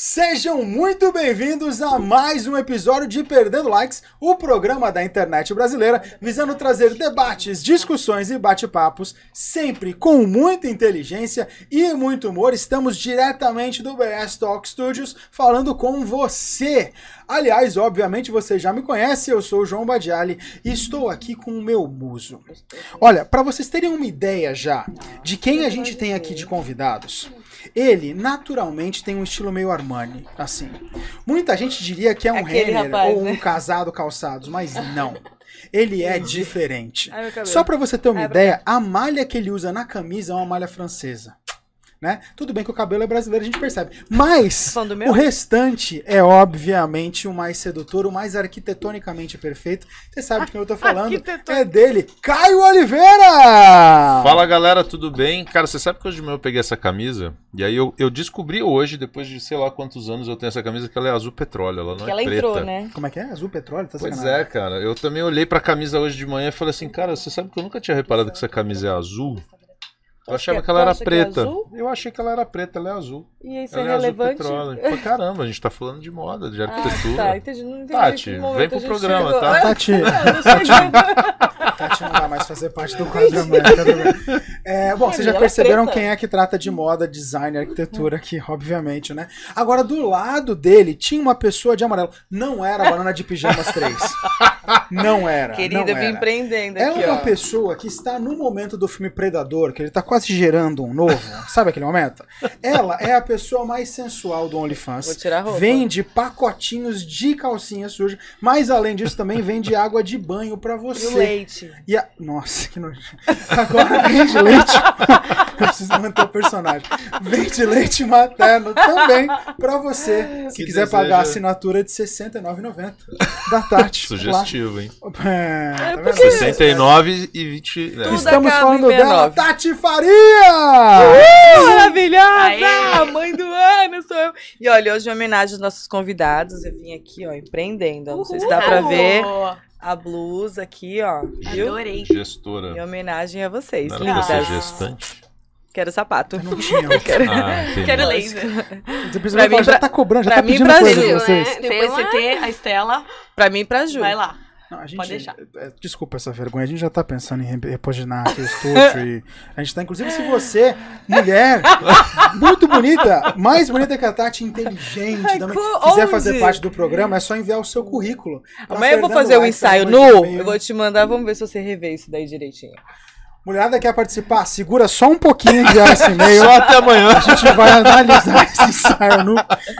Sejam muito bem-vindos a mais um episódio de Perdendo Likes, o programa da internet brasileira, visando trazer debates, discussões e bate-papos, sempre com muita inteligência e muito humor. Estamos diretamente do BS Talk Studios falando com você. Aliás, obviamente você já me conhece, eu sou o João Badiali e estou aqui com o meu muso. Olha, para vocês terem uma ideia já de quem a gente tem aqui de convidados, ele naturalmente tem um estilo meio Armani, assim. Muita gente diria que é um Aquele Renner rapaz, ou um né? casado calçados, mas não. Ele é diferente. Ai. Só pra você ter uma Ai, ideia, a malha que ele usa na camisa é uma malha francesa. Né? Tudo bem que o cabelo é brasileiro, a gente percebe. Mas o restante é obviamente o mais sedutor, o mais arquitetonicamente perfeito. Você sabe de quem eu tô falando? É dele, Caio Oliveira! Fala galera, tudo bem? Cara, você sabe que hoje de manhã eu peguei essa camisa e aí eu, eu descobri hoje, depois de sei lá quantos anos eu tenho essa camisa, que ela é azul petróleo, ela não Que é ela preta. entrou, né? Como é que é? Azul petróleo? Tá Pois sacanagem. é, cara. Eu também olhei pra camisa hoje de manhã e falei assim, cara, você sabe que eu nunca tinha reparado que essa camisa é azul? Eu achava que- que ela era é preta. azul? eu achei que ela era preta, ela é azul. E isso ela é é azul relevante? petróleo. Pra caramba, a gente tá falando de moda, de Ah, arquitetura. tá, entendi. Não entendi Tati, vem pro programa, chegou. tá? Ah, Tati, Não. Tati não vai mais fazer parte do quadro? É, bom, vocês já é perceberam preta. quem é que trata de moda, design, arquitetura aqui, obviamente, né? Agora, do lado dele, tinha uma pessoa de amarelo. Não era a Banana de Pijamas 3. Não era. Querida, não eu vim era. empreendendo É aqui, uma ó. pessoa que está no momento do filme Predador, que ele tá quase gerando um novo, sabe aquele momento? Ela é a pessoa mais sensual do OnlyFans. Vou tirar a roupa. Vende pacotinhos de calcinha suja, mas além disso também vende água de banho pra E o você. leite? E a... Nossa, que nojo. Agora vende leite. Eu preciso manter o personagem. Vende leite materno também pra você. Se Que quiser deseja- pagar a assinatura de R$ 69,90 da Tati. Sugestivo, hein? Lá. É, tá vendo? porque- 69 e 20. né? Estamos falando dela, 69. Tati Faria! Maravilhosa! Aê! Mãe do ano sou eu. E olha, hoje em homenagem aos nossos convidados, eu vim aqui, ó, empreendendo. Não sei se dá pra ver a blusa aqui, ó. Viu? Adorei. Gestora. Em homenagem a vocês, Não lindas. gestante? Quero sapato. Não tinha. Ah, entendi. Quero laser. Você precisa Pra falar, mim, já pra- tá cobrando, já pra tá mim, pedindo pra coisa Gil, de vocês. né? Depois você ter a Estela, Pra mim e pra Ju. vai lá. Não, a gente, Pode deixar. é, Desculpa essa vergonha, a gente já tá pensando em re- repaginar aqui o estúdio e a gente tá, inclusive, se você, mulher, muito bonita, mais bonita que a Tati, inteligente, Ai, também, quiser onde? fazer parte do programa, é só enviar o seu currículo. Amanhã eu vou fazer o Likes, ensaio nu. Eu vou te mandar, vamos ver se você revê isso daí direitinho. Mulherada quer participar? Segura só um pouquinho de enviar esse e-mail. Só até amanhã. A gente vai analisar esse ensaio nu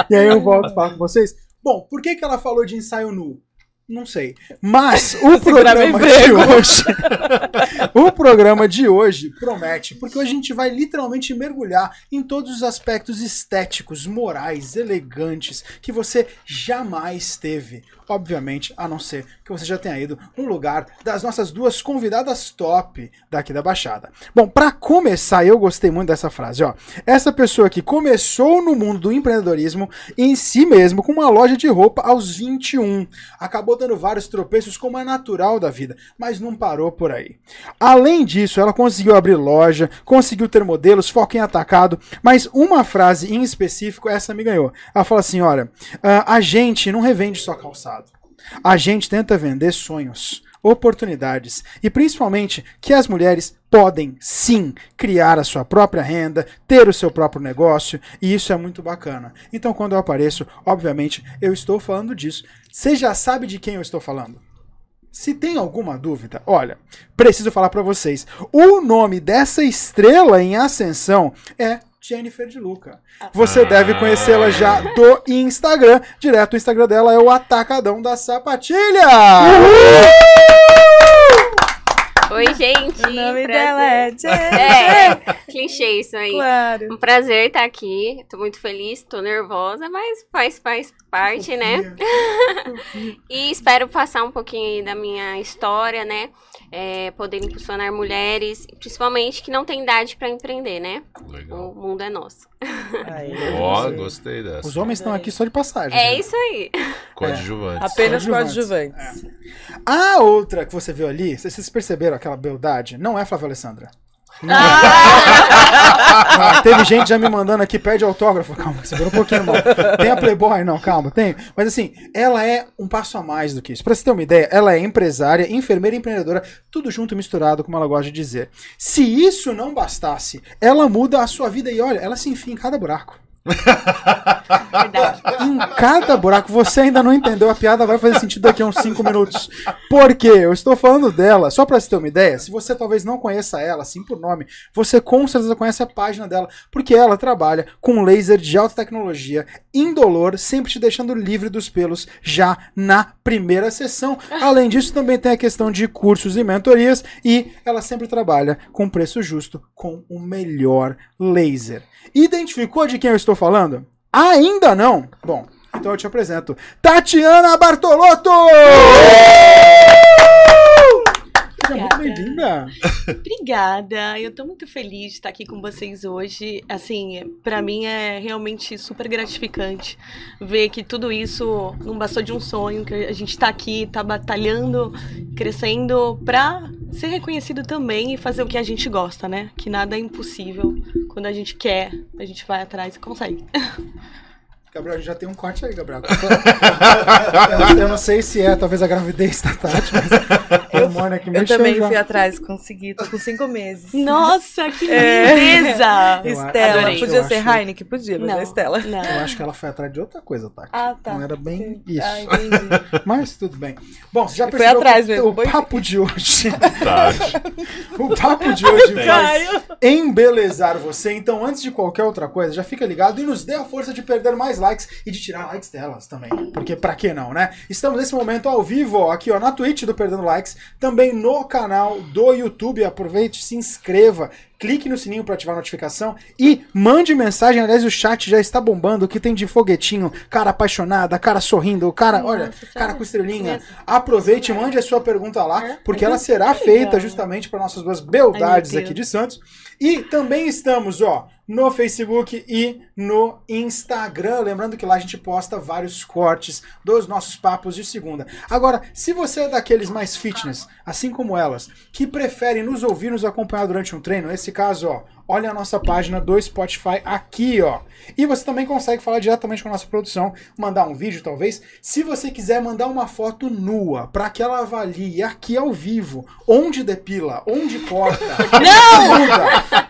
e aí eu volto a falar com vocês. Bom, por que, que ela falou de ensaio nu? Não sei. Mas o meu programa de hoje. o programa de hoje promete, porque hoje a gente vai literalmente mergulhar em todos os aspectos estéticos, morais, elegantes que você jamais teve. Obviamente, a não ser que você já tenha ido no lugar das nossas duas convidadas top daqui da Baixada. Bom, para começar, eu gostei muito dessa frase, ó. Essa pessoa que começou no mundo do empreendedorismo em si mesmo com uma loja de roupa aos 21, acabou dando vários tropeços como é natural da vida, mas não parou por aí. Além disso, ela conseguiu abrir loja, conseguiu ter modelos, foco em atacado, mas uma frase em específico essa me ganhou. Ela fala assim, olha, a gente não revende só calçado. A gente tenta vender sonhos, oportunidades e principalmente que as mulheres podem sim criar a sua própria renda, ter o seu próprio negócio e isso é muito bacana. Então quando eu apareço, obviamente eu estou falando disso. Você já sabe de quem eu estou falando? Se tem alguma dúvida, olha, preciso falar para vocês. O nome dessa estrela em ascensão é Jennifer de Luca. Você deve conhecê-la já do Instagram. Direto o Instagram dela é o Atacadão da Sapatilha. Oi, gente. O nome prazer. dela é Jen. É, clichê isso aí. Claro. Um prazer estar aqui. Tô muito feliz, tô nervosa, mas faz, faz parte, né? E espero passar um pouquinho da minha história, né? É, poder impulsionar mulheres, principalmente que não tem idade pra empreender, né? Legal. O mundo é nosso. Ó, gostei dessa. Os homens estão aqui só de passagem. É né? isso aí. Coadjuvantes. Apenas Coadjuvantes. coadjuvantes. A outra que você viu ali, vocês perceberam aquela beldade? Não é Flávia Alessandra. Ah, teve gente já me mandando aqui, pede autógrafo. Calma, segura um pouquinho, irmão. Tem a Playboy? Não, calma, tem. Mas assim, ela é um passo a mais do que isso. Pra você ter uma ideia, ela é empresária, enfermeira e empreendedora, tudo junto misturado, como ela gosta de dizer. Se isso não bastasse, ela muda a sua vida e olha, ela se enfia em cada buraco. Verdade. Em cada buraco. Você ainda não entendeu a piada, vai fazer sentido daqui a uns 5 minutos. Por quê? Eu estou falando dela, só pra você ter uma ideia, se você talvez não conheça ela, assim por nome, você com certeza conhece a página dela, porque ela trabalha com laser de alta tecnologia, indolor, sempre te deixando livre dos pelos já na primeira sessão. Além disso, também tem a questão de cursos e mentorias, e ela sempre trabalha com preço justo, com o melhor laser. Identificou de quem eu estou falando? Ainda não? Bom, então eu te apresento Tatiana Bartolotto! Seja muito Obrigada. bem-vinda! Obrigada. Eu tô muito feliz de estar aqui com vocês hoje. Assim, pra mim é realmente super gratificante ver que tudo isso não bastou de um sonho, que a gente tá aqui, tá batalhando, crescendo pra ser reconhecido também e fazer o que a gente gosta, né? Que nada é impossível. Quando a gente quer, a gente vai atrás e consegue. Gabriel, a gente já tem um corte aí, Gabriel. eu, eu não sei se é talvez a gravidez da Tati, mas que Eu também já. fui atrás, consegui, tô com cinco meses. Nossa, que É. lindeza! Eu Estela, adorei. podia Eu ser acho- Heineken? Podia, mas é Estela. não. Eu acho que ela foi atrás de outra coisa, Tati. Ah, tá. Não era bem isso. Ah, entendi. Mas tudo bem. Bom, você já percebeu atrás que mesmo, o foi. papo de hoje. O papo de hoje vai embelezar você. Então, antes de qualquer outra coisa, já fica ligado e nos dê a força de perder mais likes e de tirar likes delas também. Porque pra que não, né? Estamos nesse momento ao vivo, ó, aqui ó, na Twitch do Perdendo Likes, também no canal do YouTube. Aproveite, se inscreva. Clique no sininho para ativar a notificação e mande mensagem. Aliás, o chat já está bombando. O que tem de foguetinho, cara apaixonada, cara sorrindo, cara, olha, Nossa, cara com estrelinha. Aproveite e mande a sua pergunta lá, É? porque Uhum. ela será feita justamente para nossas duas beldades aqui de Santos. E também estamos, ó, no Facebook e no Instagram. Lembrando que lá a gente posta vários cortes dos nossos papos de segunda. Agora, se você é daqueles mais fitness, assim como elas, que preferem nos ouvir, nos acompanhar durante um treino, nesse caso, ó, olha a nossa página do Spotify aqui, ó. E você também consegue falar diretamente com a nossa produção, mandar um vídeo talvez. Se você quiser mandar uma foto nua para que ela avalie aqui ao vivo onde depila, onde corta,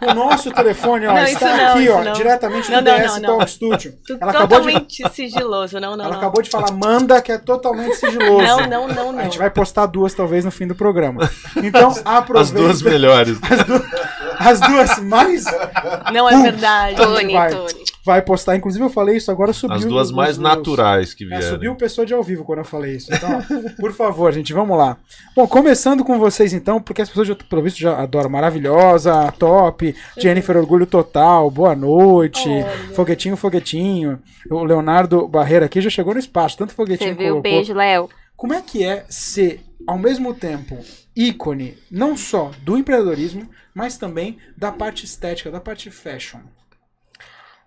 não! O nosso telefone, ó, Não, está não, aqui, ó, não. diretamente do não, DS não, não. Talk Studio. Tu- Ela acabou de Totalmente sigiloso, não, não, ela não. acabou de falar manda que é totalmente sigiloso. Não, não, não, A não. gente vai postar duas talvez no fim do programa. Então, aproveita. As duas melhores. As duas, as duas mais Não é verdade. Tony, vai. Tony. vai postar. Inclusive, eu falei isso agora subiu. As duas mais os- naturais que É, subiu vieram. pessoa de ao vivo quando eu falei isso. Então, por favor, gente, vamos lá. Bom, começando com vocês então, porque as pessoas, já, pelo visto, já adoram. Maravilhosa, top, Jennifer Orgulho Total, boa noite, Olha. foguetinho, foguetinho. O Leonardo Barreira aqui já chegou no espaço, tanto foguetinho Você viu? colocou. Beijo, Léo. Como é que é ser, ao mesmo tempo, ícone, não só do empreendedorismo, mas também da parte estética, da parte fashion?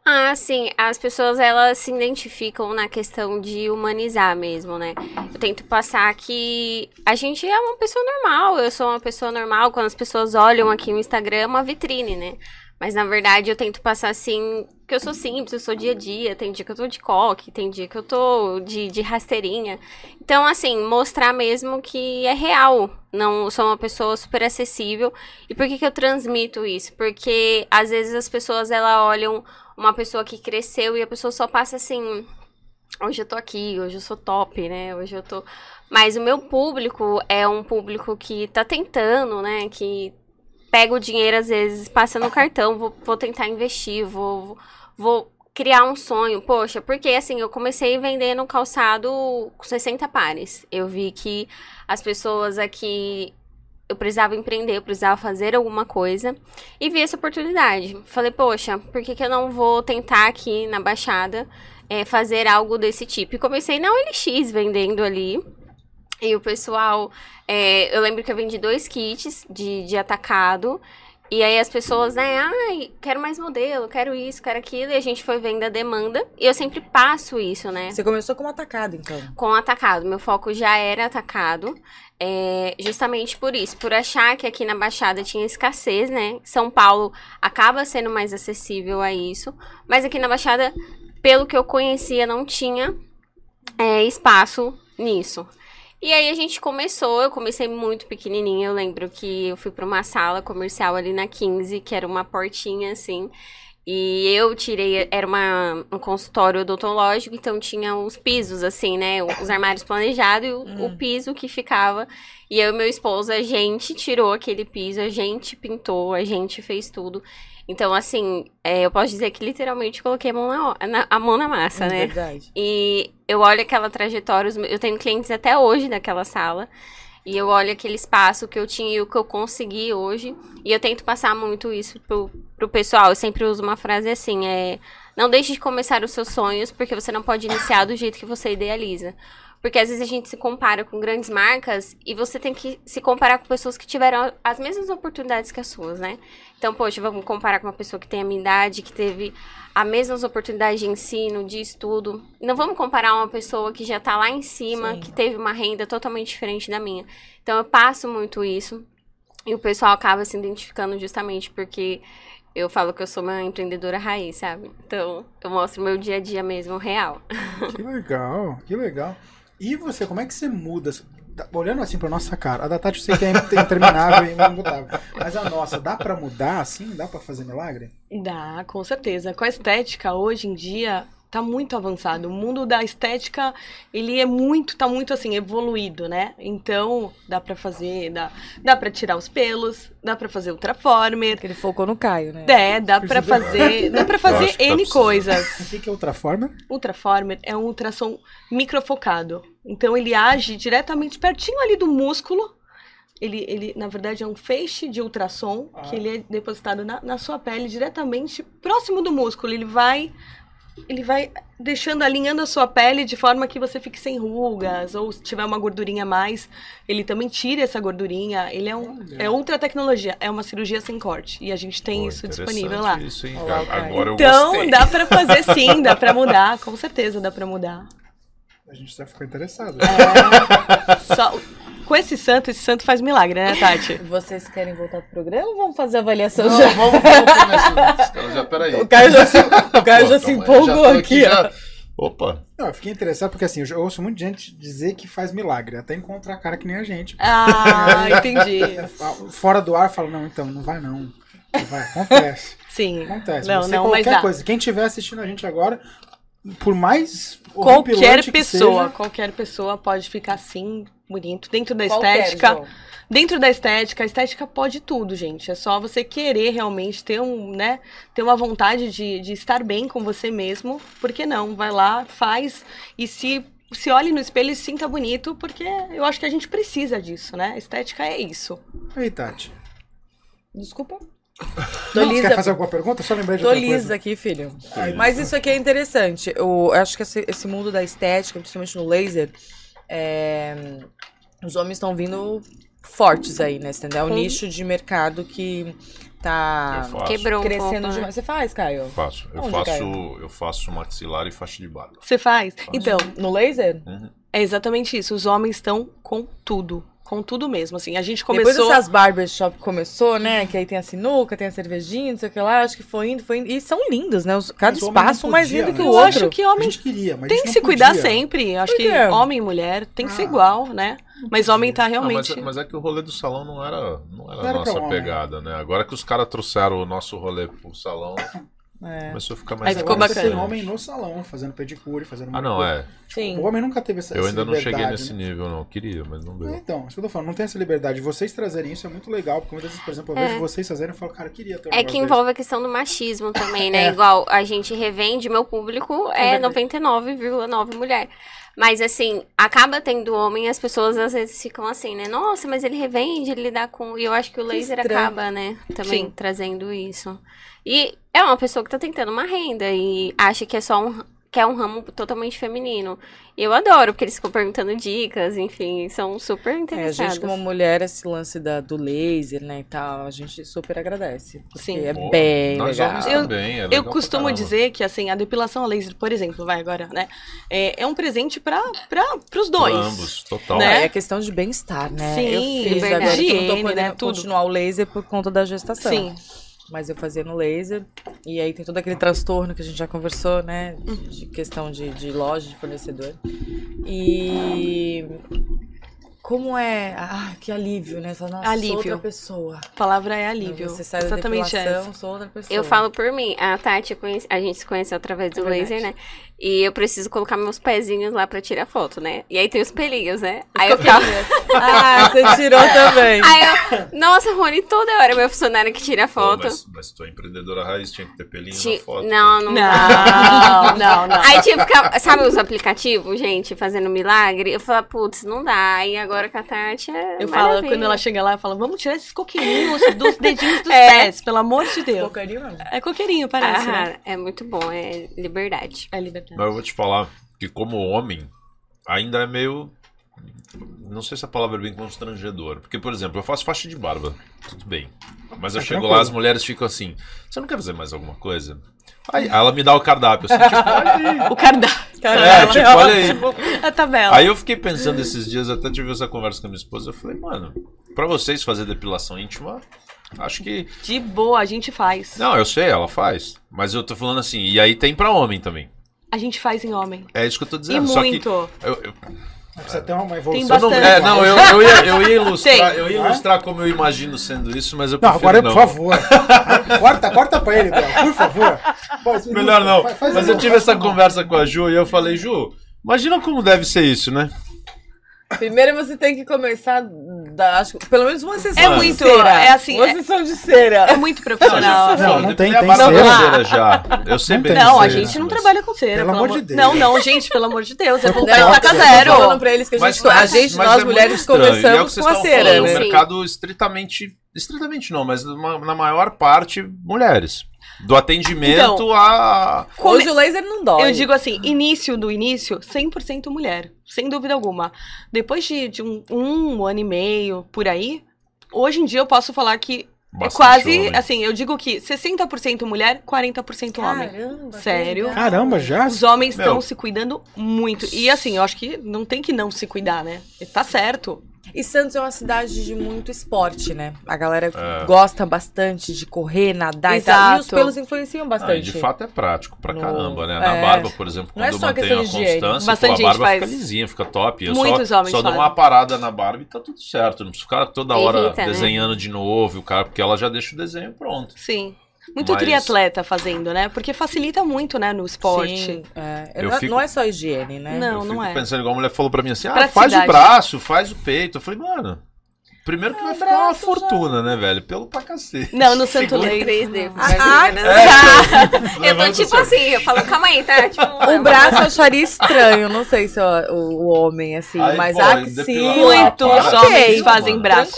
Ah, sim, as pessoas elas se identificam na questão de humanizar mesmo, né? Eu tento passar que a gente é uma pessoa normal, eu sou uma pessoa normal, quando as pessoas olham aqui no Instagram é uma vitrine, né? Mas na verdade eu tento passar assim, que eu sou simples, eu sou dia a dia, tem dia que eu tô de coque, tem dia que eu tô de, de rasteirinha. Então, assim, mostrar mesmo que é real. Não sou uma pessoa super acessível. E por que, que eu transmito isso? Porque às vezes as pessoas ela olham uma pessoa que cresceu e a pessoa só passa assim. Hoje eu tô aqui, hoje eu sou top, né? Hoje eu tô. Mas o meu público é um público que tá tentando, né? Que pega o dinheiro, às vezes, passa no cartão, vou, vou tentar investir, vou, vou- criar um sonho. Poxa, porque assim, eu comecei vendendo calçado com 60 pares. Eu vi que as pessoas aqui. Eu precisava empreender, eu precisava fazer alguma coisa. E vi essa oportunidade. Falei, poxa, por que, que eu não vou tentar aqui na Baixada é, fazer algo desse tipo? E comecei na OLX vendendo ali. E o pessoal. é, eu lembro que eu vendi dois kits de, de atacado. E aí as pessoas, né, ai, quero mais modelo, quero isso, quero aquilo, e a gente foi vendo a demanda, e eu sempre passo isso, né? Você começou como atacado, então. Com atacado, meu foco já era atacado, é, justamente por isso, por achar que aqui na Baixada tinha escassez, né? São Paulo acaba sendo mais acessível a isso, mas aqui na Baixada, pelo que eu conhecia, não tinha é, espaço nisso. E aí a gente começou, eu comecei muito pequenininha, eu lembro que eu fui para uma sala comercial ali na 15, que era uma portinha assim, e eu tirei, era uma, um consultório odontológico, então tinha os pisos, assim, né? Os armários planejados e o, Hum. o piso que ficava. E eu e meu esposo, a gente tirou aquele piso, a gente pintou, a gente fez tudo. Então, assim, é, eu posso dizer que literalmente coloquei a mão na, na- a mão na massa, né? Verdade. E eu olho aquela trajetória, eu tenho clientes até hoje daquela sala. E eu olho aquele espaço que eu tinha e o que eu consegui hoje. E eu tento passar muito isso pro, pro pessoal. Eu sempre uso uma frase assim: é. Não deixe de começar os seus sonhos, porque você não pode iniciar do jeito que você idealiza. Porque às vezes a gente se compara com grandes marcas e você tem que se comparar com pessoas que tiveram as mesmas oportunidades que as suas, né? Então, poxa, vamos comparar com uma pessoa que tem a minha idade, que teve as mesmas oportunidades de ensino, de estudo. Não vamos comparar uma pessoa que já tá lá em cima, Sim. que teve uma renda totalmente diferente da minha. Então, eu passo muito isso. E o pessoal acaba se identificando justamente porque eu falo que eu sou uma empreendedora raiz, sabe? Então, eu mostro meu dia a dia mesmo, real. Que legal, que legal. E você, como é que você muda? Olhando assim pra nossa cara, a da Tati eu sei que é interminável e imutável. Mas a nossa, dá pra mudar assim? Dá pra fazer milagre? Dá, com certeza. Com a estética, hoje em dia, tá muito avançado. O mundo da estética, ele é muito, tá muito assim, evoluído, né? Então, dá pra fazer, dá, dá pra tirar os pelos, dá pra fazer ultraformer, ele focou no Caio, né? é, dá pra Precisa- fazer, dá pra Eu fazer tá N precisando. coisas. O que é outra forma? Ultraformer é um ultrassom microfocado. Então ele age diretamente pertinho ali do músculo. Ele, ele na verdade, é um feixe de ultrassom Ah. que ele é depositado na, na sua pele diretamente próximo do músculo. Ele vai. Ele vai deixando, alinhando a sua pele de forma que você fique sem rugas, ou se tiver uma gordurinha a mais, ele também tira essa gordurinha. Ele é um. Olha. É ultra tecnologia, é uma cirurgia sem corte. E a gente tem Pô, isso disponível lá. Isso, hein? Olá. Agora eu Então, gostei. dá pra fazer sim, dá pra mudar, com certeza dá pra mudar. A gente já ficou interessado. Só, com esse santo, esse santo faz milagre, né, Tati? Vocês querem voltar pro programa ou vamos fazer a avaliação Não, já? vamos, vamos começar. Caras já, peraí. O Caio já se, o Caio já se então, empolgou já aqui, ó. já- Opa, Não, eu fiquei interessado porque assim, eu ouço muita gente dizer que faz milagre, até encontrar cara que nem a gente. Ah, entendi. Fora do ar, fala, não, então, não vai não. Não vai, acontece. Sim. Acontece. Não, Você, não, mas qualquer dá. coisa. Quem estiver assistindo a gente agora, por mais Qualquer pessoa, seja, qualquer pessoa pode ficar assim, bonito, dentro da Qualquer, estética. João. Dentro da estética, a estética pode tudo, gente. É só você querer realmente ter um, né, ter uma vontade de, de estar bem com você mesmo. Por que não? Vai lá, faz e se se olhe no espelho e se sinta bonito, porque eu acho que a gente precisa disso, né? Estética é isso. Aí, Tati. Desculpa. Não, você lisa. quer fazer alguma pergunta? Só lembrei de Tô lisa coisa. aqui, filho. Mas isso aqui é interessante. Eu acho que esse, esse mundo da estética, principalmente no laser, é, os homens estão vindo fortes aí, né? Entendeu? É um nicho de mercado que tá. Quebrou um crescendo pouco, né? demais. Você faz, Caio? Faço. Eu Onde, faço, Caio? eu faço maxilar e faixa de barba. Você faz? Então, No laser? Uhum. é exatamente isso. Os homens estão com tudo. Com tudo mesmo. Assim, a gente Depois começou. essas barbershop começou, né? Que aí tem a sinuca, tem a cervejinha, não sei o que lá. Acho que foi indo, foi indo. E são lindos, né? Os- cada Mas espaço um mais podia, lindo que né? o Eu outro. acho que A homem gente queria, tem que se cuidar podia. sempre. Acho que homem e mulher tem que ser Ah. igual, né? Mas homem tá Não, mas, realmente. mas é que o rolê do salão não era, não era Não a era nossa pegada, né? Agora que os caras trouxeram o nosso rolê pro salão, É. começou a ficar mais Aí ficou Agora você bacana. tem homem no salão, fazendo pedicure, fazendo Ah, não, é. Sim. O homem nunca teve essa Eu ainda não cheguei nesse né? nível, não. Queria, mas não É, deu. então, isso que eu tô falando, não tem essa liberdade. Vocês trazerem isso é muito legal, porque muitas vezes, por exemplo, eu É. vejo vocês fazerem e falo, cara, eu queria ter um É que desse. envolve a questão do machismo também, né? É. Igual a gente revende, meu público é verdade. 99,9 mulher. Mas assim, acaba tendo homem e as pessoas às vezes ficam assim, né? Nossa, mas ele revende, ele dá com. E eu acho que o laser estranho. acaba, né? Também Sim. trazendo isso. E é uma pessoa que tá tentando uma renda e acha que é só um. que é um ramo totalmente feminino. E eu adoro, porque eles ficam perguntando dicas, enfim, são super É, a interessados. gente, como mulher, esse lance da, do laser, né, e tal, a gente super agradece. Porque Sim. é Pô, bem nós legal. Eu- também, é Eu legal pra costumo caramba. dizer que, assim, a depilação a laser, por exemplo, vai agora, né? É, é um presente para os dois. Pra ambos, total. Né? É questão de bem-estar, né? Sim, eu fiz agora, que eu não tô Higiene, podendo né, tudo. continuar o laser por conta da gestação. Sim. Mas eu fazia no laser. E aí tem todo aquele transtorno que a gente já conversou, né? De questão de, de loja, de fornecedor. E. Como é. Ah, que alívio, né? Só, nossa, Alívio. Sou outra pessoa. A palavra é alívio. Você sai da Exatamente depilação, essa. sou outra pessoa. Eu falo por mim, a Tati, a gente se conheceu através do É laser, né? E eu preciso colocar meus pezinhos lá pra tirar foto, né? E aí tem os pelinhos, né? Aí eu ficava. Ah, você tirou também. Aí eu, nossa, Rony, toda hora meu funcionário que tira Pô, foto. mas, mas tua empreendedora raiz tinha que ter pelinho Ti- na foto. Não, não, Não, não, não. Aí tinha que ficar, sabe os aplicativos, gente, fazendo milagre? Eu falava, putz, não dá. Aí agora com a Tati é Eu falo, quando ela chega lá, eu falo, vamos tirar esses coqueirinhos dos dedinhos dos É. pés, pelo amor de Deus. Mesmo. É coqueirinho, parece, né? Ah, é muito bom, é liberdade. É liberdade. Mas eu vou te falar que como homem, ainda é meio... Não sei se a palavra é bem constrangedor. Porque, por exemplo, eu faço faixa de barba. Tudo bem. Mas eu É chego tranquilo. lá, as mulheres ficam assim... Você não quer fazer mais alguma coisa? Aí ela me dá o cardápio. Assim, tipo, olha. O cardápio. É, tipo, olha aí. A tabela. Aí eu fiquei pensando esses dias, até tive essa conversa com a minha esposa. Eu falei, mano, pra vocês fazer depilação íntima, acho que. De boa, a gente faz. Não, eu sei, ela faz. Mas eu tô falando assim, e aí tem pra homem também. A gente faz em homem. É isso que eu tô E dizendo. Só que. muito. Eu, eu- Precisa ter uma evolução. Tem eu não, é, não, eu, eu ia, eu ia ilustrar, Tem. eu ia ilustrar como eu imagino sendo isso, mas eu Não, agora é não. por favor. corta, corta pra ele, por favor. Faz- Melhor não. faz- faz Mas eu tive essa conversa com a Ju e eu falei, Ju, imagina como deve ser isso, né? Primeiro você tem que começar, da, acho, pelo menos uma sessão É de muito, cera. é assim, Uma é- sessão de cera. É muito profissional. Não, assim. não tem- tem cera. cera já. Eu sei Não bem Não, a gente não trabalha com cera. Pelo amor de Deus. Não, não, gente, pelo amor de Deus. É Não, voltar a estaca tô falando zero. pra eles que a Mas- gente, a gente nós é mulheres é vocês com a estavam cera, falando, né? Sim. mercado estritamente. Estritamente não, mas na maior parte, mulheres. Do atendimento Então, a. Hoje o laser não dói. Eu digo assim, início do início, 100% mulher, sem dúvida alguma. Depois de, de um, um ano e meio, por aí, hoje em dia eu posso falar que é Bastante quase, homem. assim, eu digo que 60% mulher, 40% homem. Caramba, Sério? Caramba, já? Os homens estão se cuidando muito. E assim, eu acho que não tem que não se cuidar, né? Tá certo. E Santos é uma cidade de muito esporte, né? A galera É. gosta bastante de correr, nadar e tal. E os Exato. pelos influenciam Ah, e bastante. de fato é prático pra No- caramba, né? é. Na barba, por exemplo, Não é quando só eu mantenho a constância, Bastante pô, a barba faz. fica lisinha, fica top. Eu Muitos só, homens só dou fazem. uma parada na barba e tá tudo certo. Não precisa ficar toda hora Irrita, né? desenhando de novo, o cara, porque ela já deixa o desenho pronto. Sim. Muito Mas- triatleta fazendo, né? Porque facilita muito, né, no esporte. Sim, é. Eu não, é- fico- não é só higiene, né? Não, eu fico não é. pensando, igual a mulher falou pra mim assim: ah, faz o braço, faz o peito. Eu falei, mano. Primeiro que Ah, vai ficar uma fortuna, né, velho? Pelo pra cacete. Não, no Santo Leite. 3D. Ah, virando. É, Eu tô tipo assim, eu falo, calma aí, tá? Tipo, O braço eu acharia estranho, não sei se o, o homem, assim, Aí, mas pô, axila... Muitos Ah, homens fazem braço.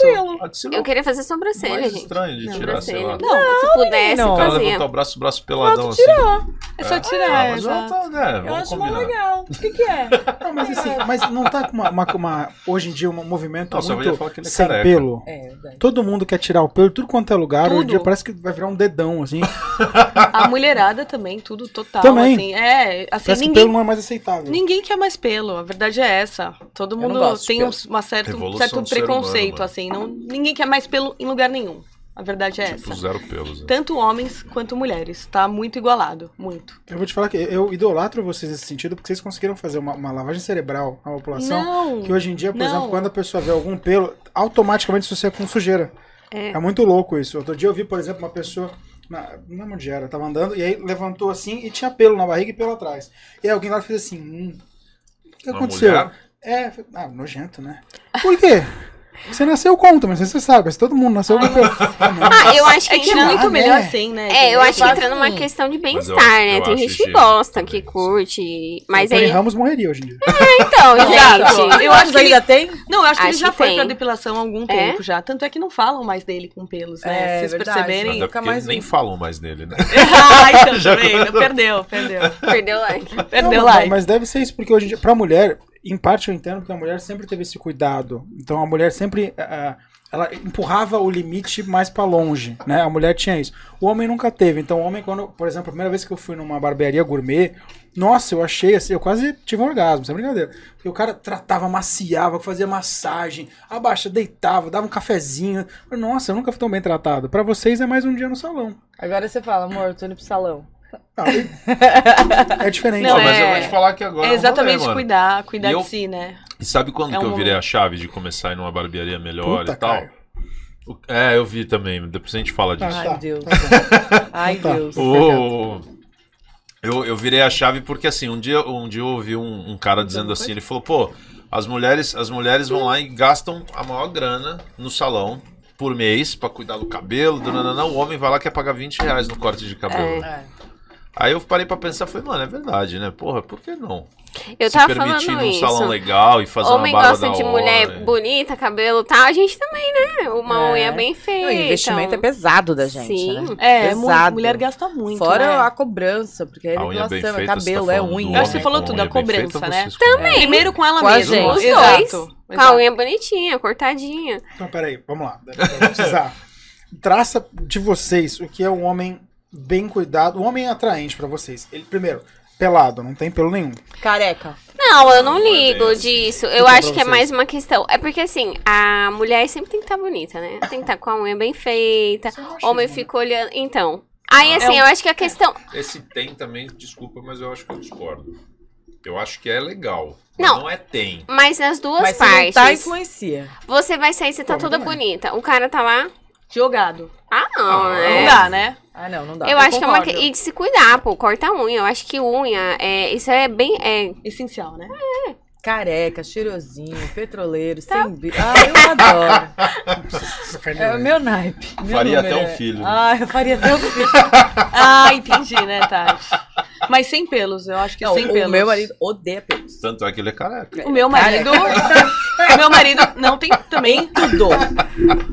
Eu queria fazer sobrancelha, mais gente. estranho de Não, tirar, sei lá. sobrancelha. Não, se pudesse, não. O cara fazia. levantar o braço, o braço peladão assim. É só Ah, tirar, ela exato. tá, né? Eu acho mais combinar. legal. O que que é? Não, mas assim, mas não tá com uma, uma- uma- hoje em dia um movimento muito falar que ele é sem careca. Pelo. É, verdade. Todo mundo quer tirar o pelo, tudo quanto é lugar. Hoje em Tudo. dia parece que vai virar um dedão, assim. A mulherada também, tudo total. Também. Assim, é, assim, Parece que ninguém, pelo não é mais aceitável. ninguém quer mais pelo. A verdade é essa. Todo mundo tem um uma certo, Revolução certo preconceito, humano, mano. assim. Não, ninguém quer mais pelo em lugar nenhum. A verdade é Tipo, essa. zero pelos. né? Tanto homens quanto mulheres. Tá muito igualado. Muito. Eu vou te falar que eu idolatro vocês nesse sentido, porque vocês conseguiram fazer uma, uma lavagem cerebral na população. Não. Que hoje em dia, por Não. exemplo, quando a pessoa vê algum pelo, automaticamente isso é com sujeira. É. É muito louco isso. Outro dia eu vi, por exemplo, uma pessoa. Na, não lembro onde era, tava andando, e aí levantou assim e tinha pelo na barriga e pelo atrás. E aí alguém lá fez assim: hum, o que aconteceu? mulher? É, ah, nojento, né? Por quê? Você nasceu com também, se você sabe, mas todo mundo nasceu com. Ah. Ah, eu acho que É que é entra- muito melhor né? assim, né? É, eu acho que Mas, entra numa assim, questão de Mas eu bem-estar, né? eu Tem gente que gosta, também. que curte. Mas Tony aí. Ramos morreria hoje em dia. Então, Exato. gente. Eu acho que ainda ele- tem? Não, eu acho que ele já foi tem. pra depilação há algum É? tempo já. Tanto é que não falam mais dele com pelos, né? É, Se vocês verdade. perceberem. Mais nem falam mais nele, né? ah, então? Perdeu, perdeu. Perdeu o like. Perdeu mas, mas deve ser isso, porque hoje em dia, pra mulher, em parte eu entendo, porque a mulher sempre teve esse cuidado. Então a mulher sempre. ah, ela empurrava o limite mais pra longe, né? A mulher tinha isso. O homem nunca teve. Então, o homem, quando, por exemplo, a primeira vez que eu fui numa barbearia gourmet, nossa, eu achei assim, eu quase tive um orgasmo, sem brincadeira. Porque o cara tratava, maciava, fazia massagem, abaixa, deitava, dava um cafezinho. Nossa, eu nunca fui tão bem tratado. Pra vocês é mais um dia no salão. Agora você fala, amor, tô indo pro salão. Ah, e- é diferente. Não, mas eu é- vou te falar que agora. É um rolê, exatamente mano. cuidar, cuidar eu- de si, né? E sabe quando É que um eu virei a chave de começar a ir numa barbearia melhor Puta, e tal? O- É, eu vi também. Depois a gente fala disso. Ai, tá. Deus. Tá bom. Ai, Tá. Deus. O... Eu, eu virei a chave porque assim, um dia, um dia eu ouvi um, um cara dizendo assim, ele falou, pô, as mulheres, as mulheres vão lá e gastam a maior grana no salão por mês pra cuidar do cabelo, do nananã, o homem vai lá e quer pagar 20 reais no corte de cabelo. É. Aí eu parei pra pensar, falei, mano, é verdade, né? Porra, por que não? Eu Se tava permitir falando num isso. salão legal e fazer Homem uma barba gosta da de hora, mulher e- bonita, cabelo e tal. A gente também, né? Uma É. unha bem feita. O investimento é pesado da gente, Sim. né? É, mu- Pesado. mulher gasta muito. Fora né? a cobrança, porque é A unha bem depilação, é feita, você cabelo, tá é falando do unha. Eu acho que você falou com tudo, unha a bem feita, cobrança, né? vocês com- Primeiro com ela Com a mesma. gente. Os Exato. dois. Com a exato. unha bonitinha, cortadinha. Então, peraí, vamos lá. Eu vou precisar. Traça de vocês o que é um homem bem cuidado, um homem atraente pra vocês. Ele, primeiro, pelado, não tem pelo nenhum. Careca. Não, eu não Não é ligo disso. Eu acho que é mais uma questão. É porque assim, a mulher sempre tem que estar bonita, né? Tem que estar com a unha bem feita. É Homem fica olhando. Então. Aí, assim, É um- eu acho que a questão. Esse tem também, desculpa, mas eu acho que eu discordo. Eu acho que é legal. Não. não é tem. Mas nas duas Mas não partes. tá, influencia. Você vai sair, você tá Como toda também. bonita. O cara tá lá. Jogado. Ah, não, Ah, né? Não dá, né? Ah, não, não dá. Eu, acho que é uma. concordo. E de se cuidar, pô, cortar a unha. Eu acho que unha, é, isso é bem. É, Essencial, né? Careca, cheirosinho, petroleiro, Tá. sem bi... Ah, eu adoro. É o meu naipe. Meu Faria número até um é- filho. Ah, eu faria até um filho. Ah, entendi, né, Tati? Mas sem pelos, eu acho que Não, sem o pelos. meu marido odeia pelos. Tanto é que ele é careca. O meu marido. o meu marido não tem também tudo.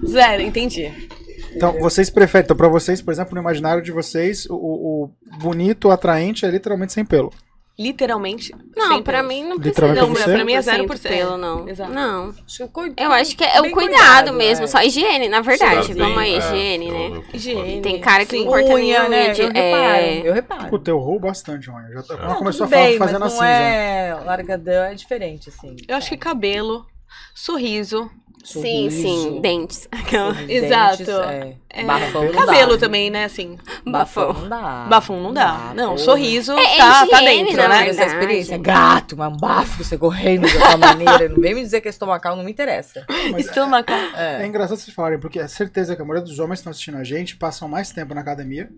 Zero, entendi. Então, vocês preferem, então, pra vocês, por exemplo, no imaginário de vocês, o, o bonito, o atraente é literalmente sem pelo. Literalmente. não, sem pra pelos. mim não Literalmente precisa. pra você? Pra mim é 0% 0%. pelo, não. Exato. Não. Acho que eu, acho que é o bem cuidado, mesmo, é. só higiene, na verdade. Vamos aí, é, higiene, eu- né? Higiene. Tem cara que Sim. não corta unha, unha né? de. Eu reparo, é... eu reparo. Puta, eu roubo bastante unha. Já tá- Não, ela começou a falar bem, fazendo mas assim, não é largadão, é diferente, assim. Eu acho que cabelo, sorriso. Sim, Sorriso, sim, dentes. Aquela- os Exato. dentes, é. É, Bafão não cabelo dá. também, né, assim. Bafão não dá. Bafão não dá. Não, sorriso É, é tá, tá dentro, né? Essa verdade. experiência, gato, um bafo, você correndo de uma maneira. Não vem me dizer que é estomacal, não me interessa. Mas Estomacal. é É. engraçado vocês falarem, porque é certeza que a maioria dos homens que estão assistindo a gente passam mais tempo na academia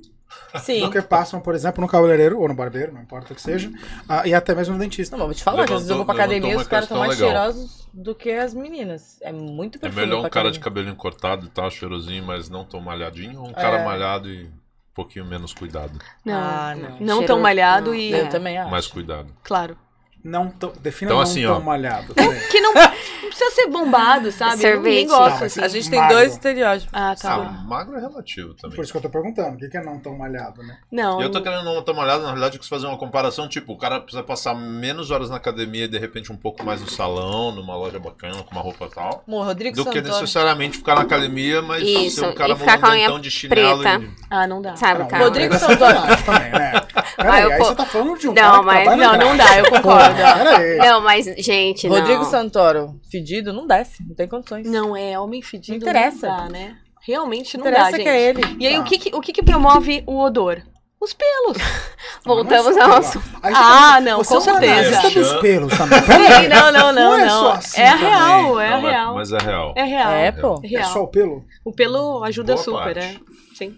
Sim. do que passam, por exemplo, no cabeleireiro ou no barbeiro, não importa o que seja, ah, e até mesmo no dentista. Não, vou te falar, que às vezes eu vou pra Levantou- academia e levantou os caras estão mais legal. cheirosos do que as meninas. É muito É perfume melhor um cara de cabelinho cortado e tal, cheirosinho, mas não tão malhadinho, ou um cara É. malhado e um pouquinho menos cuidado. Não, Ah, não. não Cheiro- tão malhado não. e. Eu também acho. Mais cuidado. Claro. Não tão, defina Então, não assim, tão ó. malhado. também. Que não, não precisa ser bombado, sabe? Sorvete. Ninguém gosta Tá, mas assim. A gente tem Magro. dois estereótipos. Ah, tá. Ah, magro é relativo também. Por isso que eu tô perguntando, o que que é não tão malhado, né? Não. Eu tô querendo não tomar olhada, na realidade, eu quis fazer uma comparação, tipo, o cara precisa passar menos horas na academia e de repente um pouco mais no salão, numa loja bacana, com uma roupa tal, Amor, Rodrigo do que Santoro. necessariamente ficar na academia, mas Isso, ser um cara monumentão de chinelo preta. e... Ah, não dá. Sabe, não, cara? Rodrigo é Santoro. também, né? Peraí, Ah, eu aí po- você tá falando de um Não, cara que mas- Não, não dá, eu concordo. Peraí. Não, mas, gente, não. Rodrigo Santoro, fedido, não desce, não tem condições. Não, é homem fedido. Não interessa. Não dá, né? Realmente não interessa dá, que gente. é ele. E aí, Tá. o, que, que- o que, que promove o odor? Os pelos. Voltamos Não é ao assunto. você Ah, tá- não, você com é certeza. analista dos pelos também. Sim, não, não, não, Não é não. só assim é também. real, é Não, mas- real. Mas é real. É real. É, pô. É É real. só o pelo? O pelo ajuda Boa super, parte. é. Sim.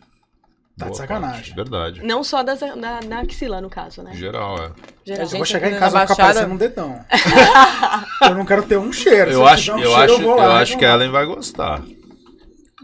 Tá de sacanagem. parte, Verdade. Não só das, da, da axila, no caso, né? Geral, é. A Eu vou chegar em casa e ficar parecendo um dedão. eu não quero ter um cheiro. Eu acho, um eu cheiro, acho, vou eu lá, acho que a. Ellen vai gostar.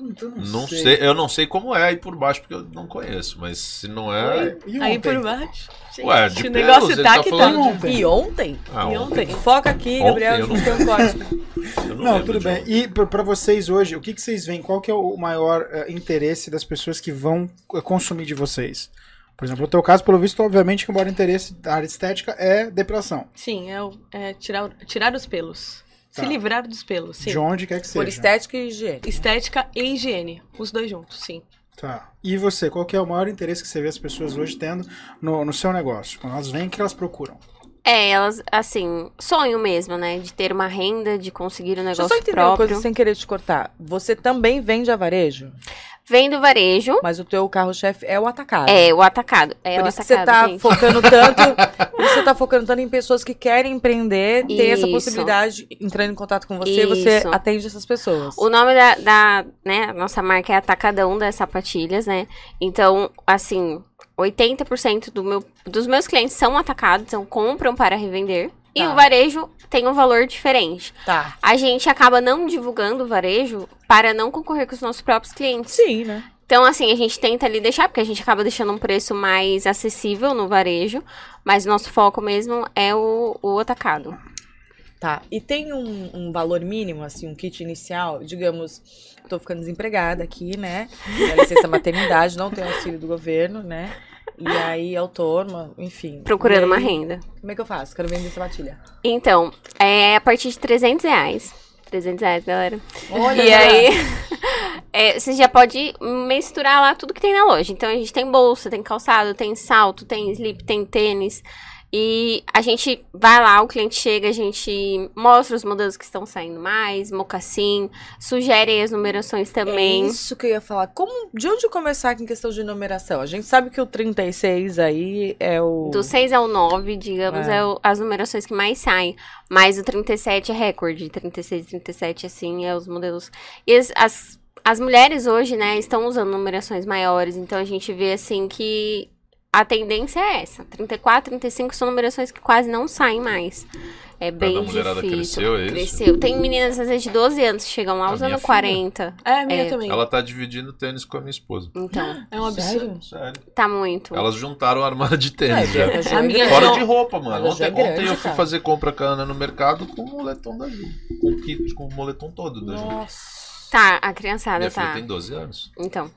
Então, Não sei, eu não sei como é aí por baixo, porque eu não conheço, mas se não é. E Aí ontem? por baixo. Gente, Ué, de o pelos, negócio tá tá que tá. ontem. E ontem? Ah, E ontem. ontem? Foca aqui, Ontem, Gabriel, a eu gente não- um. Eu Não, lembro tudo bem. E pra pra vocês hoje, o que, que vocês veem? Qual que é o maior eh, interesse das pessoas que vão eh, consumir de vocês? Por exemplo, no teu caso, pelo visto, obviamente, que o maior interesse da área estética é depilação. Sim, é, o- é tirar, tirar os pelos. Tá. Se livrar dos pelos, sim. De onde quer que seja. Por estética e higiene. Estética e higiene. Os dois juntos, sim. Tá. E você, qual que é o maior interesse que você vê as pessoas hoje tendo no, no seu negócio? Quando elas vêm, o que elas procuram? É, elas, assim, sonho mesmo, né? De ter uma renda, de conseguir um Deixa eu negócio só entender uma próprio. coisa sem querer te cortar. Você também vende a varejo, Vendo varejo, mas o teu carro-chefe é o atacado. é o atacado. É Por o isso que você atacado, tá gente. focando tanto. você tá focando tanto em pessoas que querem empreender, ter essa possibilidade, entrando em contato com você, você Isso. atende essas pessoas. O nome da, da né, nossa marca é Atacadão das Sapatilhas, né? Então, assim, 80% do meu, dos meus clientes são atacados, então compram para revender. E Tá. o varejo tem um valor diferente. Tá. A gente acaba não divulgando o varejo para não concorrer com os nossos próprios clientes. Sim, né? Então, assim, a gente tenta ali deixar, porque a gente acaba deixando um preço mais acessível no varejo, mas o nosso foco mesmo é o, o atacado. Tá. E tem um, um valor mínimo, assim, um kit inicial? Digamos, tô ficando desempregada aqui, né? Minha licença maternidade, não tenho auxílio do governo, né? E aí, autônoma, enfim. Procurando E uma aí, renda. Como é que eu faço? Quero vender sapatilha. Então, é a partir de 300 reais. 300 reais, galera. Olha, E aí, é, você já pode misturar lá tudo que tem na loja. Então, a gente tem bolsa, tem calçado, tem salto, tem slip, tem tênis. E a gente vai lá, o cliente chega, a gente mostra os modelos que estão saindo mais, mocassim, sugere aí as numerações É também. isso que eu ia falar. Como, de onde começar com questão de numeração? A gente sabe que o 36 aí é o. Do 6 ao 9, digamos, É. é, o- as numerações que mais saem. Mas o 37 é recorde. 36 e 37, assim, é os modelos. E as, as, as mulheres hoje, né, estão usando numerações maiores. Então a gente vê, assim, que a tendência é essa. 34, 35 são numerações que quase não saem mais. É bem a mulherada difícil. cresceu, é? Cresceu. Tem meninas, às vezes, de 12 anos que chegam lá A usando minha filha. 40. É, a minha É. também. Ela tá dividindo tênis com a minha esposa. Então, É um absurdo. Sério. tá muito. Elas juntaram o armário de É, tênis já. já- já- A minha Fora não- de roupa, mano. Ontem, é ontem grande, eu fui cara. fazer compra com a Ana no mercado com o moletom da Ju. Com o kit, com o moletom todo da Ju. Nossa. Tá, a criançada Minha filha tá. tem 12 anos. Então.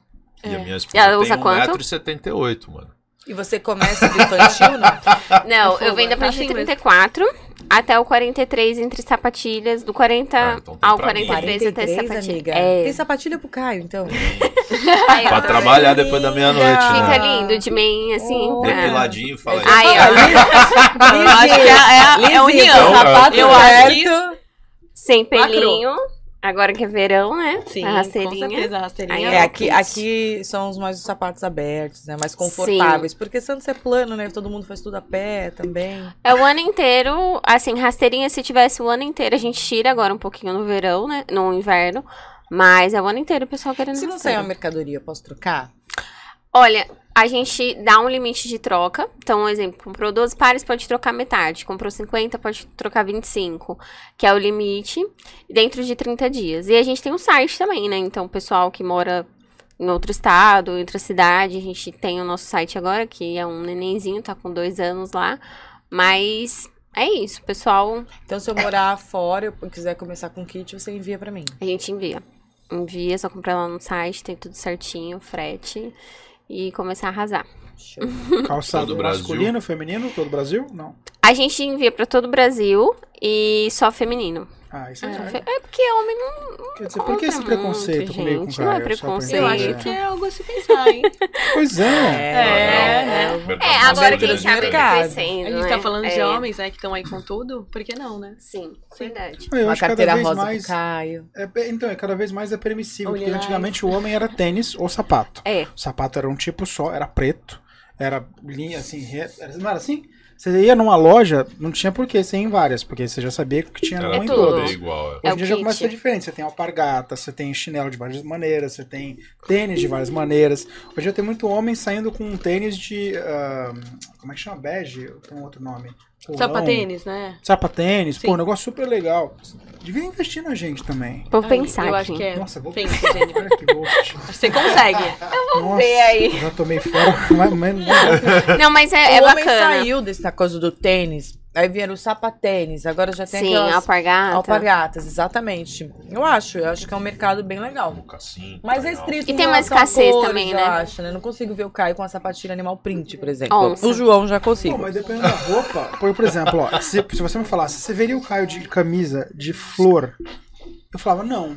E a É. minha esposa Ela usa tem quanto? 1,78m, mano. E você começa do infantil, não? Não, Fogo, eu vendo a tá partir de assim mesmo. 34 até o 43 entre sapatilhas, do 40 Ah, então tem ao pra mim. 43 até 43, sapatilha. É. Tem sapatilha pro Caio, então. Aí, ó, Pra tá trabalhar vendo? depois da meia-noite, né? Fica lindo, de meia, assim. Oh. pra- Depiladinho, fala aí. Aí, ó, Eu acho que é, é, a- é união. Então, sapato eu acho que- sem pelinho. Agora que é verão, né? Sim, a com rasteirinha. certeza, a rasteirinha. Aí, É, ó, aqui, aqui são os mais os sapatos abertos, né? Mais confortáveis. Porque Santos é plano, né? Todo mundo faz tudo a pé também. É o ano inteiro, assim, rasteirinha, se tivesse o ano inteiro, a gente tira agora um pouquinho no verão, né? No inverno. Mas é o ano inteiro o pessoal querendo Se não rasteira. sair uma mercadoria, posso trocar? Olha, a gente dá um limite de troca. Então, um exemplo, comprou 12 pares, pode trocar metade. Comprou 50, pode trocar 25, que é o limite, dentro de 30 dias. E a gente tem um site também, né? Então, o pessoal que mora em outro estado, em outra cidade, a gente tem o nosso site agora, que é um nenenzinho, tá com dois anos lá. Mas é isso, pessoal, Então, se eu morar fora e eu quiser começar com kit, você envia pra mim. a gente envia. Envia, só comprar lá no site, tem tudo certinho, frete. E começar a arrasar. Show. Calçado Todo o Brasil. masculino, feminino, todo o Brasil? Não. A gente envia pra todo o Brasil e só feminino. Ah, isso é. É, é porque homem não. Quer dizer, por que esse preconceito muito, comigo com o gente, não é preconceito. Eu acho que é algo a se pensar, hein? Pois é. É, né? Mercado É, agora masculino. que a gente abre mercado. crescendo. A gente né? tá falando de É, homens, né, que estão aí com tudo, por que não, né? Sim, verdade. Eu uma acho que cada carteira vez rosa mais. Caio. É, é, então, é cada vez mais é permissível. Porque antigamente o homem era tênis ou sapato. É. O sapato era um tipo só, era preto, era linha assim, reta. Não era assim? Você ia numa loja, não tinha por que ser em várias, porque você já sabia que tinha Era numa em tudo. todas. É igual. é. É Hoje em dia já começa a ser diferente. Você tem alpargata, você tem chinelo de várias maneiras, você tem tênis de várias maneiras. Hoje em dia tem muito homem saindo com um tênis de. ah, como é que chama? Bege? Tem um outro nome. Sapatênis, né? Sapatênis. Pô, um negócio super legal. Devia investir na gente também. Vou Ai, pensar Eu aqui. acho que é. Nossa, vou Pensa, Jennifer. Olha que gosto. Você consegue. Nossa, ver aí. Já tomei fora. Mas, mas, Não, mas é, é o homem bacana. saiu dessa coisa do tênis, aí vieram os sapatênis, agora já tem Sim, aquelas alpargata. alpargatas, exatamente. Eu acho, eu acho que é um mercado bem legal. Mocassim, Mas legal. restrito E em tem a escassez cores, também, eu né? acho, né? Não consigo ver o Caio com a sapatilha animal print, por exemplo. Onça. O João já Pô, consigo. mas dependendo da roupa. Por, por exemplo, ó, se, se você me falasse, você veria o Caio de camisa de flor? Eu falava, não.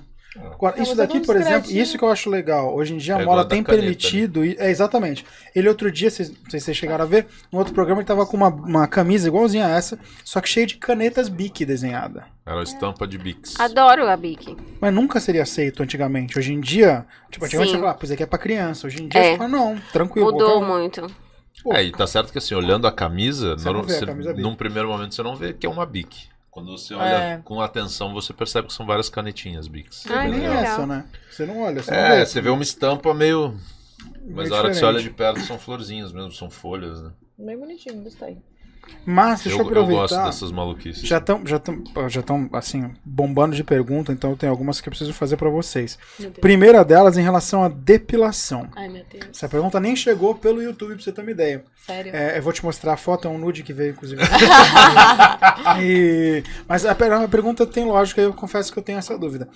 Agora, Não, isso é daqui, por exemplo, isso que eu acho legal. Hoje em dia a É moda a tem da caneta, permitido. e- É, exatamente. Ele outro dia, vocês, não sei se vocês chegaram a ver, no outro programa ele tava com uma, uma camisa igualzinha a essa, só que cheia de canetas Bic desenhada. Era a estampa de Bix. Adoro a Bic. Mas nunca seria aceito antigamente. Hoje em dia, tipo, antigamente Sim. você falava, pois aqui é pra criança. Hoje em dia É. você fala, não, tranquilo. Mudou qualquer muito. Pô, É, e tá certo que assim, olhando a camisa, Você não norma- vê a você- camisa Bic. num primeiro momento você não vê que é uma Bic. Quando você olha É. com atenção, você percebe que são várias canetinhas Bics. Ah, É legal. essa, né? Você não olha, você não É, vê. você vê uma estampa meio. Mas na hora que você olha de perto são florzinhas mesmo, são folhas, né? Bem bonitinho, gostei. Mas, deixa eu, eu, eu aproveitar. gosto dessas maluquices. Já estão, já tão, já tão, assim, bombando de pergunta, então eu tenho algumas que eu preciso fazer pra vocês. Primeira delas em relação à depilação. Ai, meu Deus. Essa pergunta nem chegou pelo YouTube, pra você ter uma ideia. Sério. É, eu vou te mostrar a foto, é um nude que veio, inclusive. E- mas a, a pergunta tem lógica, eu confesso que eu tenho essa dúvida.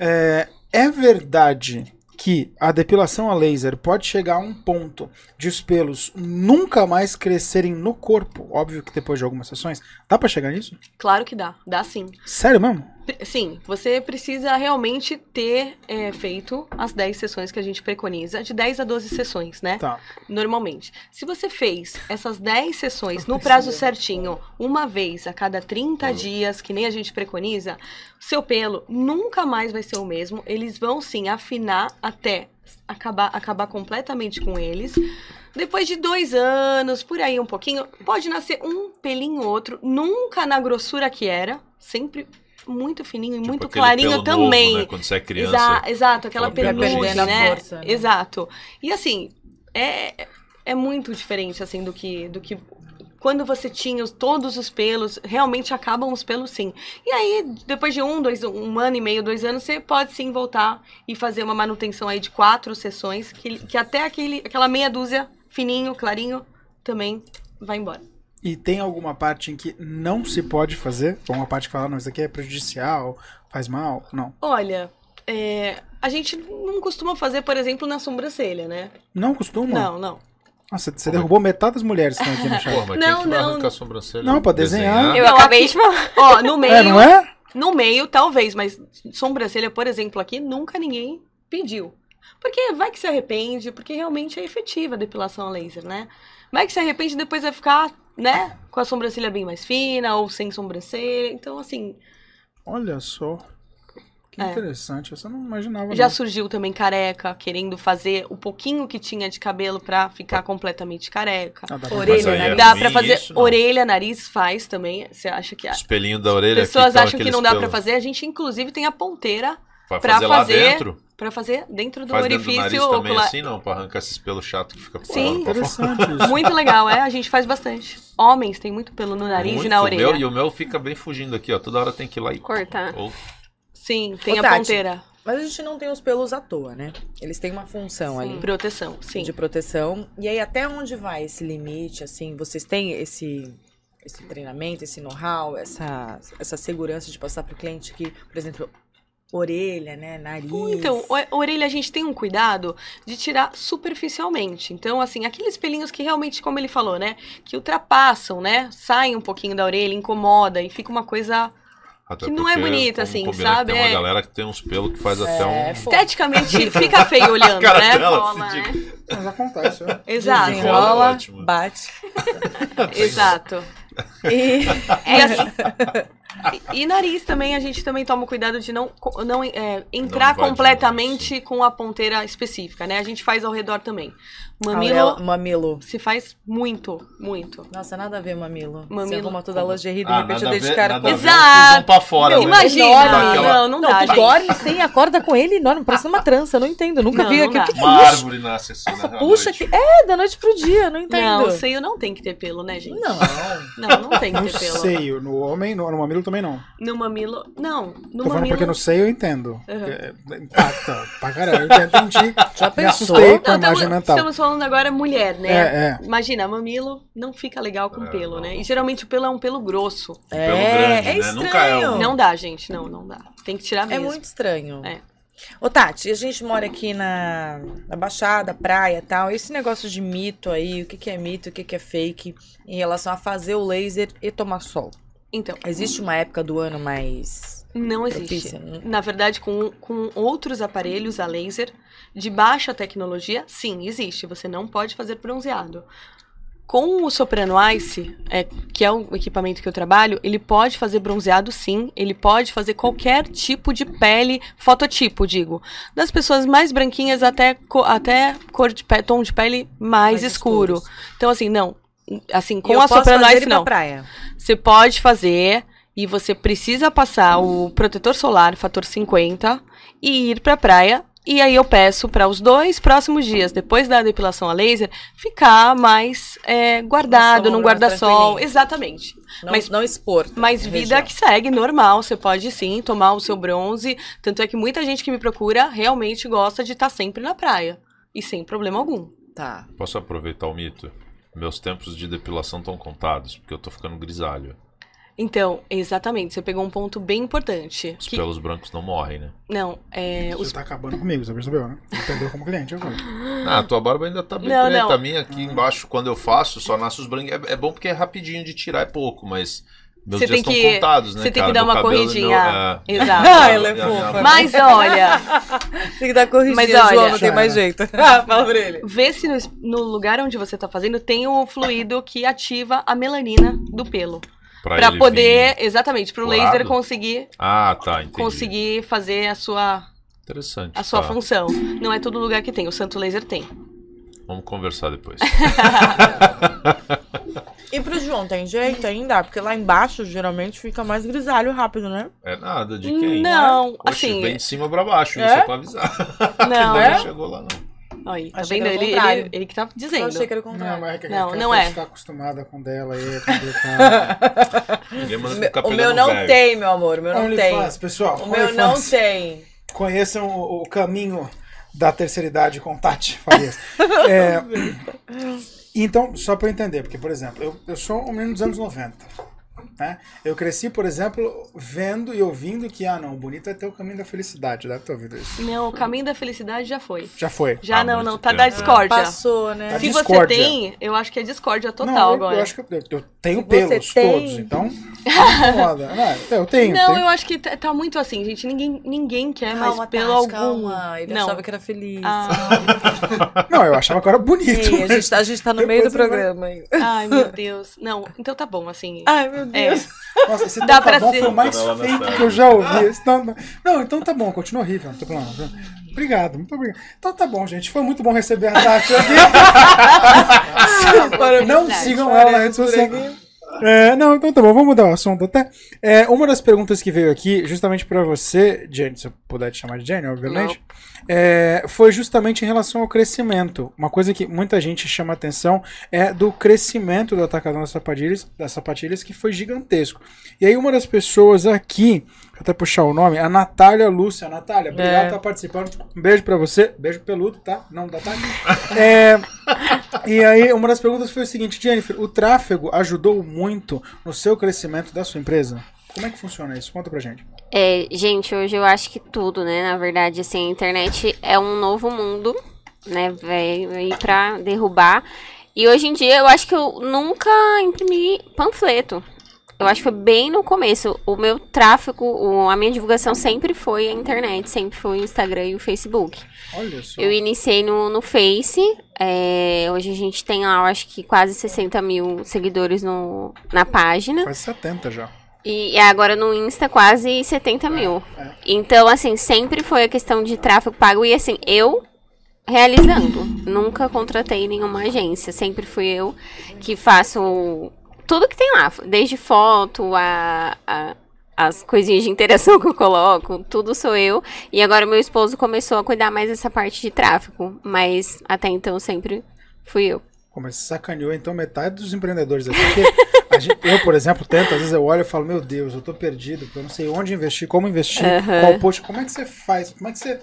É, é verdade que a depilação a laser pode chegar a um ponto de os pelos nunca mais crescerem no corpo? Óbvio que depois de algumas sessões. Dá pra chegar nisso? Claro que dá. Dá sim. Sério mesmo? Sim, você precisa realmente ter é, feito as 10 sessões que a gente preconiza, de 10 a 12 sessões, né? Tá. Normalmente. Se você fez essas 10 sessões no prazo certinho, uma vez a cada 30 dias, que nem a gente preconiza, seu pelo nunca mais vai ser o mesmo. Eles vão sim afinar até acabar, acabar completamente com eles. Depois de dois anos, por aí um pouquinho, pode nascer um pelinho ou outro, nunca na grossura que era, sempre muito fininho e Tipo muito clarinho pelo também. Novo, né? Quando você é criança. Exa- exato, aquela aquela né? força, né? Exato. E assim, é, é muito diferente assim do que do que quando você tinha os- todos os pelos, realmente acabam os pelos sim. E aí, depois de um, dois, um ano e meio, dois anos, você pode sim voltar e fazer uma manutenção aí de quatro sessões, que, que até aquele, aquela meia dúzia, fininho, clarinho, também vai embora. E tem alguma parte em que não se pode fazer? Ou uma parte que fala, não, isso aqui é prejudicial, faz mal? Não. Olha, é, a gente não costuma fazer, por exemplo, na sobrancelha, né? Não costuma? Não, não. Nossa, você derrubou metade das mulheres que estão aqui no chat. Pô, mas Não, quem que vai não. a sobrancelha? Não, pra desenhar. Eu Não, acabei de falar. Ó, no meio. É, não é? No meio, talvez, mas sobrancelha, por exemplo, aqui, nunca ninguém pediu. Porque vai que se arrepende, porque realmente é efetiva a depilação a laser, né? Vai que se arrepende e depois vai ficar, né, com a sobrancelha bem mais fina ou sem sobrancelha. Então, assim, Olha só. Que É. interessante. Essa eu não imaginava. já não. surgiu também careca, querendo fazer o pouquinho que tinha de cabelo pra ficar completamente careca. Ah, dá pra Orelha, é Dá pra fazer isso, orelha, nariz, faz também. Você acha que. Espelhinho da orelha. pessoas acham que não dá pra pelos. fazer. A gente, inclusive, tem a ponteira Vai pra fazer lá fazer dentro? pra fazer dentro do Faz dentro do orifício nariz também ocular. assim, não? Pra arrancar esses pelos chatos que fica Sim. pra fora. Interessante isso. Muito legal, é? A gente faz bastante. Homens têm muito pelo no nariz Muito. e na O orelha. meu- e o meu fica bem fugindo aqui, ó. Toda hora tem que ir lá e Cortar. Ou- Sim, tem Ô, a Tati, ponteira. Mas a gente não tem os pelos à toa, né? Eles têm uma função Sim. ali. Proteção, sim. de proteção. E aí, até onde vai esse limite, assim? Vocês têm esse, esse treinamento, esse know-how, essa, essa segurança de passar pro cliente que, por exemplo, orelha, né, nariz... Então, a orelha a gente tem um cuidado de tirar superficialmente. Então, assim, aqueles pelinhos que realmente, como ele falou, né? Que ultrapassam, né? Saem um pouquinho da orelha, incomoda e fica uma coisa Até Que não é vamos assim, sabe? Tem uma É. galera que tem uns pelos que faz até É, um. pô. esteticamente fica feio olhando, Cara né? dela, Rola, né? Mas acontece, ó. Exato. Ótimo. bate. Exato. E, E assim, E, e nariz também, a gente também toma cuidado de não, não é, entrar invadir completamente com a ponteira específica, né? A gente faz ao redor também. Mamilo Aurélia- mamilo. se faz muito, muito. Nossa, nada a ver mamilo. Você Mamilo. arruma toda a lingerie, de Ah, repente nada eu a dei de ver- cara com vão pra fora, Meu, né? imagina, não, não, Não, dá, tu gente. dorme sem, acorda com ele enorme, parece uma trança, eu não entendo. Nunca Não, vi não. O que, que Uma é isso? árvore nasce assim, Essa à puxa que. É, da noite pro dia, não entendo. Não, o seio não tem que ter pelo, né, gente? Não. Não, não tem que No ter pelo. seio, no homem, no, no mamilo também não. No mamilo, não. No Tô falando mamilo... porque no seio eu entendo. Uhum. É, Impacta pra caralho. Eu já entendi. Já Me pensou? assustei com a imagem mental. estamos falando agora mulher, né? É, é. Imagina, mamilo não fica legal com É, pelo, não. né? E geralmente o pelo é um pelo grosso. É, pelo grande, é né? estranho. Nunca é um- Não dá, gente. Não, não dá. Tem que tirar É mesmo. muito estranho. É. Ô, Tati, a gente mora aqui na, na Baixada, praia e tal. Esse negócio de mito aí, o que, que é mito, o que, que é fake, em relação a fazer o laser e tomar sol. Então, Existe uma época do ano mais não existe. propícia? né? Na verdade, com, com outros aparelhos a laser de baixa tecnologia, sim, existe. Você não pode fazer bronzeado. Com o Soprano Ice, é, que é o equipamento que eu trabalho, ele pode fazer bronzeado sim, ele pode fazer qualquer tipo de pele, fototipo, digo. Das pessoas mais branquinhas até, co- até cor de pe- tom de pele mais, Mais escuro. escuros. Então, assim, não. Assim, com a Soprano Ice, não. praia. Você pode fazer e você precisa passar o protetor solar fator 50 e ir pra praia. E aí eu peço para os dois próximos dias, depois da depilação a laser, ficar mais é, guardado num mais guarda-sol. Exatamente. Não, Mas- não expor. Mas a vida região. que segue, normal. Você pode sim tomar o seu bronze. Tanto é que muita gente que me procura realmente gosta de estar sempre na praia. E sem problema algum. Tá. Posso aproveitar o mito? Meus tempos de depilação estão contados, porque eu tô ficando grisalho. Então, exatamente, você pegou um ponto bem importante. Os que- pelos brancos não morrem, né? não, é, os Você tá acabando comigo, você percebeu, né? Você perdeu como cliente agora. Ah, a tua barba ainda tá bem Não, preta. não. A minha aqui embaixo, quando eu faço, só nasce os brancos. É, é bom porque é rapidinho de tirar, é pouco, mas meus Você dias tem estão que- contados, né, você tem cara? que dar Meu uma cabelo e corridinha. meu- é. Exato. Ah, ela é fofa. Mas olha, Tem que dar corrigida, Mas João, olha- não tem mais jeito. Ah, Fala pra ele. vê se no, no lugar onde você tá fazendo tem o fluido que ativa a melanina do pelo. Ele poder, vir- exatamente, pro colado? laser conseguir, Ah, tá, entendi. conseguir fazer a sua, Interessante. a sua tá. função. Não é todo lugar que tem, o Santo Laser tem. Vamos conversar depois. E pro João, tem jeito ainda? Porque lá embaixo, geralmente, fica mais grisalho rápido, né? É nada, de quem? Não, Oxe, assim, vem de cima pra baixo, É? isso é pra avisar. não, Não, é? chegou lá, não. Aí, tá Achei vendo? que era o Ele, contrário. ele, ele que tá Eu dizendo. achei que era o Não, contrário. mas é que Não, não é. ficar acostumada com dela aí, é complicado. Manda O meu- não velho. tem, meu amor. O meu não tem. OnlyFans, pessoal. O meu não OnlyFans. tem. Conheçam o, o caminho da terceira idade com Tati Farias. É, então, só para eu entender, porque, por exemplo, eu, eu sou um menino dos anos 90. Né? Eu cresci, por exemplo, vendo e ouvindo que, ah, não, o bonito é ter o caminho da felicidade. Deve ter ouvido isso. Não, o caminho da felicidade já foi. Já foi. Já Há não, não, tá tempo, da né? discórdia. Passou, né? Tá Se discórdia. você tem, eu acho que é discórdia total não, eu, agora. eu acho que eu, eu tenho Se pelos tem- todos, então. não incomoda. Não, eu tenho. Não, tenho. eu acho que tá, tá muito assim, gente. Ninguém, ninguém quer Calma, mais pelo algum. calma. Ele não. achava que era feliz. Ah, Não, eu achava que era bonito. Ei, a, gente, tá- a gente tá no meio do Depois vai- programa ainda. ai, meu Deus. Não, então tá bom, assim. Ai, meu É. Deus. Nossa, esse Dá pra bom ser. foi o mais feito que eu já ouvi. Não, não, não, então tá bom, continua horrível, não tem problema. Obrigado, muito obrigado. Então tá bom, gente. Foi muito bom receber a Tati aqui. não sigam ela na rede social. É, não, então tá bom, vamos mudar o assunto até. É, uma das perguntas que veio aqui, justamente pra você, Jenny, se eu puder te chamar de Jenny, obviamente, é, foi justamente em relação ao crescimento. Uma coisa que muita gente chama atenção é do crescimento do atacadão das sapatilhas, das sapatilhas, que foi gigantesco. E aí uma das pessoas aqui, até puxar o nome, a Natália Lúcia. Natália, obrigado É. por estar participando. Um beijo pra você, beijo peludo, tá? Não da Tati. É, e aí, uma das perguntas foi o seguinte, Jennifer, o tráfego ajudou muito no seu crescimento da sua empresa? Como é que funciona isso? Conta pra gente. É, gente, hoje eu acho que tudo, né? Na verdade, assim, a internet é um novo mundo, né? Veio aí pra derrubar. E hoje em dia eu acho que eu nunca imprimi panfleto. Eu acho que foi bem no começo. O meu tráfego, o- a minha divulgação sempre foi a internet, sempre foi o Instagram e o Facebook. Olha só. Eu iniciei no, no Face. é, hoje a gente tem lá, eu acho que quase 60 mil seguidores no, na página. Faz 70 já. E agora no Insta quase 70 mil. é. Então, assim, sempre foi a questão de tráfego pago. E assim, eu realizando. Nunca contratei nenhuma agência. Sempre fui eu que faço tudo que tem lá. Desde foto, a, a- as coisinhas de interação que eu coloco, tudo sou eu. E agora meu esposo começou a cuidar mais dessa parte de tráfego. Mas até então sempre fui eu. Pô, mas você sacaneou então metade dos empreendedores aqui. Gente- eu, por exemplo, tento, às vezes eu olho e falo, meu Deus, eu tô perdido, porque eu não sei onde investir, como investir, Aham. qual post. Como é que você faz? Como é que você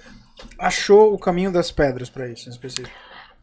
achou o caminho das pedras pra isso em específico?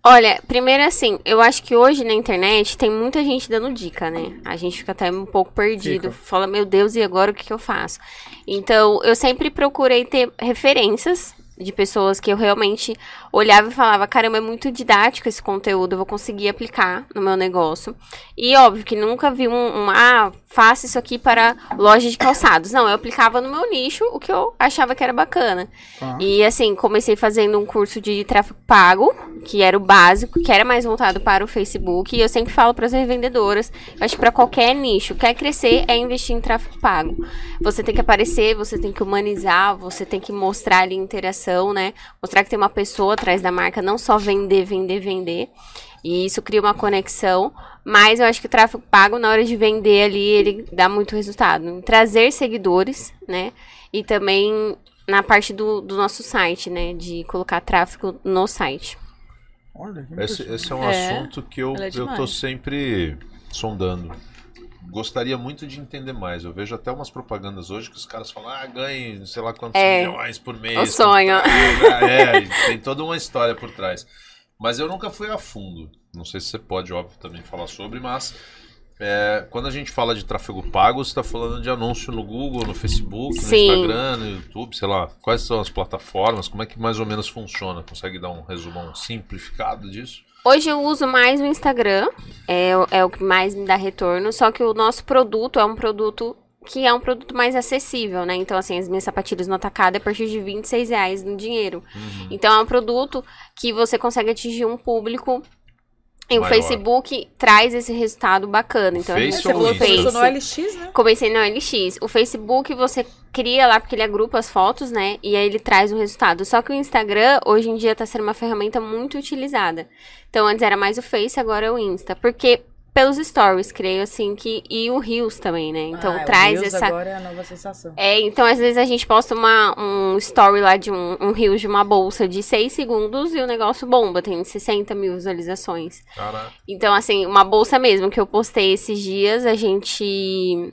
Olha, primeiro assim, eu acho que hoje na internet tem muita gente dando dica, né? A gente fica até um pouco perdido. Fala, meu Deus, e agora o que, que eu faço? Então, eu sempre procurei ter referências de pessoas que eu realmente olhava e falava, caramba, é muito didático esse conteúdo, eu vou conseguir aplicar no meu negócio. E óbvio que nunca vi um, um ah, faça isso aqui para loja de calçados. Não, eu aplicava no meu nicho o que eu achava que era bacana. Tá? E assim, comecei fazendo um curso de tráfego pago, que era o básico, que era mais voltado para o Facebook. E eu sempre falo para as revendedoras, eu acho que para qualquer nicho, quer crescer é investir em tráfego pago. Você tem que aparecer, você tem que humanizar, você tem que mostrar ali interação, né? Mostrar que tem uma pessoa atrás da marca, não só vender, vender, vender. E isso cria uma conexão. Mas eu acho que o tráfego pago, na hora de vender ali, ele dá muito resultado. Em trazer seguidores, né? E também na parte do, do nosso site, né? De colocar tráfego no site. Olha, Esse, esse é um É, assunto que eu, é eu tô sempre sondando. Gostaria muito de entender mais. Eu vejo até umas propagandas hoje que os caras falam, ah, ganhe sei lá quantos É. milhões por mês. O sonho. É, e tem toda uma história por trás. Mas eu nunca fui a fundo. Não sei se você pode, óbvio, também falar sobre, mas é, quando a gente fala de tráfego pago, você está falando de anúncio no Google, no Facebook, no Sim. Instagram, no YouTube, sei lá. Quais são as plataformas? Como é que mais ou menos funciona? Consegue dar um resumão simplificado disso? Hoje eu uso mais o Instagram, é, o- é o que mais me dá retorno, só que o nosso produto é um produto que é um produto mais acessível, né? Então, assim, as minhas sapatilhas no atacado é a partir de 26 reais no dinheiro. Então, é um produto que você consegue atingir um público e o. Facebook traz esse resultado bacana. Então, a Face gente Você falou Insta? no LX, né? Comecei no LX. O Facebook você cria lá porque ele agrupa as fotos, né? E aí ele traz o resultado. Só que o Instagram hoje em dia tá sendo uma ferramenta muito utilizada. Então antes era mais o Face, agora é o Insta. Porque pelos stories, creio assim que. E o Reels também, né? Então Ah, o traz Reels essa. agora é a nova sensação. É, então às vezes a gente posta uma, um story lá de um, um Reels de uma bolsa de 6 segundos e o negócio bomba, tem 60 mil visualizações. Caraca. Então, assim, uma bolsa mesmo que eu postei esses dias, a gente.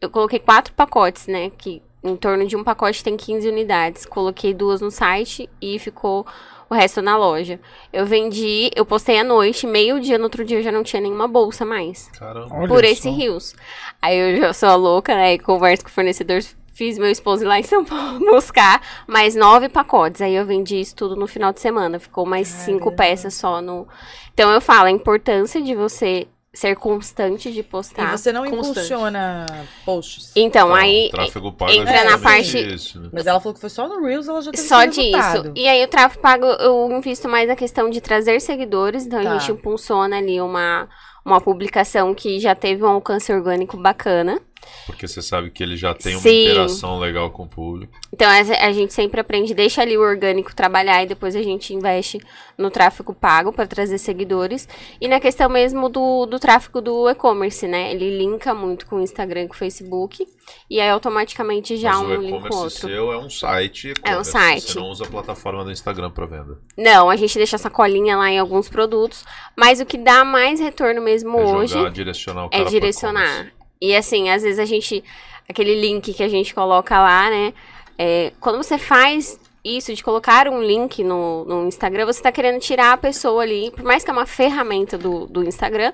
Eu coloquei quatro pacotes, né? Que em torno de um pacote tem 15 unidades. Coloquei duas no site e ficou o resto na loja. Eu vendi, eu postei à noite, meio-dia, no outro dia eu já não tinha nenhuma bolsa mais. Caramba. Olha por esse rios. Aí eu já sou a louca, né? E converso com o fornecedor. Fiz meu esposo ir lá em São Paulo buscar mais nove pacotes. Aí eu vendi isso tudo no final de semana. Ficou mais cinco Caramba. peças só no. Então eu falo a importância de você ser constante de postar. E você não Constante. impulsiona posts. Então, Então, aí. tráfego pago entra é na parte- isso, né? Mas ela falou que foi só no Reels, ela já teve Só resultado. disso. E aí o tráfego pago eu invisto mais na questão de trazer seguidores. Então Tá. a gente impulsiona ali uma, uma publicação que já teve um alcance orgânico bacana. Porque você sabe que ele já tem uma Sim. interação legal com o público. Então a gente sempre aprende, deixa ali o orgânico trabalhar e depois a gente investe no tráfego pago para trazer seguidores. E na questão mesmo do, do tráfego do e-commerce, né? Ele linka muito com o Instagram e com o Facebook. E aí automaticamente já Mas um o linka com o e-commerce outro. seu é um site. É um site. Você não usa a plataforma do Instagram para venda. Não, a gente deixa essa colinha lá em alguns produtos. Mas o que dá mais retorno mesmo É hoje jogar, direcionar o cara é direcionar. E assim, às vezes a gente. Aquele link que a gente coloca lá, né? é, quando você faz isso de colocar um link no, no Instagram, você tá querendo tirar a pessoa ali, por mais que é uma ferramenta do, do Instagram,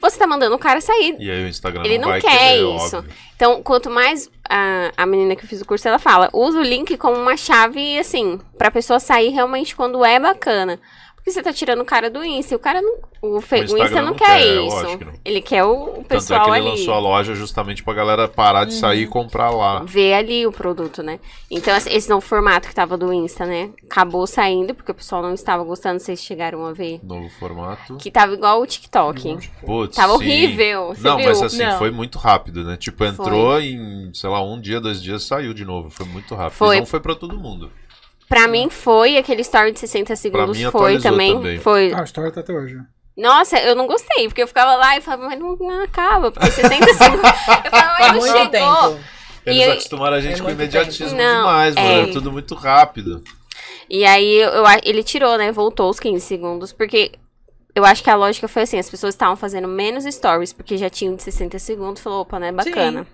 você tá mandando o cara sair. E aí o Instagram Ele não, não vai quer querer, isso. óbvio. Então, quanto mais a, a menina que eu fiz o curso, ela fala, usa o link como uma chave, assim, pra pessoa sair realmente quando é bacana. Porque você tá tirando o cara do Insta. O cara não. O, fe, o, Instagram Insta não, não quer, quer, é isso. que não. Ele quer o, o Tanto pessoal é que ele ali. lançou a loja justamente pra galera parar de sair e comprar lá. Ver ali o produto, né? Então, esse novo formato que tava do Insta, né? Acabou saindo, porque o pessoal não estava gostando, vocês chegaram a ver. Novo formato. Que tava igual o TikTok. Putz, Tava sim. horrível. Você Não, viu? mas assim, Não. foi muito rápido, né? Tipo, entrou em, sei lá, um dia, dois dias, saiu de novo. Foi muito rápido. Foi. E não foi pra todo mundo. Pra mim foi, aquele story de 60 segundos mim, foi também. também. Foi. Ah, a história tá até hoje. né? Nossa, eu não gostei, porque eu ficava lá e falava, mas não, não acaba, porque 60 segundos. Eu falava, mas não Muito chegou. tempo. Eles E eu- acostumaram a gente É com imediatismo. Não, demais, mano. é. É tudo muito rápido. E aí eu, eu ele tirou, né? Voltou os 15 segundos, porque eu acho que a lógica foi assim: as pessoas estavam fazendo menos stories, porque já tinham de 60 segundos, falou, opa, não é bacana.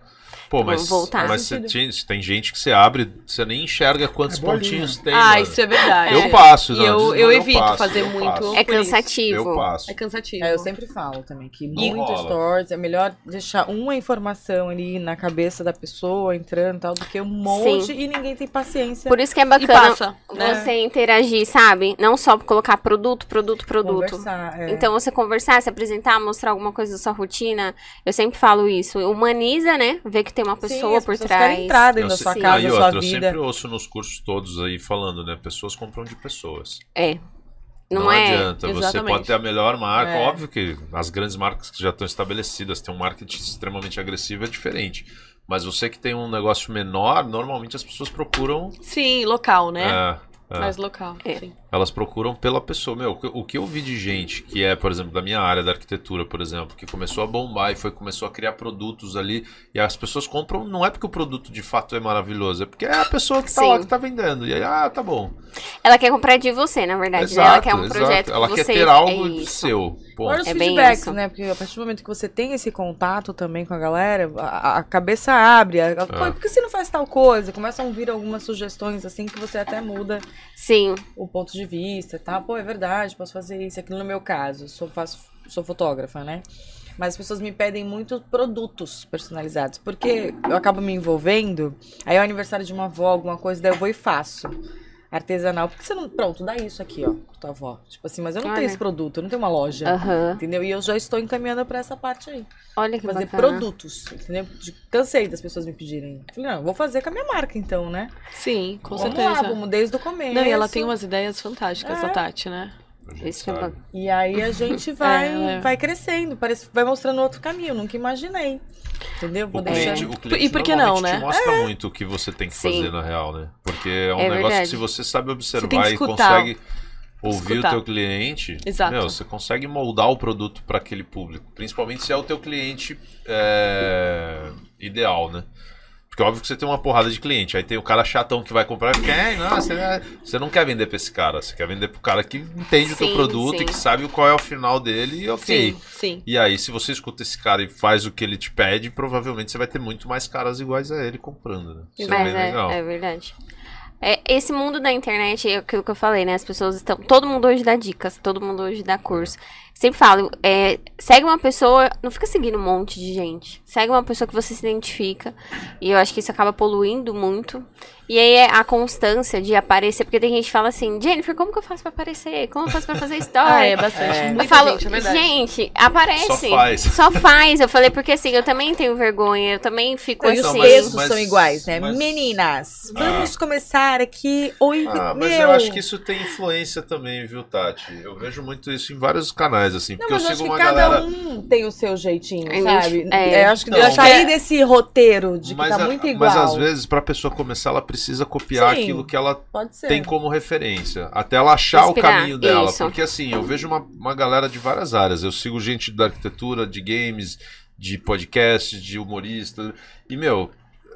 Pô, mas, voltar. mas você tem gente que você abre, você nem enxerga quantos É pontinhos tem. Ah, mano. isso é verdade. Eu passo, não, eu, eu não, evito passo, fazer eu muito. passo. É cansativo. Eu passo. É cansativo. É, eu sempre falo também que E- muito rola. stories é melhor deixar uma informação ali na cabeça da pessoa entrando e tal, do que um monte e ninguém tem paciência. Por isso que é bacana passa, né? você interagir, sabe? Não só colocar produto, produto, produto. Conversar, é. Então, você conversar, se apresentar, mostrar alguma coisa da sua rotina. Eu sempre falo isso. Humaniza, né? Ver que tem uma Sim, pessoa as por trás. querem entrar dentro Eu da sua Sim. casa, e da outra, sua eu vida. sempre ouço nos cursos todos aí falando, né? Pessoas compram de pessoas. É. Não, é. adianta. Você Exatamente. pode ter a melhor marca. É. Óbvio que as grandes marcas que já estão estabelecidas têm um marketing extremamente agressivo é diferente. Mas você que tem um negócio menor, normalmente as pessoas procuram. Sim, local, né? é, é, Mais local. É. Sim. Elas procuram pela pessoa. Meu, o que- eu vi de gente que é, por exemplo, da minha área da arquitetura, por exemplo, que começou a bombar e foi começou a criar produtos ali e as pessoas compram, não é porque o produto de fato é maravilhoso, é porque é a pessoa que tá Sim. lá que tá vendendo. E aí, ah, tá bom. Ela quer comprar de você, na verdade. né? Ela quer um projeto Ela que quer ter algo é seu. Ponto. Fora os É bem feedbacks, isso. né? Porque a partir do momento que você tem esse contato também com a galera, a, a cabeça abre. A, Pô, É. por que você não faz tal coisa? Começam a vir algumas sugestões assim que você até muda Sim. o ponto de vista e tal. Pô, é verdade, posso fazer isso. Aquilo no meu caso, sou, faço, sou fotógrafa, né? Mas as pessoas me pedem muito produtos personalizados. Porque eu acabo me envolvendo, aí é o aniversário de uma avó, alguma coisa, daí eu vou e faço. Artesanal. Por que você não. Pronto, dá isso aqui, ó, pra tua avó. Tipo assim, mas eu não Olha. tenho esse produto, eu não tenho uma loja. Aham. Entendeu? E eu já estou encaminhando pra essa parte aí. Olha que fazer bacana. produtos, entendeu? De- cansei das pessoas me pedirem. Falei, não, vou fazer com a minha marca então, né? Sim, com vamos certeza. lá, vamos desde o começo. Não, e ela tem umas ideias fantásticas, É. a Tati, né? Isso que é. E aí a gente vai, É, é. vai crescendo, parece, vai mostrando outro caminho, nunca imaginei. Entendeu? Vou O deixar. cliente, o cliente E por que não, né? te mostra muito o que você tem que Sim. fazer na real, né? Porque é um É negócio verdade. que se você sabe observar Você e consegue ouvir Escutar. o teu cliente, Exato. meu, você consegue moldar o produto para aquele público. Principalmente se é o teu cliente é, ideal, né? Porque óbvio que você tem uma porrada de cliente. Aí tem o cara chatão que vai comprar. Quer, não, você, você não quer vender pra esse cara. Você quer vender pro cara que entende o teu Sim, produto sim. e que sabe qual é o final dele e ok. Sim, sim. E aí, se você escuta esse cara e faz o que ele te pede, provavelmente você vai ter muito mais caras iguais a ele comprando, né? Isso é Mas bem legal. é, é verdade. É, esse mundo da internet, é aquilo que eu falei, né? As pessoas estão. Todo mundo hoje dá dicas, todo mundo hoje dá curso. Sempre falo, é, segue uma pessoa, não fica seguindo um monte de gente. Segue uma pessoa que você se identifica. E eu acho que isso acaba poluindo muito. E aí é a constância de aparecer, porque tem gente que fala assim, Jennifer, como que eu faço pra aparecer? Como eu faço pra fazer story? Ah, é bastante. É. Eu falo, gente, é gente, aparece. Só faz. Só faz. Eu falei, porque assim, eu também tenho vergonha, eu também fico E os Então, assim. mas- textos mas- são iguais, né? mas- Meninas, Ah. vamos começar aqui. Oi, Ah, mas meu. eu acho que isso tem influência também, viu, Tati? Eu vejo muito isso em vários canais, assim. Não, Porque mas eu eu acho sigo que uma cada galera. um tem o seu jeitinho, É, sabe? é. Eu acho que mas- sair desse roteiro de que mas, tá a- muito igual. mas às vezes, pra pessoa começar, ela precisa copiar Sim. aquilo que ela tem como referência, até ela achar o caminho dela. isso. Porque assim, eu vejo uma, uma galera de várias áreas. Eu sigo gente da arquitetura, de games, de podcast, de humorista. E, meu,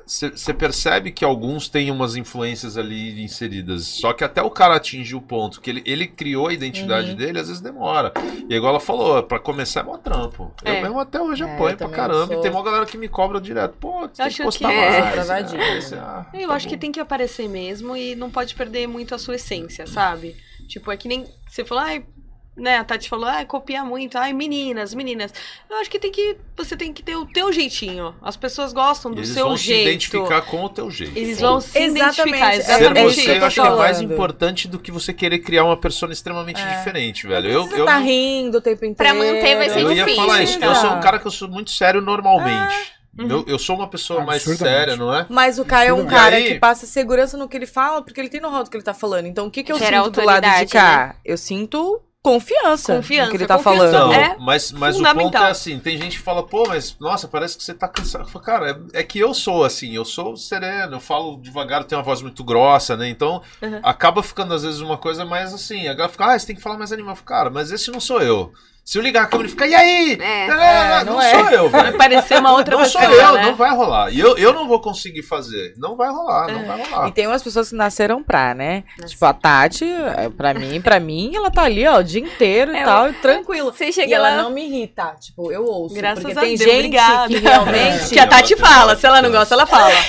você percebe que alguns têm umas influências ali inseridas. Só que até o cara atingir o ponto que ele, ele criou a identidade Uhum. dele, às vezes demora. E igual ela falou, pra começar é mó trampo. Eu É. mesmo até hoje É, apoio eu pra caramba. sou- E tem uma galera que me cobra direto. Pô, você tem Acho que postar que- mais. É. Ah, esse- ah, Eu tá acho que bom. tem que aparecer mesmo e não pode perder muito a sua essência, sabe? Tipo, é que nem você falou, ai, né, a Tati falou, ah, copia muito, ai, meninas, meninas. Eu acho que tem que, você tem que ter o teu jeitinho. As pessoas gostam do Eles seu vão jeito. se identificar com o teu jeito. Eles vão se Exatamente. identificar. É Ser é Exatamente. isso que você, eu eu acho que é mais importante do que você querer criar uma persona extremamente É. diferente, velho. Eu, Você eu, tá não- rindo o tempo inteiro. Pra manter vai ser eu ia difícil, falar isso. Eu sou um cara que eu sou muito sério normalmente. Uhum. Eu, eu sou uma pessoa mais séria, não é? Mas o Caio é um cara aí- que passa segurança no que ele fala, porque ele tem know-how do que ele tá falando. Então, o que, que eu Gera sinto do lado de cá? Eu sinto confiança, Confiança, que ele tá confiança falando. Não, é mas, mas o ponto fundamental. é assim, tem gente que fala, pô, mas nossa, parece que você tá cansado. Falo, Cara, é, é que eu sou assim, eu sou sereno, eu falo devagar, eu tenho uma voz muito grossa, né? Então Uhum. acaba ficando às vezes uma coisa mais assim. A galera fica, ah, você tem que falar mais animal. Eu falo, Cara, mas esse não sou eu. Se eu ligar a câmera e ficar, e aí? É. Ah, não não é. sou eu, Vai parecer uma outra Não sou pessoa, eu, né? não vai rolar. E eu, eu não vou conseguir fazer. Não vai rolar, não É. vai rolar. E tem umas pessoas que nasceram pra, né? Tipo, a Tati, é, pra mim, pra mim, ela tá ali, ó, o dia inteiro e É, tal, e tranquilo. Você E chega ela lá. não me irrita. Tipo, eu ouço. Graças porque a tem Deus, gente obrigada. que realmente. Que a Tati fala, se ela não gosta, ela fala.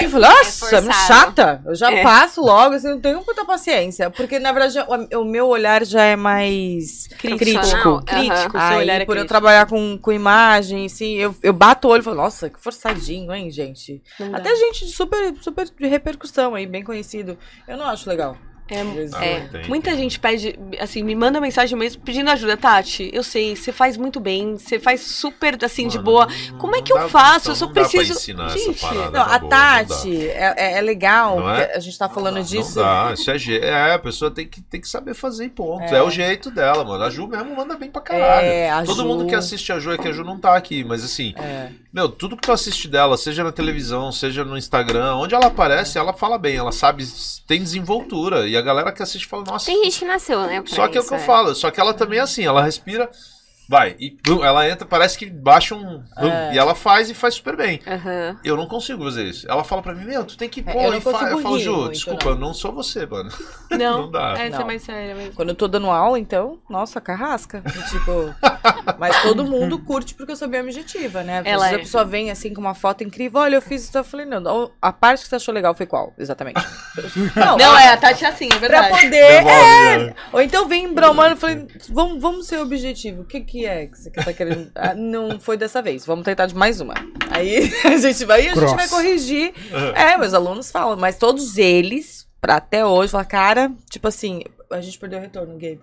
Eu falei, nossa, É chata. Eu já É. passo logo, assim, não tenho muita paciência. Porque, na verdade, o, o meu olhar já é mais Crítico. crítico. Aham. Crítico, seu Aí, olhar é por eu crítico. trabalhar com, com imagem, assim, eu, eu bato o olho e falo, nossa, que forçadinho, hein, gente? Não dá. Até gente de super, super de repercussão aí, bem conhecido. Eu não acho legal. É, Ah, É. Muita gente pede, assim, me manda mensagem mesmo pedindo ajuda. Tati, eu sei, você faz muito bem, você faz super, assim, de Mano, boa. não- Como é não que eu faço? então Eu só não dá pra preciso- ensinar Gente, essa parada, Não, a boa, não dá. Tati é, é- é legal, Não é? a gente tá falando disso. Não dá, isso é, é, a pessoa tem que, tem que saber fazer e ponto. É. o jeito dela, mano. A Ju mesmo manda bem pra caralho. É, a Todo Ju- mundo que assiste a Ju é que a Ju não tá aqui, mas assim, É. meu, tudo que tu assiste dela, seja na televisão, seja no Instagram, onde ela aparece, ela fala bem, ela sabe, tem desenvoltura. E a galera que assiste fala, nossa. Tem gente que nasceu, né? Só que é o que eu falo, só que ela também é assim, ela respira, vai, e pum, ela entra, parece que baixa um. pum, É. E ela faz e faz super bem. Aham. Eu não consigo fazer isso. Ela fala pra mim, meu, tu tem que É, pôr eu e fa... consigo Eu falo, Ju, desculpa, não. eu não sou você, mano. Não, Não dá. Essa é Não. mais séria mesmo. Quando eu tô dando aula, então, nossa, carrasca. E, tipo, mas todo mundo curte porque eu sou bem objetiva, né? Às Ela é. a pessoa vem assim com uma foto incrível, olha, eu fiz isso. Eu falei, não, a parte que você achou legal foi qual? Exatamente. Não, Não, é, a Tati é assim, é pra verdade. poder. É, Devolve, né? ou então vem bromando e falei, vamos, vamos ser objetivo. O que, que é que você tá querendo? Ah, não foi dessa vez, vamos tentar de mais uma. Aí a gente vai, a gente Grossa. vai corrigir. É, meus alunos falam, mas todos eles, pra até hoje, falam, cara, tipo assim, a gente perdeu o retorno, Gabriel.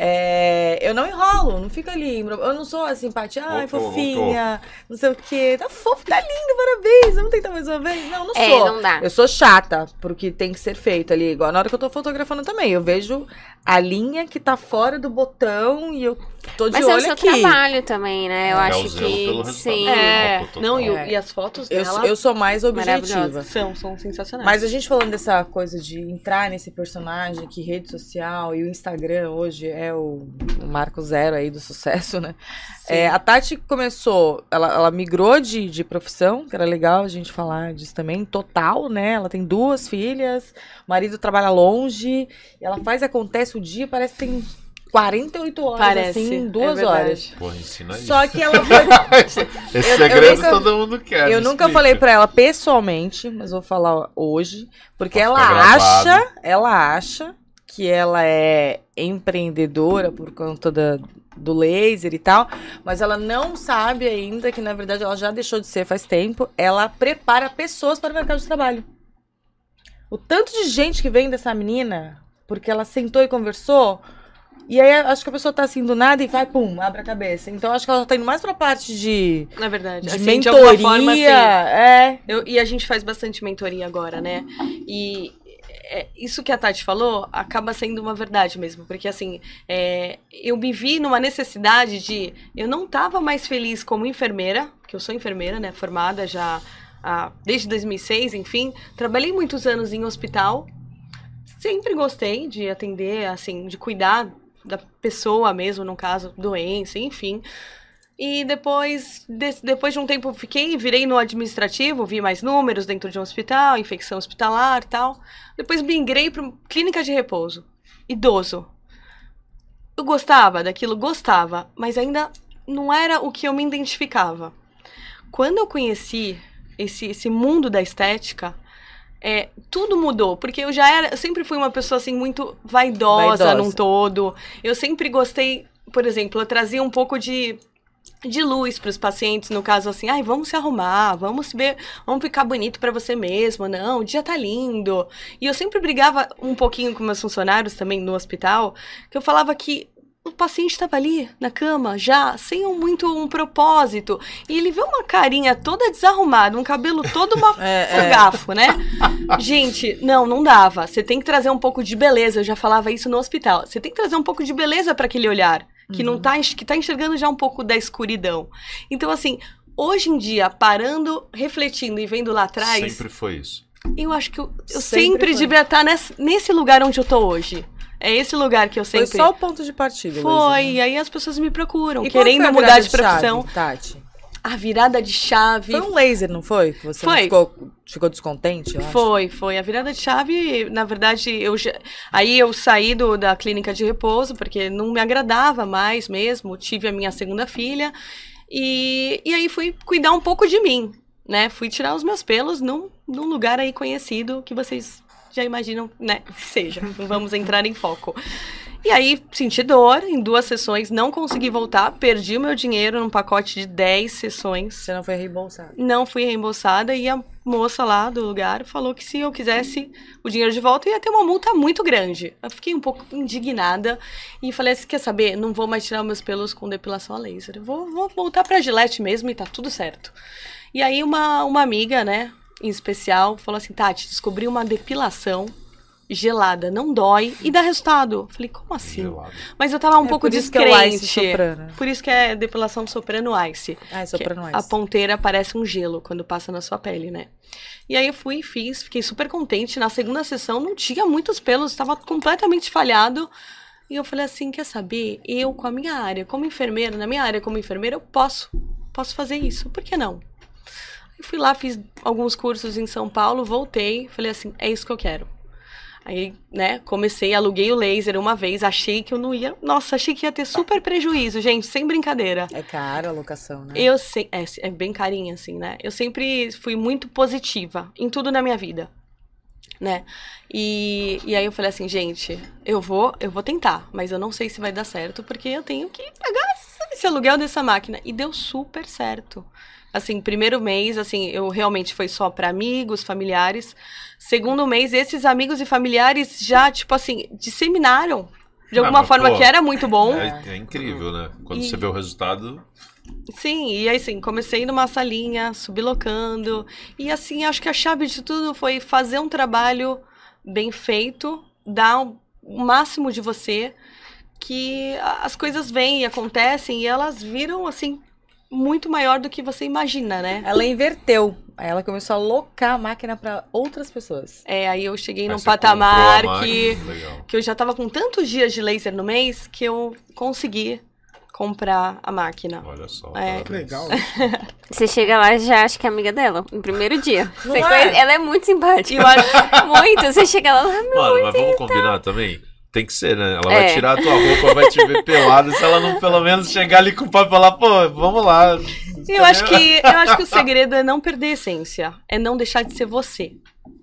É, eu não enrolo, não fica ali. Eu não sou a simpatia, ai, Voltou, fofinha, não sei o quê. Tá fofo, tá lindo, parabéns. Vamos tentar mais uma vez? Não, não É, sou. não dá. Eu sou chata, porque tem que ser feito ali. Igual na hora que eu tô fotografando também. Eu vejo a linha que tá fora do botão e eu tô de Mas é o olho seu aqui. trabalho também, né? Eu É, acho o zelo que sim. É, não, e, É. e as fotos Eu, dela eu sou mais objetiva. São, são sensacionais. Mas a gente falando dessa coisa de entrar nesse personagem, que rede social e o Instagram hoje é o, o marco zero aí do sucesso, né? É, a Tati começou, ela, ela migrou de, de profissão, que era legal a gente falar disso também, total, né? Ela tem duas filhas, o marido trabalha longe, e ela faz, acontece o dia, parece que tem 48 horas, Parece, assim, em é duas verdade. horas. Porra, ensina aí. Só que ela foi Esse eu segredo nunca- todo mundo quer. Eu nunca explica. falei pra ela pessoalmente, mas vou falar hoje, porque ela acha, ela acha que ela é empreendedora por conta da, do laser e tal, mas ela não sabe ainda que na verdade ela já deixou de ser faz tempo. Ela prepara pessoas para o mercado de trabalho. O tanto de gente que vem dessa menina, porque ela sentou e conversou, e aí acho que a pessoa tá assim do nada e vai, pum, abre a cabeça. Então acho que ela tá indo mais pra parte de Na verdade. de assim, mentoria, de forma, assim, é. Eu- e a gente faz bastante mentoria agora, né? E é, isso que a Tati falou acaba sendo uma verdade mesmo. Porque, assim, é, eu me vi numa necessidade de. Eu não estava mais feliz como enfermeira, porque eu sou enfermeira, né? Formada já desde 2006, enfim. Trabalhei muitos anos em hospital. Sempre gostei de atender, assim, de cuidar da pessoa mesmo, no caso, doença, enfim. E depois, de- depois de um tempo fiquei, virei no administrativo, vi mais números dentro de um hospital, infecção hospitalar e tal. Depois migrei para clínica de repouso, idoso. Eu gostava daquilo, gostava, mas ainda não era o que eu me identificava. Quando eu conheci esse, esse mundo da estética, é, tudo mudou, porque eu já era, eu sempre fui uma pessoa assim muito vaidosa, Vaidosa. num todo. Eu sempre gostei, por exemplo, eu trazia um pouco de de luz para os pacientes, no caso assim, ai, vamos se arrumar, vamos se ver, vamos ficar bonito para você mesmo, não, o dia tá lindo. E eu sempre brigava um pouquinho com meus funcionários também no hospital, que eu falava que o paciente estava ali na cama já sem um, muito um propósito e ele vê uma carinha toda desarrumada, um cabelo todo uma É, é. né? Gente, não, não dava. Você tem que trazer um pouco de beleza. Eu já falava isso no hospital. Você tem que trazer um pouco de beleza para aquele olhar que não tá que tá enxergando já um pouco da escuridão. Então assim, hoje em dia, parando, refletindo e vendo lá atrás, Sempre foi isso. eu acho que eu, eu Sempre sempre, foi. devia estar nesse, nesse lugar onde eu tô hoje. É esse lugar que eu Foi sempre só o ponto de partida. foi, né? e aí as pessoas me procuram, E querendo foi mudar de profissão. chave, Tati? A virada de chave Foi um laser, não foi? Você não Foi. ficou, ficou descontente, eu acho? Foi, foi. A virada de chave, na verdade, eu já... aí eu saí do, da clínica de repouso, porque não me agradava mais mesmo. Tive a minha segunda filha. E, e aí fui cuidar um pouco de mim, né? Fui tirar os meus pelos num, num lugar aí conhecido que vocês já imaginam, né? Que seja. Não Vamos entrar em foco. E aí, senti dor em duas sessões, não consegui voltar, perdi o meu dinheiro num pacote de 10 sessões. Você não foi reembolsado. Não fui reembolsada e a moça lá do lugar falou que se eu quisesse o dinheiro de volta ia ter uma multa muito grande. Eu fiquei um pouco indignada e falei assim, quer saber, não vou mais tirar meus pelos com depilação a laser. Eu vou, vou voltar pra Gillette mesmo e tá tudo certo. E aí uma, uma amiga, né, em especial, falou assim, Tati, descobri uma depilação gelada, não dói e dá resultado. Falei, como assim? Gelado. Mas eu tava um É pouco por é descrente. soprano. Por isso que é depilação soprano ice. Ah, é soprano A ice. ponteira parece um gelo quando passa na sua pele, né? E aí eu fui e fiz, fiquei super contente. Na segunda sessão não tinha muitos pelos, estava completamente falhado. E eu falei assim, quer saber? Eu com a minha área, como enfermeira, na minha área como enfermeira, eu posso, posso fazer isso. Por que não? Eu fui lá, fiz alguns cursos em São Paulo, voltei, falei assim, é isso que eu quero. Aí, né, comecei, aluguei o laser uma vez, achei que eu não ia. Nossa, achei que ia ter super prejuízo, gente, sem brincadeira. É caro a locação, né? Eu sei, é, é bem carinha, assim, né? Eu sempre fui muito positiva em tudo na minha vida, né? E, e aí eu falei assim, gente, eu vou, eu vou tentar, mas eu não sei se vai dar certo, porque eu tenho que pagar esse- esse aluguel dessa máquina. E deu super certo. Assim, primeiro mês, assim, eu realmente foi só para amigos, familiares. Segundo mês, esses amigos e familiares já, tipo assim, disseminaram de Ah, alguma mas, forma pô, que era muito bom. É, é incrível, né? Quando E- você vê o resultado. Sim, e aí assim, comecei numa salinha, subilocando. E assim, acho que a chave de tudo foi fazer um trabalho bem feito, dar o máximo de você, que as coisas vêm e acontecem e elas viram assim muito maior do que você imagina, né? Ela inverteu. Aí ela começou a locar a máquina pra outras pessoas. É, aí eu cheguei aí num patamar que Legal. que eu já tava com tantos dias de laser no mês que eu consegui comprar a máquina. Olha só. É. Legal. Você chega lá e já acha que é amiga dela, no primeiro dia. Você é? conhece- Ela é muito simpática. E eu acho, Muito. Você chega lá, Mano, mas vamos combinar também? Tem que ser, né? Ela vai É. tirar a tua roupa, vai te ver pelado. Se ela não pelo menos chegar ali com o pai e falar, pô, vamos lá. Eu acho que eu acho que o segredo é não perder a essência, é não deixar de ser você.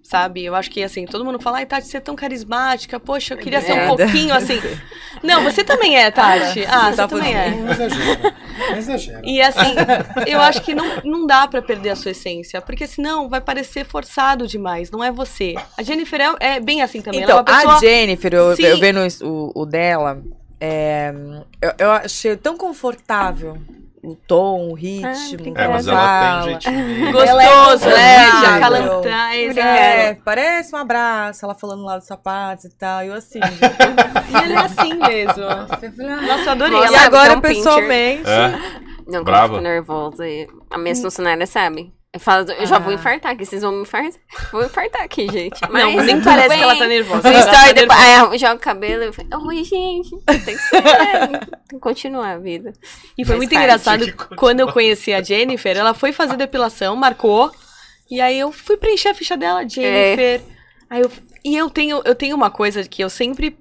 Sabe? Eu acho que assim, todo mundo fala, ai, Tati, você é tão carismática, poxa, eu queria ser um pouquinho assim. Não, você também é, Tati. Ah, você Tá também é. Não exagera. Não exagera. E assim, eu acho que não, não dá pra perder a sua essência, porque senão vai parecer forçado demais, não é você. A Jennifer é, é bem assim também. Então, ela é uma pessoa... a Jennifer, eu, eu vendo o, o dela, é, eu, eu achei tão confortável o tom, o ritmo. obrigada. É, mas ela fala. tem um jeitinho. Gostoso, é né? Exato. É, parece um abraço, ela falando lá dos sapatos e tal, e eu assim. E ele é assim mesmo. ah. Nossa, eu adorei. Nossa, e Ela- agora, pessoalmente, É? Não, Brava? eu fico nervosa. e A minha funcionária sabe. Eu falo, eu já vou Ah. infartar aqui, vocês vão me infartar. Vou infartar aqui, gente. Não, Mas nem tudo parece bem. que ela tá nervosa. Está tá e depois, aí eu jogo o cabelo e eu falo, oi, gente. Tem que ser. é, tem que continuar a vida. E foi Faz muito parte. engraçado quando eu conheci a Jennifer, ela foi fazer depilação, marcou, e aí eu fui preencher a ficha dela, Jennifer. Aí eu, e eu tenho, eu tenho uma coisa que eu sempre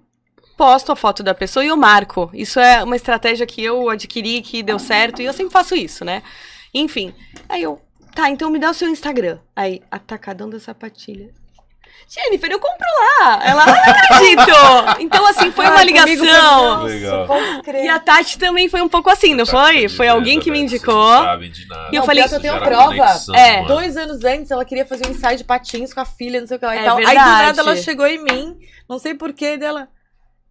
posto a foto da pessoa e eu marco. Isso é uma estratégia que eu adquiri, que deu certo, e eu sempre faço isso, né? Enfim, aí eu, tá, então me dá o seu Instagram. Aí, atacadão da sapatilha. Jennifer, eu compro lá. Ela, não acredito. Então, assim, foi uma ligação. Legal. E a Tati também foi um pouco assim, não foi? Foi alguém que me indicou. Vocês não sabem de nada. E eu falei, que eu tenho prova. É. Dois anos antes, ela queria fazer um ensaio de patins com a filha, não sei o que lá e É tal. Aí do nada ela chegou em mim, não sei porquê, dela.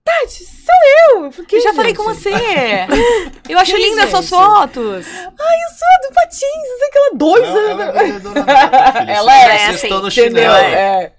Tati, sou eu! Eu falei, Eu já "Quem, falei gente?" com você. Eu acho lindas suas gente? fotos. Ai, eu sou do patins, sei que dois Ela, anos. ela é vendedora nata, filho. Ela Vocês- é vocês assim, estão no Entendeu? chinelo. É.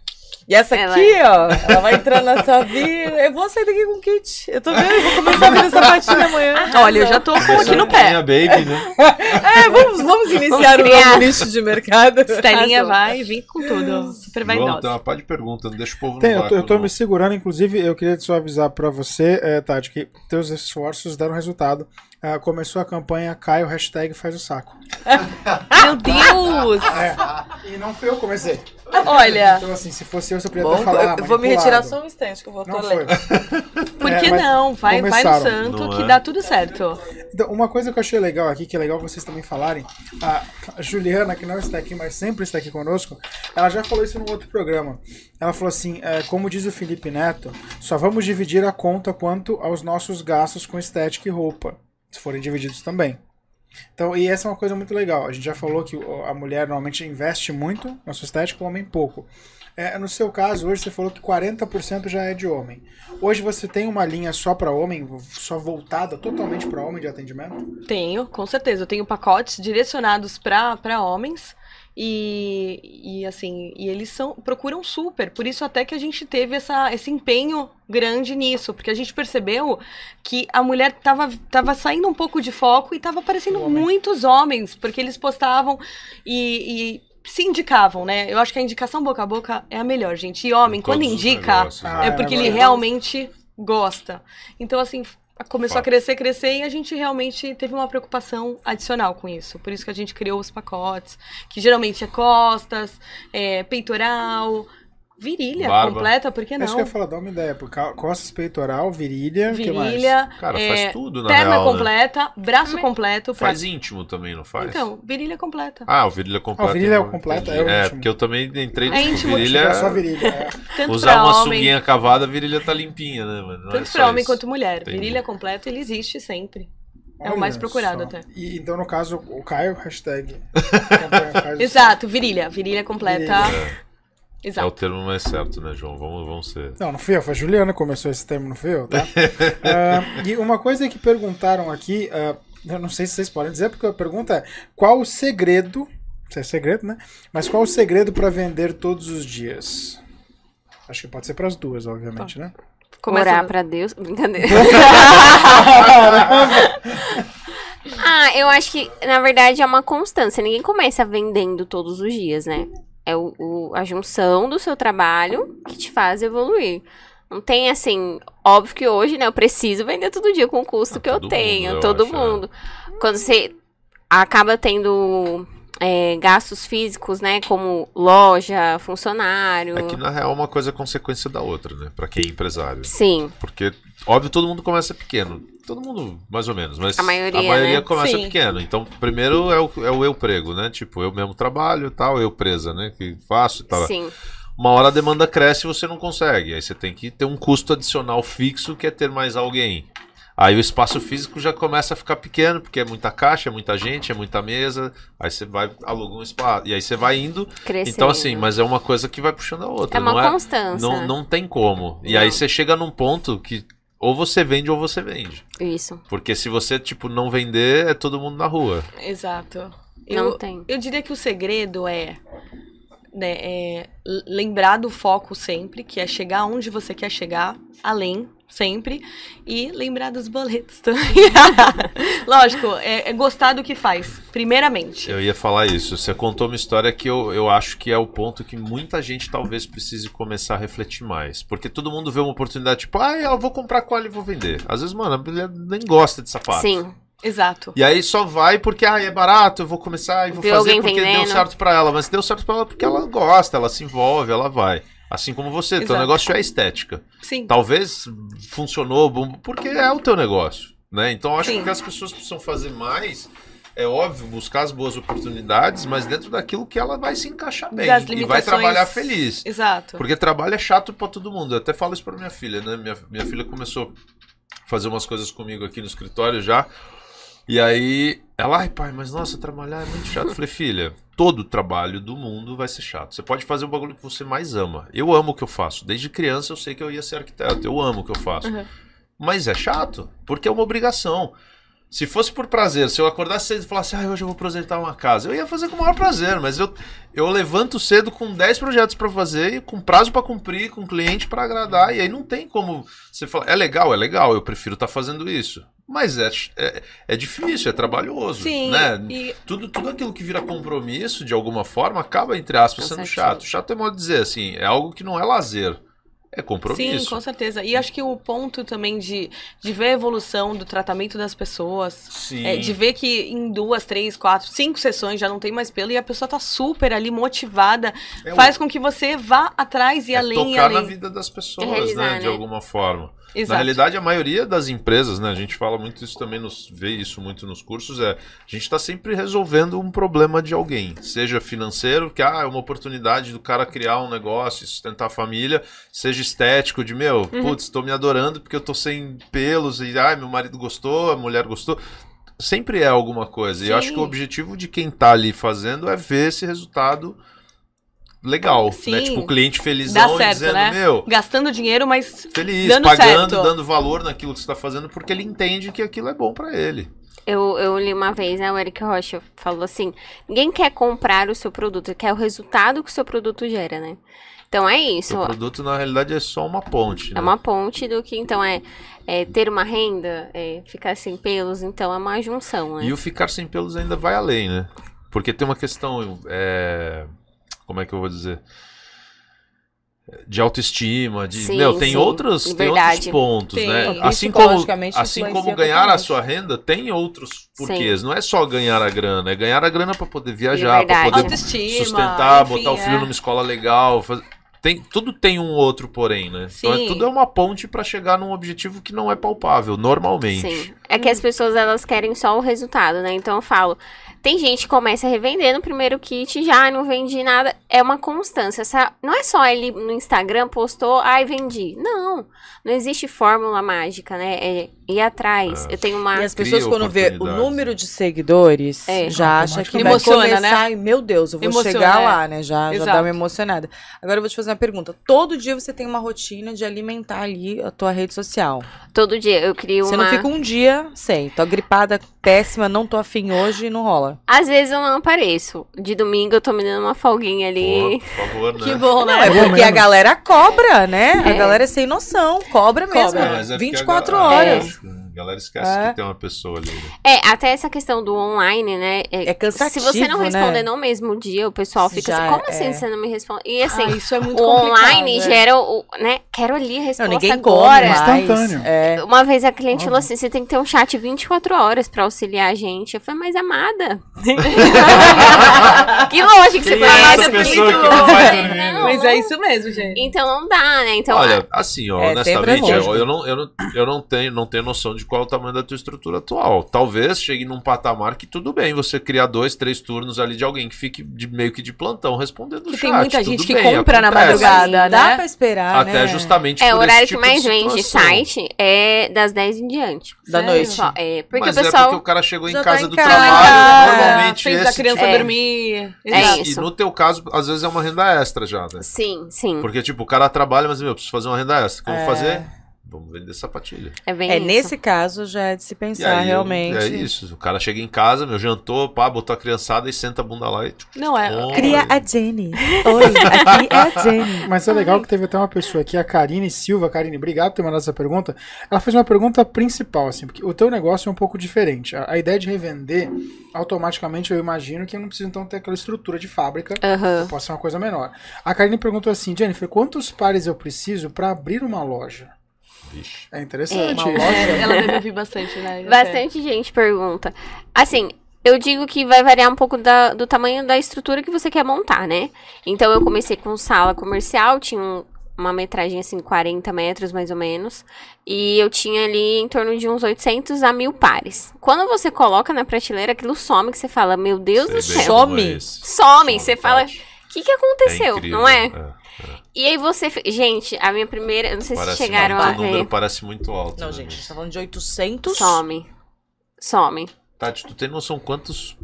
E essa Ela aqui, ó, ela vai entrar na sua vida. Eu vou sair daqui com kit. Eu tô vendo, eu vou começar a vender sapatinho amanhã. Olha, eu já tô com aqui no pé. Minha baby, né? É, vamos, vamos iniciar o criar. novo nicho de mercado. Estelinha Arrasou. vai vir com tudo. Super Vamos, tem uma pá de pergunta, não deixa o povo no Tem, eu, tô, eu tô me segurando, inclusive, eu queria só avisar pra você, é, Tati, que teus esforços deram resultado. Ah, começou a campanha Caio, hashtag faz o saco. Meu Deus! É. E não fui eu que comecei. Olha, Então, assim, se fosse eu, você podia Bom, até falar. eu vou me retirar só um instante que eu vou Não foi. lendo. por É, que mas não? Vai, vai no santo não que é? dá tudo certo. Então, uma coisa que eu achei legal aqui, que é legal vocês também falarem, a Juliana, que não está aqui, mas sempre está aqui conosco, ela já falou isso num outro programa. Ela falou assim: é, como diz o Felipe Neto, só vamos dividir a conta quanto aos nossos gastos com estética e roupa, se forem divididos também. Então, e essa é uma coisa muito legal. A gente já falou que a mulher normalmente investe muito na sua estética, o homem pouco. É, no seu caso, hoje você falou que 40% já é de homem. Hoje você tem uma linha só para homem, só voltada totalmente para homem de atendimento? Tenho, com certeza. Eu tenho pacotes direcionados para homens. E, e assim, e eles são procuram super, por isso até que a gente teve essa, esse empenho grande nisso, porque a gente percebeu que a mulher tava, tava saindo um pouco de foco e tava aparecendo Homem. muitos homens, porque eles postavam e, e se indicavam, né? Eu acho que a indicação boca a boca é a melhor, gente. E homem, Em quando indica, negócios, Ah, né? é porque ele agora- realmente gosta. Então, assim, começou a Fato. crescer, crescer e a gente realmente teve uma preocupação adicional com isso. Por isso que a gente criou os pacotes, que geralmente é costas, é, peitoral, virilha Barba. completa, por que É isso não? que eu ia falar, dá uma ideia. Costas, peitoral, virilha, o que mais? Virilha, Cara, é, faz tudo na perna real, né? completa, braço completo. pra- Faz íntimo também, não faz? Então, virilha completa. Ah, o virilha completo. Ah, o virilha é o não, completo, entendi. é o É, íntimo. porque eu também entrei É tipo, íntimo, virilha. É só virilha. é. Usar uma homem, sunguinha cavada, a virilha tá limpinha, né, mano? Não é tanto só pra homem isso. quanto mulher. Entendi. Virilha completa, ele existe sempre. É o Olha mais procurado só. até. E, então, no caso, o Caio, hashtag. o Exato, virilha. Virilha completa. É o Exato. termo mais certo, né, João? Vamos, vamos ser. Não, não fui eu, foi a Juliana que começou esse termo, não fui eu, tá? Ah, e uma coisa que perguntaram aqui, ah, eu não sei se vocês podem dizer, porque a pergunta é: qual o segredo? Isso é segredo, né? Mas qual o segredo para vender todos os dias? Acho que pode ser para as duas, obviamente, né? Começa Orar pra Deus. Brincadeira. ah, eu acho que, na verdade, é uma constância. Ninguém começa vendendo todos os dias, né? É o, o- a junção do seu trabalho que te faz evoluir. Não tem assim, óbvio que hoje, né, eu preciso vender todo dia com o custo Ah, que eu tenho, mundo, eu todo acho, é. mundo. Quando você acaba tendo é, gastos físicos, né, como loja, funcionário. É que na real uma coisa é consequência da outra, né? Pra quem é empresário. Sim, Porque, óbvio, todo mundo começa pequeno. Todo mundo, mais ou menos, mas A maioria, né? começa Sim. pequeno. Então, primeiro é o, é o eu prego, né? Tipo, eu mesmo trabalho e tal, eu presa, né? Que faço e tal. sim. Uma hora a demanda cresce e você não consegue. Aí você tem que ter um custo adicional fixo que é ter mais alguém. Aí o espaço físico já começa a ficar pequeno, porque é muita caixa, é muita gente, é muita mesa. Aí você vai, aluga um espaço. E aí você vai indo. Crescendo. Então, assim, mas é uma coisa que vai puxando a outra. É uma não é, constância. não, não tem como. E aí Não. você chega num ponto que ou você vende ou você vende. Isso. Porque se você, tipo, não vender, é todo mundo na rua. Exato. Não Eu, tem. eu diria que o segredo é, né, é lembrar do foco sempre, que é chegar onde você quer chegar, além, sempre, e lembrar dos boletos também. Lógico, é, é gostar do que faz, primeiramente. Eu ia falar isso. Você contou uma história que eu, eu acho que é o ponto que muita gente talvez precise começar a refletir mais. Porque todo mundo vê uma oportunidade, tipo, ah, eu vou comprar cola e vou vender. Às vezes, mano, a mulher nem gosta de sapato. Sim. Exato. E aí só vai porque, ah, é barato, eu vou começar e vou Viu fazer porque deu vendendo. certo pra ela. Mas deu certo pra ela porque ela gosta, ela se envolve, ela vai. Assim como você, teu Exato. negócio é estética. Sim. Talvez funcionou bom, porque é o teu negócio, né? Então acho Sim. que as pessoas precisam fazer mais é óbvio, buscar as boas oportunidades, mas dentro daquilo que ela vai se encaixar bem. E vai trabalhar feliz. Exato. Porque trabalho é chato pra todo mundo. Eu até falo isso pra minha filha, né? Minha, minha filha começou a fazer umas coisas comigo aqui no escritório já. E aí, ela, ai pai, mas nossa, trabalhar é muito chato. Eu falei, filha, todo trabalho do mundo vai ser chato. Você pode fazer o bagulho que você mais ama. Eu amo o que eu faço. Desde criança eu sei que eu ia ser arquiteto. Eu amo o que eu faço. Uhum. Mas é chato, porque é uma obrigação. Se fosse por prazer, se eu acordasse cedo e falasse, ah, hoje eu vou projetar uma casa, eu ia fazer com o maior prazer, mas eu, eu levanto cedo com 10 projetos pra fazer, e com prazo pra cumprir, com cliente pra agradar, e aí não tem como você falar, é legal, é legal, eu prefiro estar fazendo isso. Mas é, é, é difícil, é trabalhoso, Sim. né? E Tudo, tudo aquilo que vira compromisso, de alguma forma, acaba, entre aspas, sendo chato. Chato é modo de dizer, assim, é algo que não é lazer, é compromisso. Sim, com certeza. E acho que o ponto também de, de ver a evolução do tratamento das pessoas, Sim. é, de ver que em duas, três, quatro, cinco sessões já não tem mais pelo e a pessoa tá super ali motivada, É faz com que você vá atrás e é além e tocar na além. vida das pessoas, Realizar, né? De né? alguma forma. Na Exato. realidade, a maioria das empresas, né? A gente fala muito isso também, nos, vê isso muito nos cursos, é a gente está sempre resolvendo um problema de alguém. Seja financeiro, que ah, é uma oportunidade do cara criar um negócio, e sustentar a família, seja estético, de meu, Uhum. putz, estou me adorando porque eu tô sem pelos, e ai, meu marido gostou, a mulher gostou. Sempre é alguma coisa. E eu acho Sim. que o objetivo de quem tá ali fazendo é ver esse resultado legal. Sim. Né? Tipo, o cliente felizão Dá e certo, dizendo, né? meu, Gastando dinheiro, mas feliz, Dando pagando, certo. dando valor naquilo que você está fazendo, porque ele entende que aquilo é bom para ele. Eu, eu li uma vez, né, o Eric Rocha falou assim: ninguém quer comprar o seu produto, quer o resultado que o seu produto gera, né? Então é isso. O produto, na realidade, é só uma ponte. É né? uma ponte do que, então, é, é ter uma renda, é ficar sem pelos, então é uma junção, né? E o ficar sem pelos ainda vai além, né? Porque tem uma questão. é, Como é que eu vou dizer? De autoestima, de. Sim, Meu, tem, sim. outros, tem outros pontos, Tem. né? Assim como, assim como ganhar a sua renda, tem outros porquês. Não é só ganhar a grana, é ganhar a grana para poder viajar, para poder autoestima. sustentar, enfim, botar o filho é. numa escola legal. faz- Tem, tudo tem um outro, porém, né? Então é- Sim. tudo é uma ponte pra chegar num objetivo que não é palpável, normalmente. Sim. É que as pessoas elas querem só o resultado, né? Então eu falo, tem gente que começa a revender no primeiro kit, já não vendi nada. É uma constância. Essa- Não é só ele no Instagram postou, ai, vendi. Não. Não existe fórmula mágica, né? É ir atrás. É. Eu tenho uma. E as pessoas, Cria quando vê o número né? de seguidores, É. já acha que vai Emociona, começar. né? e, Meu Deus, eu vou Emociona, chegar é. lá, né? Já, já dá uma emocionada. Agora eu vou te fazer uma pergunta. Todo dia você tem uma rotina de alimentar ali a tua rede social. Todo dia eu crio Você uma. não fica um dia sem. Tô gripada, péssima, não tô afim hoje, não rola. Às vezes eu não apareço. De domingo eu tô me dando uma folguinha ali. Pô, por favor, né? Que bom, né? Não, é porque a galera cobra, né? A É. galera é sem noção. Cobra mesmo. Cobra. Ah, mas é porque a 24 galera- horas. A galera esquece É. que tem uma pessoa ali. né? É, até essa questão do online, né? É cansativo, Se você não responder né? no mesmo dia, o pessoal fica Já assim, como é. assim você não me responde? E assim, Ah, isso é muito o online né? gera o, né? Quero ali a Não, resposta ninguém agora. come mais. Instantâneo. É. Uma vez a cliente falou assim: você tem que ter um chat 24 horas pra auxiliar a gente. Eu falei, mas amada. que lógico que você Quem é conhece essa a pessoa que pessoa. não vai dormir? Não, Mas não- é isso mesmo, gente. Então não dá, né? Então, Olha, assim, ó, É, sempre honestamente, é eu, eu não, eu, não, eu não, tenho, não tenho noção de qual é o tamanho da tua estrutura atual. Talvez chegue num patamar que tudo bem você criar dois, três turnos ali de alguém que fique de, meio que de plantão respondendo Que chat. tem muita tudo gente que bem, compra na acontece. madrugada. Dá né? pra esperar, Até né? justamente é, o horário esse que tipo mais de vende site é das 10 em diante. Da Sério? noite. Só, é, porque Mas o é pessoal. porque o cara chegou em tá casa em do casa. trabalho, normalmente fez esse a criança tipo- É. dormir. É isso. E no teu caso, às vezes é uma renda extra já, né? Sim, sim. Porque, tipo, o cara trabalha, mas, meu, eu preciso fazer uma renda extra. O que eu É. vou fazer? Vamos vender sapatilha. É bem É, isso. nesse caso já é de se pensar aí, realmente. é isso. O cara chega em casa, meu, jantou, pá, botou a criançada e senta a bunda lá e. tipo, Não, é. Cria a Jenny. Oi, aqui é a Jenny. Mas é legal que teve até uma pessoa aqui, a Karine Silva. Karine, obrigado por ter mandado essa pergunta. Ela fez uma pergunta principal, assim, porque o teu negócio é um pouco diferente. A, a ideia de revender, automaticamente eu imagino que eu não preciso então ter aquela estrutura de fábrica. Aham. Pode ser uma coisa menor. A Karine perguntou assim, Jennifer, quantos pares eu preciso para abrir uma loja? Vixe. É interessante? É, ela deve ouvir bastante, né? Bastante gente pergunta. Assim, eu digo que vai variar um pouco da- do tamanho da estrutura que você quer montar, né? Então eu comecei com sala comercial, tinha um, uma metragem assim, 40 metros mais ou menos. E eu tinha ali em torno de uns 800 a mil pares. Quando você coloca na prateleira, aquilo some que você fala, meu Deus Sei do céu. Some. é esse. Some, você fala, Tati. o que, que aconteceu, incrível, não é? é. E aí você. Gente, a minha primeira. eu Não sei Parece se chegaram a O número ver. parece muito alto. Não, né, gente, a gente tá falando de 800. Some. Some. Tati, tu tem noção quantos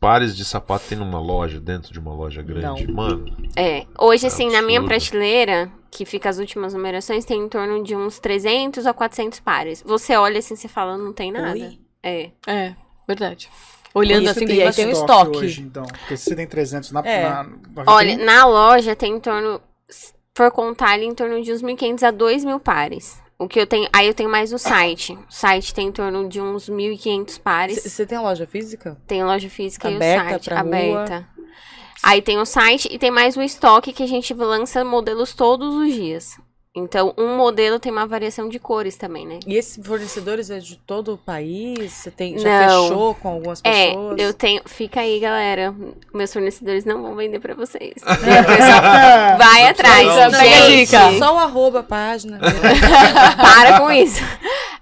pares de sapato tem numa loja, dentro de uma loja grande? Não. Mano, É. Hoje, É assim, na minha absurdo. prateleira, que fica as últimas numerações, tem em torno de uns 300 a 400 pares. Você olha assim, você fala, não tem nada. Oi? É. É, verdade. Olhando assim, tem e aí tem o estoque hoje, então. Porque se você tem 300 na, É. na, na Olha, vitrine, na loja tem em torno, se for contar ali, em torno de uns 1.500 a 2.000 pares. O que eu tenho, aí eu tenho mais o site. O site tem em torno de uns 1.500 pares. Você tem a loja física? Tem loja física Aberta e o site pra rua. aberta. Aí tem o site e tem mais o estoque que a gente lança modelos todos os dias. Então, um modelo tem uma variação de cores também, né? E esses fornecedores é de todo o país? Você tem, já Não. fechou com algumas É, pessoas? eu tenho. Fica aí, galera. Meus fornecedores não vão vender pra vocês. Vai atrás. Não, Pega a gente. dica. Só o arroba a página. Para com isso.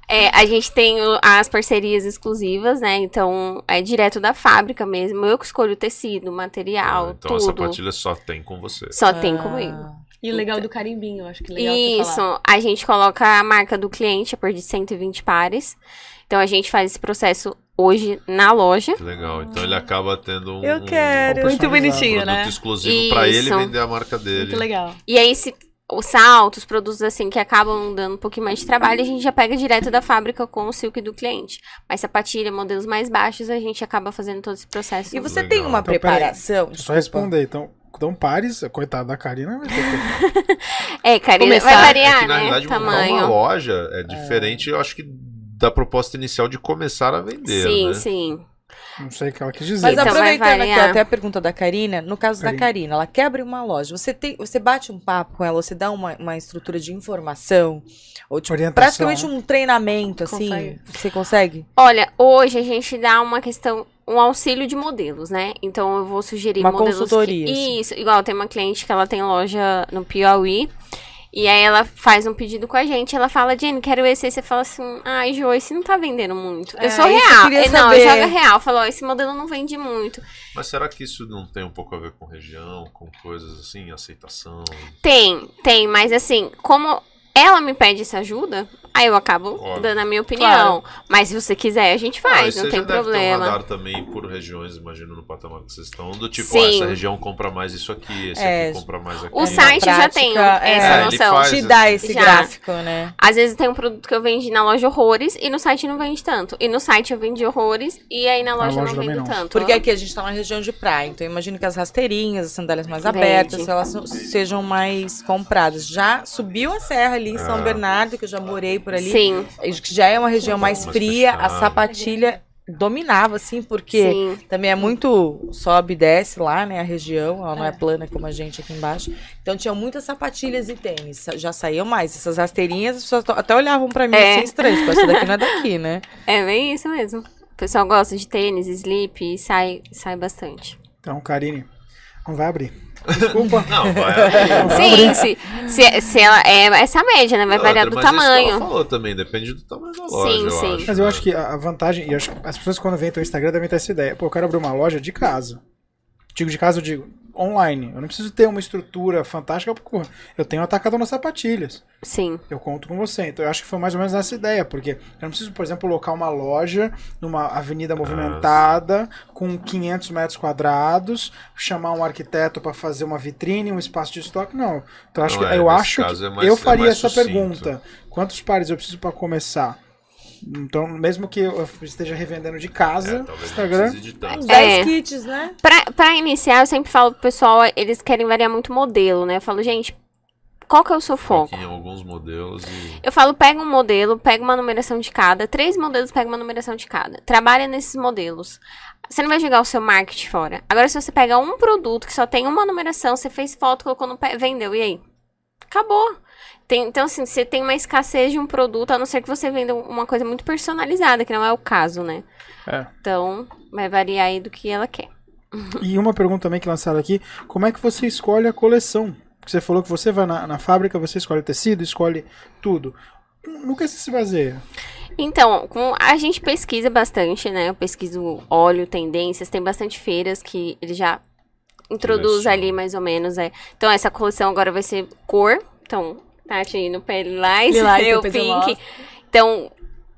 É, a gente tem as parcerias exclusivas, né? Então, é direto da fábrica mesmo. Eu que escolho o tecido, o material, então a tudo. sapatilha só tem com você. Só tem Ah. comigo. E o legal do carimbinho, eu acho que legal você Isso, falar. a gente coloca a marca do cliente a partir de 120 pares. Então a gente faz esse processo hoje na loja. Que legal. Então ele acaba tendo um, Eu um quero. Muito personalizado. bonitinho, produto né? exclusivo pra ele vender a marca dele. Muito legal. E aí, se os saltos, produtos assim que acabam dando um pouquinho mais de trabalho, a gente já pega direto da fábrica com o silk do cliente. Mas sapatilha, modelos mais baixos, a gente acaba fazendo todo esse processo. E você Legal. tem uma Então, peraí. preparação? Deixa eu só responder. Então, então pares, coitada da Karina, vai ter que... É, Karina, Começar- vai É variar, que na né? realidade montar uma Tamanho. loja é diferente, eu acho que da proposta inicial de começar a vender, Sim, né? sim. Não sei o que ela quis dizer. Mas Então, aproveitando aqui até a pergunta da Karina, no caso Karina. da Karina, ela quer abrir uma loja. Você tem, você bate um papo com ela, você dá uma, uma estrutura de informação, ou tipo, Orientação. praticamente um treinamento, assim. Consegue. Você consegue? Olha, hoje a gente dá uma questão, um auxílio de modelos, né? Então eu vou sugerir Uma modelos. consultoria, Que... assim. Isso, igual tem uma cliente que ela tem loja no Piauí. E aí ela faz um pedido com a gente, ela fala, Jenny, quero esse, aí você fala assim, ai, Jo, esse não tá vendendo muito. É, eu sou eu real. queria É, não, saber. eu jogo real. Falou, esse modelo não vende muito. Mas será que isso não tem um pouco a ver com região, com coisas assim, aceitação? Tem, tem, mas assim, como ela me pede essa ajuda, aí eu acabo Óbvio. dando a minha opinião. Mas se você quiser, a gente Ah, faz, você não tem já deve ter um problema. radar também por regiões, imagino, no patamar que vocês estão, do tipo, Sim. ó, essa região compra mais isso aqui, esse É, aqui compra mais aqui. O site já tem é, essa É, ele noção. faz Te dá esse Já. gráfico, né? Às vezes tem um produto que eu vendi na loja horrores e no site não vende tanto. E no site eu vendi horrores e aí na loja, loja não não. tanto. Porque aqui a gente tá numa região de praia, então eu imagino que as rasteirinhas, as sandálias mais Vende. abertas, elas sejam mais compradas. Já subiu a serra ali em São Ah. Bernardo, que eu já morei por ali. Sim, que já é uma região mais fria, a sapatilha dominava, assim, porque sim. também é muito sobe e desce lá, né, a região, ela não é plana como a gente aqui embaixo. Então tinha muitas sapatilhas e tênis, já saíam mais. Essas rasteirinhas, as pessoas até olhavam pra mim É. assim, estranho, tipo, essa daqui não é daqui, né? É bem isso mesmo. O pessoal gosta de tênis, slip e sai, sai bastante. Então, Karine, não vai abrir. Desculpa. Não, vai. Sim, se, se, se ela é essa média, né? Vai variar do que ela tamanho. falou também, depende do tamanho da loja, Sim, eu sim. acho. Mas eu né? acho que a vantagem, e acho que as pessoas quando vêm teu Instagram devem ter essa ideia. Pô, eu quero abrir uma loja de casa. Digo de casa, eu digo online. Eu não preciso ter uma estrutura fantástica, porque eu tenho atacado nas sapatilhas. Sim. Eu conto com você. Então eu acho que foi mais ou menos essa ideia, porque eu não preciso, por exemplo, locar uma loja numa avenida movimentada, com 500 metros quadrados, chamar um arquiteto para fazer uma vitrine, um espaço de estoque. Não. Então eu acho Não, que é, eu acho que é mais- eu é faria mais essa sucinto. pergunta. Quantos pares eu preciso para começar? Então, mesmo que eu esteja revendendo de casa, É, Instagram, de tanto. 10 É. kits, né? Pra, pra iniciar, eu sempre falo pro pessoal, eles querem variar muito modelo, né? Eu falo, gente, qual que é o seu foco? Em alguns modelos e... Eu falo, pega um modelo, pega uma numeração de cada. Três modelos, pega uma numeração de cada. Trabalha nesses modelos. Você não vai jogar o seu marketing fora. Agora, se você pega um produto que só tem uma numeração, você fez foto, colocou no pé, vendeu, e aí? Acabou. Tem- então, assim, você tem uma escassez de um produto, a não ser que você venda uma coisa muito personalizada, que não é o caso, né? É. Então, vai variar aí do que ela quer. E uma pergunta também que lançaram aqui: como é que você escolhe a coleção? Porque você falou que você vai na, na fábrica, você escolhe tecido, escolhe tudo. No que você se baseia? Então, com, a gente pesquisa bastante, né? Eu pesquiso óleo, tendências, tem bastante feiras que ele já introduz ali mais ou menos, é. Então, essa coleção agora vai ser cor. Então, Tati no pé lilás, Lilás, eu pink. Então,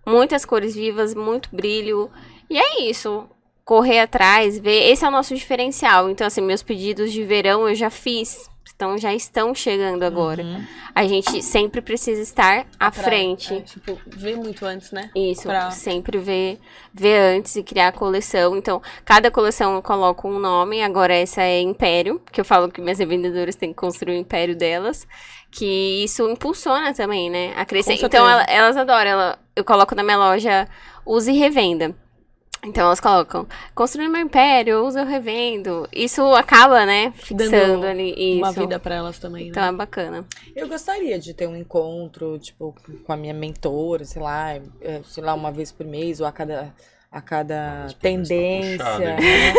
muitas cores vivas, muito brilho. E é isso. Correr atrás, ver. Esse é o nosso diferencial. Então, assim, meus pedidos de verão eu já fiz. Então, já estão chegando agora. Uhum. A gente sempre precisa estar à Pra- frente. é, tipo, ver muito antes, né? Isso, Pra- sempre ver, ver antes e criar a coleção. Então, cada coleção eu coloco um nome. Agora essa é Império, que eu falo que minhas revendedoras têm que construir o império delas. Que isso impulsiona também, né? A crescer. Então, ela- elas adoram. Ela, eu coloco na minha loja Use e Revenda. Então, elas colocam, construir meu império, eu uso, eu revendo. Isso acaba, né, fixando Dando ali. Isso. Uma vida pra elas também, né? Então, é bacana. Eu gostaria de ter um encontro, tipo, com a minha mentora, sei lá, é, sei lá, uma vez por mês ou a cada, a cada mês tá tendência, puxado, hein? né?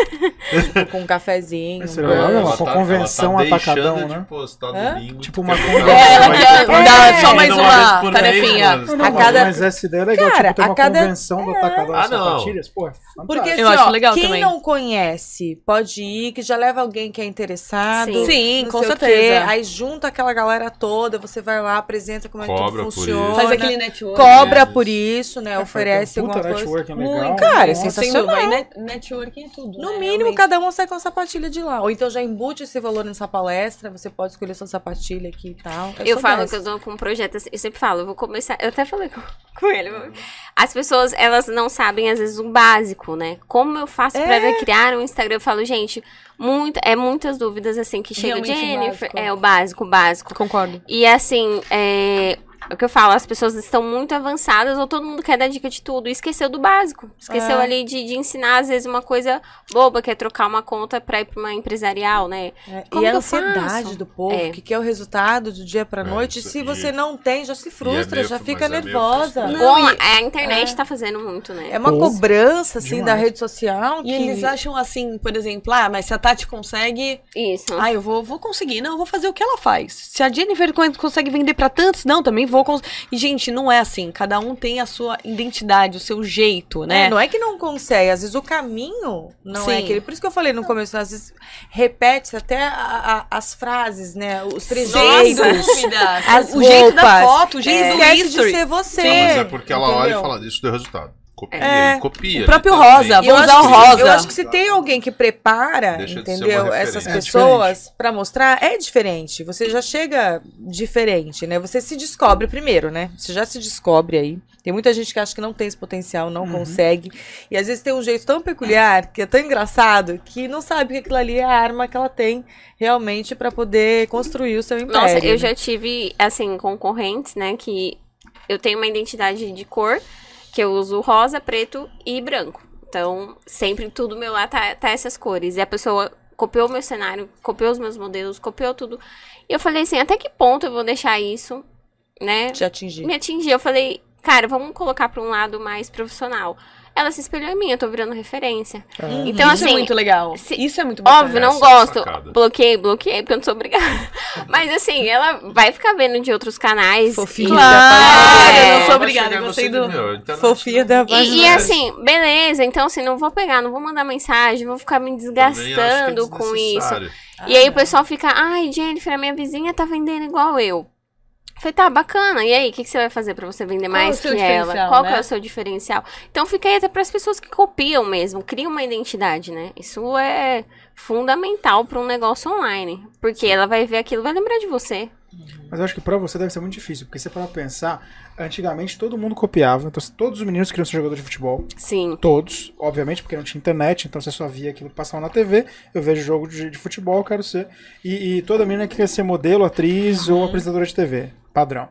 Tipo, com um cafezinho. Um é brunch. né? Ela Uma tá- convenção ela tá atacadão, né? de postar Hã? domingo. Tipo uma Ela convenção. É, ela vai quer dar só Uma mais vez uma tarefinha. mas- Não, não, A mas- cada- mas essa ideia é legal, Cara, tipo, ter a uma cada- convenção do atacadão Ah, sapatilhas, pô, é Porque assim, Eu acho ó, legal quem também. não conhece, pode ir, que já leva alguém que é interessado. Sim. Sim, com certeza. Aí junta aquela galera toda, você vai lá, apresenta como é que tudo funciona. Faz aquele network. Cobra É, por isso, né? É, oferece um puta alguma coisa. networking Muito, legal. Cara, é sensacional. Vai net, networking é tudo. No né, mínimo, realmente. cada um sai com a sapatilha de lá. Ou então já embute esse valor nessa palestra, você pode escolher sua sapatilha aqui e tal. Eu sou falo dessa. que eu tô com um projeto, assim, eu sempre falo, eu vou começar, eu até falei com, com ele. As pessoas, elas não sabem, às vezes, o básico, né? Como eu faço É. pra criar um Instagram? Eu falo, gente, muito, é muitas dúvidas, assim, que chega, Realmente o Jennifer, básico. é o básico, o básico. Concordo. E assim, é, o que eu falo, as pessoas estão muito avançadas ou todo mundo quer dar dica de tudo e esqueceu do básico. Esqueceu É. ali de, de ensinar, às vezes, uma coisa boba, que é trocar uma conta pra ir pra uma empresarial, né? É, Como e a ansiedade faço? do povo, É. que quer o resultado do dia pra É, noite. isso- se e- você não tem, já se frustra, meio já fica é nervosa. Não, e- a internet é. tá fazendo muito, né? É uma Pô, cobrança, assim, demais. da rede social. E que... eles acham assim, por exemplo, ah, mas se a Tati consegue, Isso. ah, eu vou, vou conseguir. Não, eu vou fazer o que ela faz. Se a Jennifer con- consegue vender pra tantos, não, também vou conseguir. E, gente, não é assim. Cada um tem a sua identidade, o seu jeito, né? É, não é que não consegue, às vezes o caminho não é Sim. aquele. Por isso que eu falei no começo, às vezes repete até a- a- as frases, né? Os trejeitos. dúvida. As o jeito da foto, o jeito do Esquece history. de ser você. Não, mas é porque ela olha e entendeu? fala, isso deu resultado. Copia, É. copia. O próprio. Rosa, eu vou acho usar o que- rosa. Eu acho que se tem alguém que prepara, Deixa entendeu? Essas. É pessoas pra mostrar, é diferente. Você já chega diferente, né? Você se descobre primeiro, né? Você já se descobre aí. Tem muita gente que acha que não tem esse potencial, não Uhum. consegue. E às vezes tem um jeito tão peculiar, que é tão engraçado, que não sabe que aquilo ali é a arma que ela tem realmente pra poder construir o seu império. Nossa, eu né? já tive, assim, concorrentes, né, que eu tenho uma identidade de cor, que eu uso rosa, preto e branco. Então, sempre tudo meu lá tá, tá essas cores. E a pessoa copiou o meu cenário, copiou os meus modelos, copiou tudo. E eu falei assim, até que ponto eu vou deixar isso, né, te atingir. me atingir? Eu falei, cara, vamos colocar pra um lado mais profissional. Ela se espelhou em mim, eu tô virando referência. É. Então, Isso assim, é muito legal. se- Isso é muito bacana. Óbvio, não Essa é gosto. sacada. Bloqueei, bloqueei, porque eu não sou obrigada. Mas assim, ela vai ficar vendo de outros canais. Fofinha da Claro, É. eu não sou obrigada, eu gostei do- meu, a internet Fofinha não- da não E, e assim, beleza, então assim, não vou pegar, não vou mandar mensagem, vou ficar me é desgastando com isso. desnecessário. E aí o pessoal fica, ai, Jennifer, a minha vizinha tá vendendo igual eu. Falei, tá, bacana. E aí, o que, que você vai fazer pra você vender Qual é mais que ela? Qual que né? é o seu diferencial? Então fica aí até pras pessoas que copiam mesmo, criam uma identidade, né? Isso é fundamental pra um negócio online. Porque ela vai ver aquilo, vai lembrar de você. Mas eu acho que pra você deve ser muito difícil, porque você para pensar, antigamente todo mundo copiava, então todos os meninos queriam ser jogador de futebol, Sim. todos, obviamente, porque não tinha internet, então você só via aquilo que passava na TV, eu vejo jogo de, de futebol, eu quero ser. E, e toda menina queria ser modelo, atriz ou apresentadora de TV, padrão.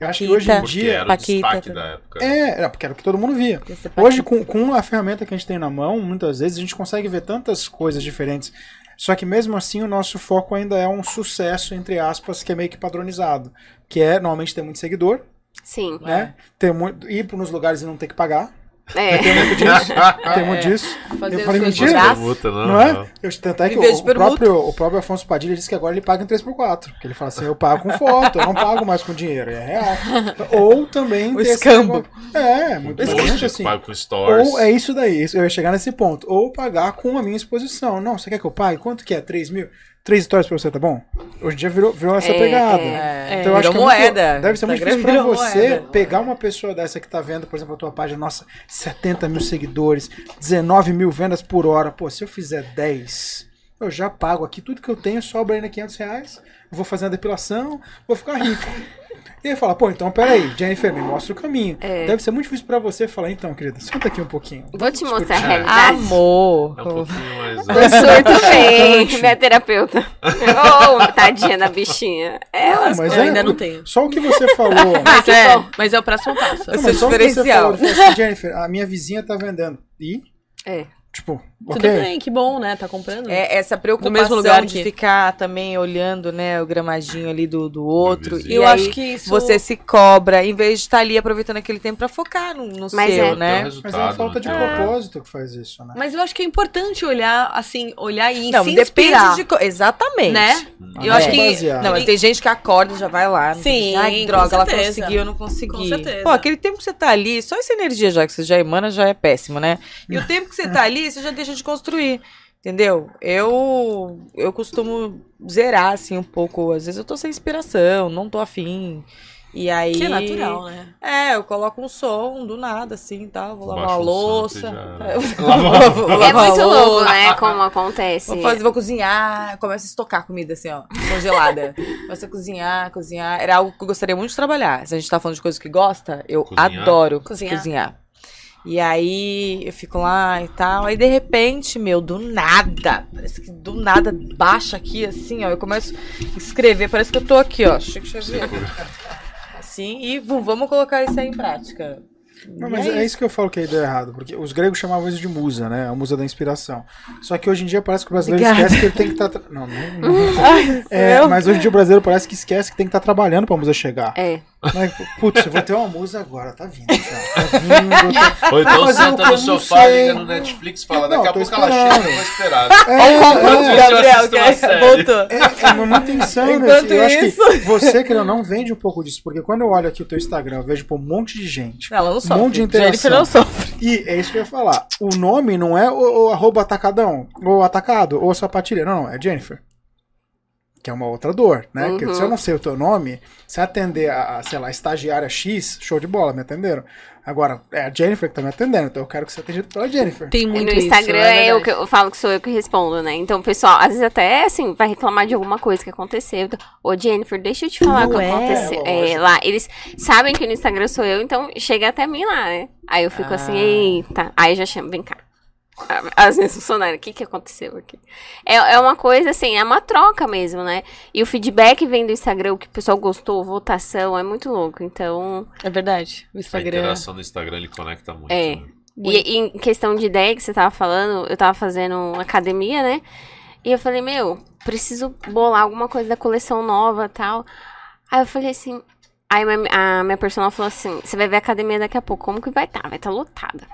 Eu acho que hoje em dia. era o Paquita da época. É, era porque era o que todo mundo via. Hoje, com, com a ferramenta que a gente tem na mão, muitas vezes a gente consegue ver tantas coisas diferentes. Só que mesmo assim o nosso foco ainda é um sucesso, entre aspas, que é meio que padronizado. Que é normalmente ter muito seguidor, Sim. né? Ter muito, ir para nos lugares e não ter que pagar. É. Tem muito disso. Tem muito É. disso. Fazer Eu falei, mentira? Permuta, não, Não é? não. Eu, tanto é que o, o, próprio, o próprio Afonso Padilha disse que agora ele paga em 3x4. Porque ele fala assim, eu pago com foto, eu não pago mais com dinheiro, é real. Ou também... O escambo. É, muito Post, gente assim. pago com stories. Ou é isso daí, isso- eu ia chegar nesse ponto. Ou pagar com a minha exposição. Não, você quer que eu pague? Quanto que é? 3 mil? Três stories pra você, tá bom? Hoje em dia virou, virou essa É, pegada. É, Então eu acho que é muito- moeda. deve ser muito Instagram difícil pra você moeda. pegar uma pessoa dessa que tá vendo, por exemplo, a tua página, nossa, 70 mil seguidores, 19 mil vendas por hora. Pô, se eu fizer 10, eu já pago aqui tudo que eu tenho, sobra ainda 500 reais, eu vou fazer uma depilação, vou ficar rico. E aí fala, pô, então peraí, Jennifer, me mostra o caminho. É. Deve ser muito difícil pra você falar, então, querida, senta aqui um pouquinho. Vou te mostrar a realidade. Amor. É um pouquinho mais. O surto vem, minha terapeuta. Oh, tadinha da bichinha. Ela. Não, mas Eu é, ainda não tenho. Só o que você falou. Mas é, bom. mas é o próximo passo. Não, mas só o que você diferencial. falou, ele falou assim, Jennifer, a minha vizinha tá vendendo. E, É. tipo, Tudo ok. bem, que bom, né? Tá comprando. É essa preocupação mesmo lugar de que- ficar também olhando, né, o gramadinho ali do, do outro. E eu aí acho que isso. você se cobra, em vez de estar ali aproveitando aquele tempo pra focar no, no Mas seu, é. Né? Mas é a falta de tem? propósito que faz isso, né? Mas eu acho que é importante olhar, assim, olhar e Não, se inspirar, de. co- Exatamente. né? Eu Ah, acho é. que. Não, mas tem gente que acorda e já vai lá. Sim, tem- Ai, droga, ela conseguiu, eu não consegui. Com certeza. Pô, aquele tempo que você tá ali, só essa energia já que você já emana já é péssimo, né? E o tempo que você tá ali, você já deixa de construir. Entendeu? Eu eu costumo zerar assim um pouco, às vezes eu tô sem inspiração, não tô afim. E aí que é natural, né? É, eu coloco um som do nada assim, tá? Vou lavar um santo louça. já- vou É muito louco, né? Como acontece. Vou, fazer, vou cozinhar, começo a estocar comida assim, ó, congelada. Começo a cozinhar, cozinhar. Era algo que eu gostaria muito de trabalhar. Se a gente tá falando de coisas que gosta, eu Cozinhar? adoro Cozinhar. cozinhar. E aí eu fico lá e tal. Aí de repente, meu, do nada, parece que do nada baixa aqui assim, ó. Eu começo a escrever, parece que eu tô aqui, ó. Chico Xavier. Assim, e vum, vamos colocar isso aí em prática. Não, mas é isso que eu falo que aí deu errado, porque os gregos chamavam isso de musa, né? A musa da inspiração. Só que hoje em dia parece que o brasileiro Obrigada. esquece que ele tem que estar. Não, não, não. Ai, É, mas hoje em dia o brasileiro parece que esquece que tem que estar trabalhando pra musa chegar. É. Mas, Putz, eu vou ter uma musa agora, tá vindo, cara. Tá vindo. Tá... Ou então senta no sofá, sei. liga no Netflix, fala, Não, daqui a pouco ela esperando. chega, eu vou esperar. É, é, Gabriel, uma que voltou. É, é muito insano Enquanto isso. Eu acho isso- que você, que não vende um pouco disso, porque quando eu olho aqui o teu Instagram, eu vejo pô, um monte de gente. Ela não sofre. monte de interação. Jennifer não sofre. E é isso que eu ia falar. O nome não é o, o arroba atacadão, ou atacado, ou sapatilha. Não, não, é Jennifer. Que é uma outra dor, né? Porque Uhum. se eu não sei o teu nome, se atender a, a, sei lá, estagiária X, show de bola, me atenderam. Agora, é a Jennifer que tá me atendendo, então eu quero que você atendido pela Jennifer. Tem E muito no Instagram isso, é é eu que eu falo que sou eu que respondo, né? Então, o pessoal, às vezes até assim, vai reclamar de alguma coisa que aconteceu. Então, Ô, Jennifer, deixa eu te falar o que é, aconteceu. É, lá, eles sabem que no Instagram sou eu, então chega até mim lá, né? Aí eu fico assim, Ah. eita. Aí eu já chamo, vem cá. As minhas funcionárias, o que que aconteceu aqui? É, é uma coisa assim, é uma troca mesmo, né? E o feedback vem do Instagram, o que o pessoal gostou, votação, é muito louco. Então, É verdade. O A Instagram. interação no Instagram ele conecta muito. É. né? E, e em questão de ideia que você tava falando, eu tava fazendo academia, né? E eu falei, meu, preciso bolar alguma coisa da coleção nova e tal. Aí eu falei assim. Aí minha- a minha personal falou assim: você vai ver a academia daqui a pouco, como que vai estar? Vai estar lotada.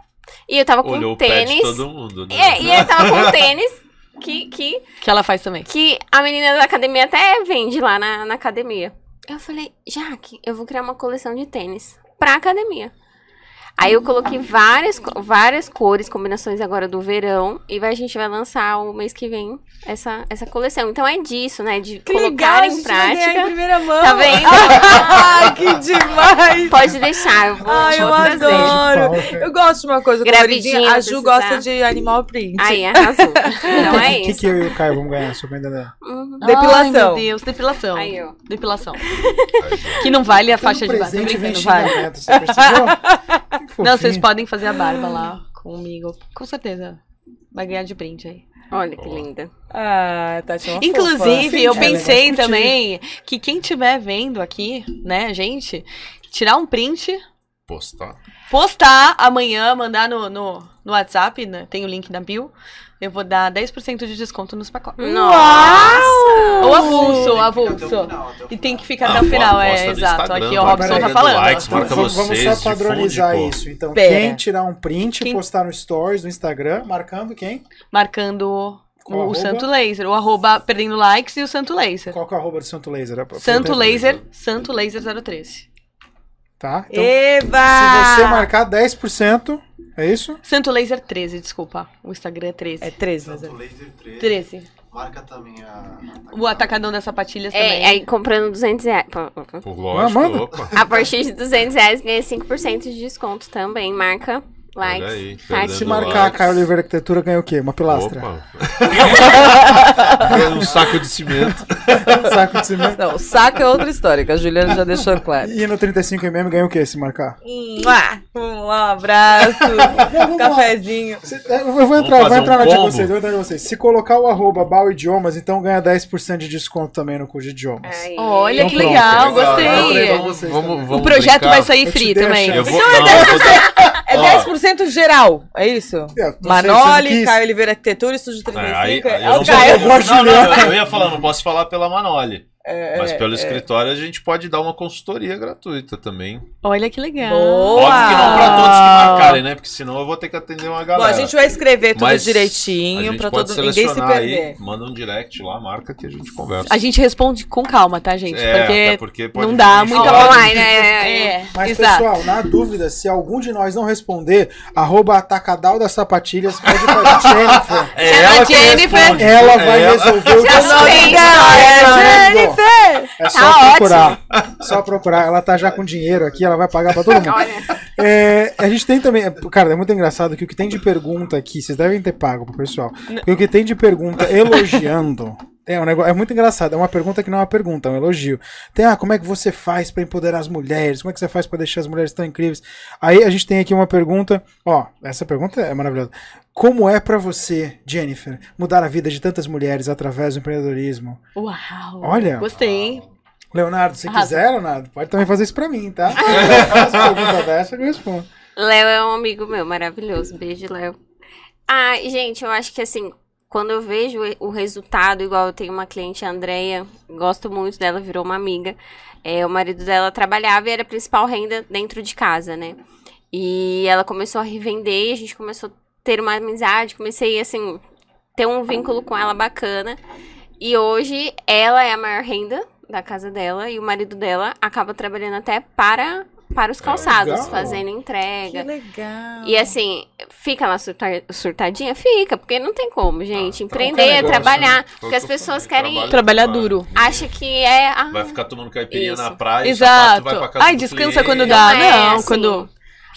E eu tava com Olhou o pé de tênis. todo mundo, né? É, e eu tava com tênis que, que, Que ela faz também. que a menina da academia até vende lá na, na academia. Eu falei, Jaque, eu vou criar uma coleção de tênis pra academia. Aí eu coloquei várias, várias cores, combinações agora do verão. E vai, a gente vai lançar o mês que vem essa, essa coleção. Então é disso, né? De Que colocar legal, em vai ganhar em prática. primeira mão. Tá vendo? Ai, que demais. Pode deixar, eu vou, Ai, eu trazer. adoro. Eu gosto de uma coisa coloridinha. A Ju precisar. gosta de animal print. Aí, arrasou. Então é O que, isso. que eu e o Caio vamos ganhar? Só pra entender. Uhum. Depilação. Ai, meu Deus, depilação. Aí, ó. Depilação. que não vale a faixa de. Tô presente vem brincando, vale. você percebeu? Não, vocês podem fazer a barba lá comigo. Com certeza. Vai ganhar de brinde aí. Olha que linda. Ah, Tati, é uma Inclusive, fofa. eu É, pensei também que quem estiver vendo aqui, né, gente, tirar um print Postar. postar amanhã, mandar no, no, no WhatsApp, né? tem o link na bio, eu vou dar 10% de desconto nos pacotes. Nossa! Ou avulso, avulso. E tem que ficar até o final, é, no exato. Aqui o Robson tá falando. likes, marca vamos, vamos vocês, só padronizar pô. isso. Então, Pera. quem tirar um print, Quem- postar no Stories, no Instagram, marcando quem? Marcando o, arroba? Santo Laser, o arroba perdendo likes e o Santo Laser. Qual que é o arroba do Santo Laser? É Santo Laser, Santo Laser 013. Tá? Então, Eba! se você marcar 10%, é isso? Santo Laser 13, desculpa. O Instagram é 13. É 13, mas é. Santo Laser 13. 13. Marca também a. O atacadão das sapatilhas também. É, aí comprando 200 reais. Pô, lógico, Ah. A partir de 200 reais ganha 5% de desconto também. Marca, likes. Olha aí, tá Se aqui. marcar a likes. Caio Oliveira Arquitetura, ganha o quê? Uma pilastra. Opa. um saco de cimento. Um saco de cimento. Não, o saco é outra história, que a Juliana já deixou claro. E no 35mm ganha o quê se marcar? Mua! Um abraço, cafezinho. Se- é, Eu vou entrar, vou entrar um na de vocês, vou entrar na de vocês. Se colocar o arroba Bal Idiomas, então ganha 10% de desconto também no curso de idiomas. Aí. Olha Então que pronto, legal, gostei. Vamos, vamos, O projeto brincar. vai sair free a também. Eu vou, Então não, eu vou dar- É Ó. 10% geral, é isso? É, não sei, Manoli. Caio Oliveira Arquitetura, Estúdio 35. É, aí, aí é eu o não Caio. Não, não, eu ia falar, não posso falar pela Manoli. É, Mas pelo é. escritório a gente pode dar uma consultoria gratuita também. Olha que legal. Boa! Óbvio que não pra todos que marcarem, né? Porque senão eu vou ter que atender uma Bom, galera. a gente vai escrever tudo Mas direitinho pra pode todo ninguém se perder. Aí, manda um direct lá, marca que a gente conversa. A gente responde com calma, tá, gente? É, até porque, porque pode não dá muita. Online, é, é. É, Mas, exato. pessoal, na dúvida, se algum de nós não responder, arroba atacadal das sapatilhas, pede pra Jennifer. É ela que Jennifer. Ela vai É ela. resolver o Já problema. sei, É, Jennifer! É só Tá procurar. Só procurar. Ela tá já com dinheiro aqui, ela vai pagar pra todo mundo. É, a gente tem também. Cara, é muito engraçado que o que tem de pergunta aqui, vocês devem ter pago pro pessoal. Porque o que tem de pergunta elogiando. É, um negócio, é muito engraçado, é uma pergunta que não é uma pergunta, é um elogio. Tem, ah, como é que você faz pra empoderar as mulheres? Como é que você faz pra deixar as mulheres tão incríveis? Aí a gente tem aqui uma pergunta, ó, essa pergunta é maravilhosa. Como é pra você, Jennifer, mudar a vida de tantas mulheres através do empreendedorismo? Uau. Olha. Gostei, hein? Leonardo, se Arrasa. quiser, Leonardo, pode também fazer isso pra mim, tá? Faz pergunta dessa, eu respondo. Léo é um amigo meu, maravilhoso. Beijo, Léo. Ah, gente, eu acho que assim, quando eu vejo o resultado, igual eu tenho uma cliente, a Andrea, gosto muito dela, virou uma amiga. É, o marido dela trabalhava e era a principal renda dentro de casa, né? E ela começou a revender, a gente começou a ter uma amizade, comecei assim, ter um vínculo com ela bacana. E hoje ela é a maior renda da casa dela e o marido dela acaba trabalhando até para para os calçados, legal. fazendo Que entrega. legal. E assim, fica lá surta- surtadinha? Fica, porque não tem como, gente. tá Empreender, qualquer negócio, trabalhar. né? Porque as que pessoas querem. trabalho. Trabalhar duro. Acha que é. ah, Vai ficar tomando caipirinha Isso. na praia e Exato. vai pra casa Ai, do descansa cliente. quando Não dá. é Não, assim. quando.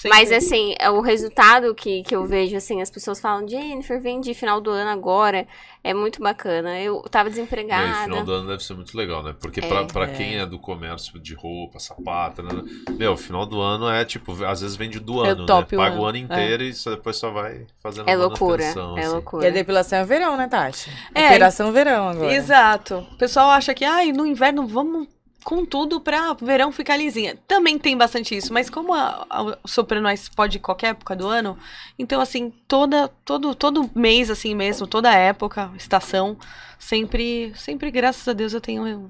Mas assim, é o resultado que, que eu vejo, assim, as pessoas falam, Jennifer, vendi final do ano agora. É muito bacana. Eu tava E aí, desempregada. final do ano deve ser muito legal, né? Porque pra, pra É. quem é do comércio de roupa, sapato, né? Meu, final do ano é tipo, às vezes vende do É ano, top né? o Paga o ano, ano inteiro e só- depois só vai fazendo É a loucura. É assim. E a loucura. depilação é verão, né, Tati? É. Operação verão agora. Exato. O pessoal acha que, ai, no inverno vamos com tudo pra verão ficar lisinha. Também tem bastante isso, mas como a, a, o Sopranois pode ir qualquer época do ano, então, assim, toda, todo, todo mês, assim mesmo, toda época, estação, sempre, sempre, graças a Deus, eu tenho um-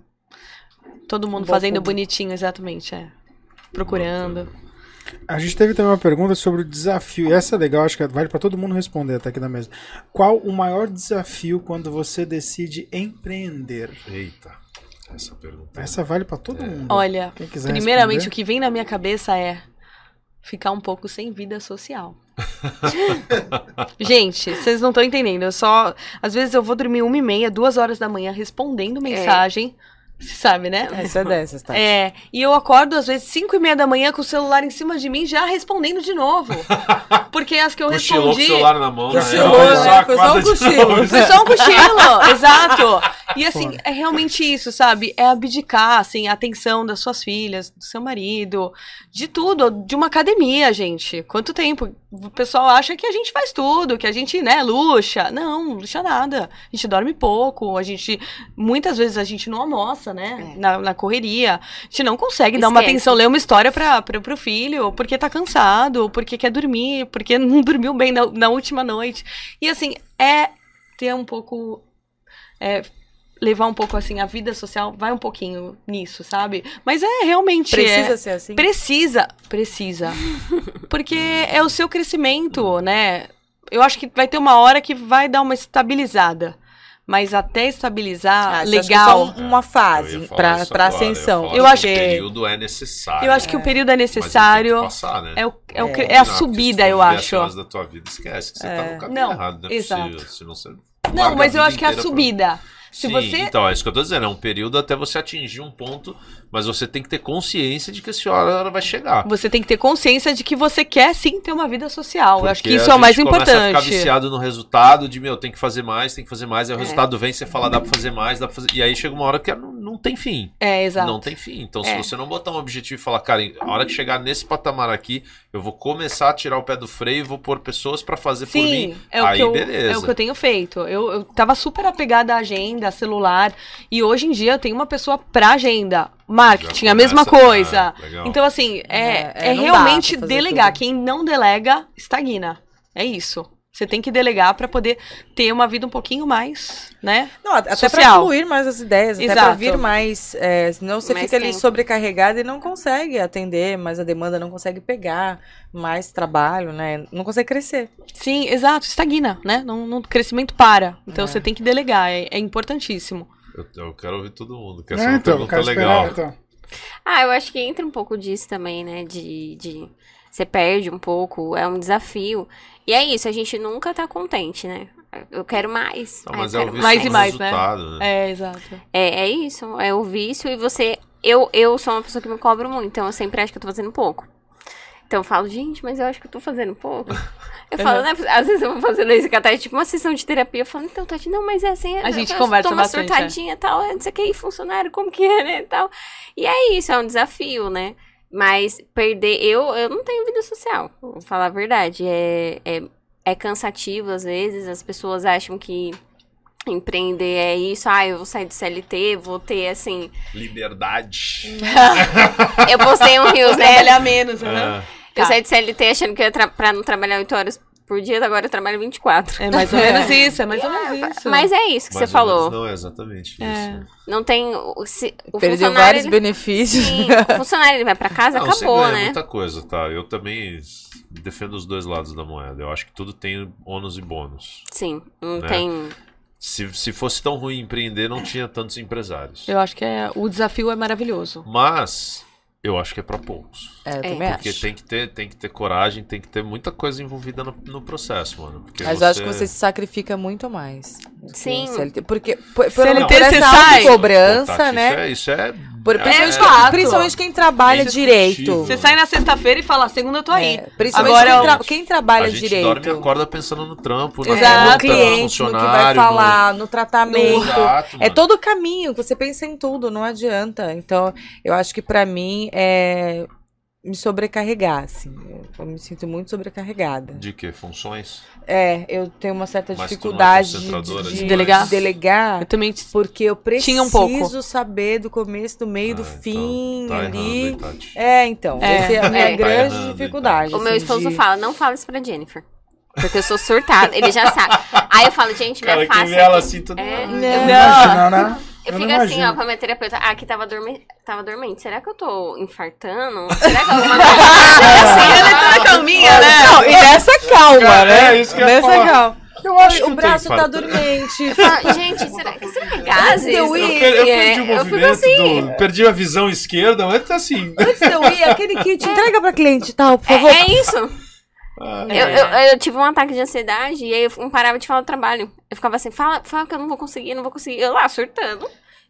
todo mundo bom fazendo público. bonitinho, exatamente, é. Procurando. A gente teve também uma pergunta sobre o desafio, e essa é legal, acho que vale pra todo mundo responder até aqui na mesa. Qual o maior desafio quando você decide empreender? Eita, essa pergunta. Essa vale pra todo mundo. Olha, primeiramente, responder. o que vem na minha cabeça é ficar um pouco sem vida social. Gente, vocês não estão entendendo. Eu só. Às vezes eu vou dormir uma e meia, duas horas da manhã, respondendo mensagem. Você sabe, né? Essa é dessas, Tati. É, e eu acordo às vezes 5 e meia da manhã com o celular em cima de mim, já respondendo de novo. Porque as que eu Cochilou com o respondi. celular na mão, né? Cochilou, né? Foi só um cochilo. Foi só um cochilo, exato. E assim, é realmente isso, sabe? É abdicar, assim, a atenção das suas filhas, do seu marido, de tudo, de uma academia, gente. Quanto tempo? O pessoal acha que a gente faz tudo, que a gente, né, luxa. Não, luxa nada. A gente dorme pouco, a gente. Muitas vezes a gente não almoça, né? É. Na, na correria. A gente não consegue dar uma Esquece. atenção, ler uma história pra, pra, pro filho, porque tá cansado, porque quer dormir, porque não dormiu bem na, na última noite. E assim, é ter um pouco. é, levar um pouco assim a vida social vai um pouquinho nisso, sabe? Mas é realmente Precisa é, ser assim? precisa, precisa. Porque é o seu crescimento, né? Eu acho que vai ter uma hora que vai dar uma estabilizada. Mas até estabilizar, Ah, que legal. só um- uma fase pra agora, ascensão. Eu que acho o que- período é necessário. Eu acho que o período é tem que necessário. passar, né? É, o, é, o É. é a subida, eu acho. da tua vida, esquece que você tá no caminho Não, errado, não é exato. possível, senão você Não, mas eu acho que é a inteira pra- subida. Se Sim, você. então, é isso que eu tô dizendo, é um período até você atingir um ponto, mas você tem que ter consciência de que essa hora vai chegar. Você tem que ter consciência de que você quer sim ter uma vida social. eu acho que Porque isso é o mais começa a ficar importante. viciado no resultado de, meu, tem que fazer mais, tem que fazer mais, aí o É. resultado vem, você fala, dá pra fazer mais, dá pra fazer. E aí chega uma hora que não, não tem fim. É, exato. Não tem fim. Então, se É. você não botar um objetivo e falar, cara, a hora que chegar nesse patamar aqui, eu vou começar a tirar o pé do freio e vou pôr pessoas pra fazer por mim. Sim, é o, aí, que eu, beleza. é o que eu tenho feito. Eu, eu tava super apegada à agenda, celular, e hoje em dia eu tenho uma pessoa pra agenda. Marketing, a mesma começa- coisa. Ah. Então, assim, é, É, é, é, realmente delegar. tudo. Quem não delega, estagna. É isso. Você tem que delegar pra poder ter uma vida um pouquinho mais, né? Não, até pra Social. fluir mais as ideias, até pra Exato. vir mais. É, senão você Mais fica ali tempo. sobrecarregado e não consegue atender mais a demanda, não consegue pegar mais trabalho, né? Não consegue crescer. Sim, exato, estagna, né? Não, não- o crescimento para. Então É. você tem que delegar, é, é importantíssimo. Eu, eu quero ouvir todo mundo, que É, essa é uma então, pergunta legal. esperar, então. Ah, eu acho que entra um pouco disso também, né? De, de você perde um pouco, é um desafio. E é isso, a gente nunca tá contente, né? Eu quero mais. Não, ah, mas eu é o vício Mais e mais, né? né? É, exato. É, é isso, é o vício e você. Eu, eu sou uma pessoa que me cobro muito, então eu sempre acho que eu tô fazendo pouco. Então eu falo, gente, mas eu acho que eu tô fazendo pouco. Eu falo, né? Às vezes eu vou fazendo isso com a Tati, tipo uma sessão de terapia. Eu falo, então, Tati, não, mas é assim. A gente eu conversa tô uma bastante, surtadinha e tal, não sei o que, funcionário, como que é, né? E tal. E é isso, é um desafio, né? Mas perder. Eu, eu não tenho vida social, vou falar a verdade. É, é, é cansativo às vezes, as pessoas acham que. Empreender é isso, ah, eu vou sair do CLT, vou ter assim. Liberdade. Eu postei um Rios, né? Trabalhar menos, né? Ah, Eu Tá. saí de CLT achando que eu ia tra pra não trabalhar 8 horas por dia, agora eu trabalho 24. É mais ou menos isso, é mais ou menos isso. Mas é isso que mais você falou. Não é exatamente É. isso. Não tem. O, se, o Perdeu funcionário. vários Ele, benefícios. sim, o funcionário ele vai pra casa, Não, você acabou, ganha né? muita coisa, tá? Eu também defendo os dois lados da moeda. Eu acho que tudo tem ônus e bônus. Sim, não Né? tem. Se, se fosse tão ruim empreender, não tinha tantos empresários. Eu acho que é, o desafio é maravilhoso. Mas eu acho que é pra poucos. É, eu É. também Porque acho. tem que, ter, tem que ter coragem, tem que ter muita coisa envolvida no, no processo, mano. Porque Mas eu acho que você se sacrifica muito mais. que Sim. CLT, porque por, por, CLT por você essa cobrança, né? Isso é, isso é Por- é- principalmente, é- principalmente quem trabalha É direito. Você sai na sexta-feira e fala, segunda eu tô aí. É, principalmente Agora quem, tra- quem trabalha a gente direito. dorme e acorda pensando no trampo, na Exato, no cliente, no que vai falar, no, tratamento. Exato, É todo o caminho, você pensa em tudo, não adianta. Então, eu acho que pra mim é me sobrecarregar, assim. Eu, eu me sinto muito sobrecarregada. De que? Funções? É, eu tenho uma certa Mas não é dificuldade de, concentradora de- de delegar. de delegar, Eu também. porque eu preciso Tinha um pouco. saber do começo, do meio, do Ah, então, fim, tá ali. É, então. É. Essa é a minha É. grande Tá errando, dificuldade. O meu assim, esposo de- fala, não fala isso pra Jennifer. Porque eu sou surtada, ele já sabe. Aí eu falo, gente, minha Cara, que face. vê ela assim, tudo... É. Não, Não. imagina, né? Eu fico assim, imagino. ó, com a minha terapeuta. Ah, aqui tava, dorme... tava dormente. Será que eu tô infartando? Será que alguma coisa. assim, Ela tá na calminha, né? Não, e nessa calma, Cara, né? é isso que eu nessa falar. calma. Eu acho o eu braço tá dormente. Fala, Gente, será que, será que é gases? Eu Eu, per- eu É, perdi o eu fico movimento, assim. do- perdi a visão esquerda, mas tá assim. Antes de eu ir, aquele kit, entrega pra cliente e tal, por É, favor. é isso. Ah, Eu, eu, eu tive um ataque de ansiedade e aí eu não parava de falar do trabalho. Eu ficava assim, fala, fala que eu não vou conseguir, não vou conseguir. Eu lá, surtando.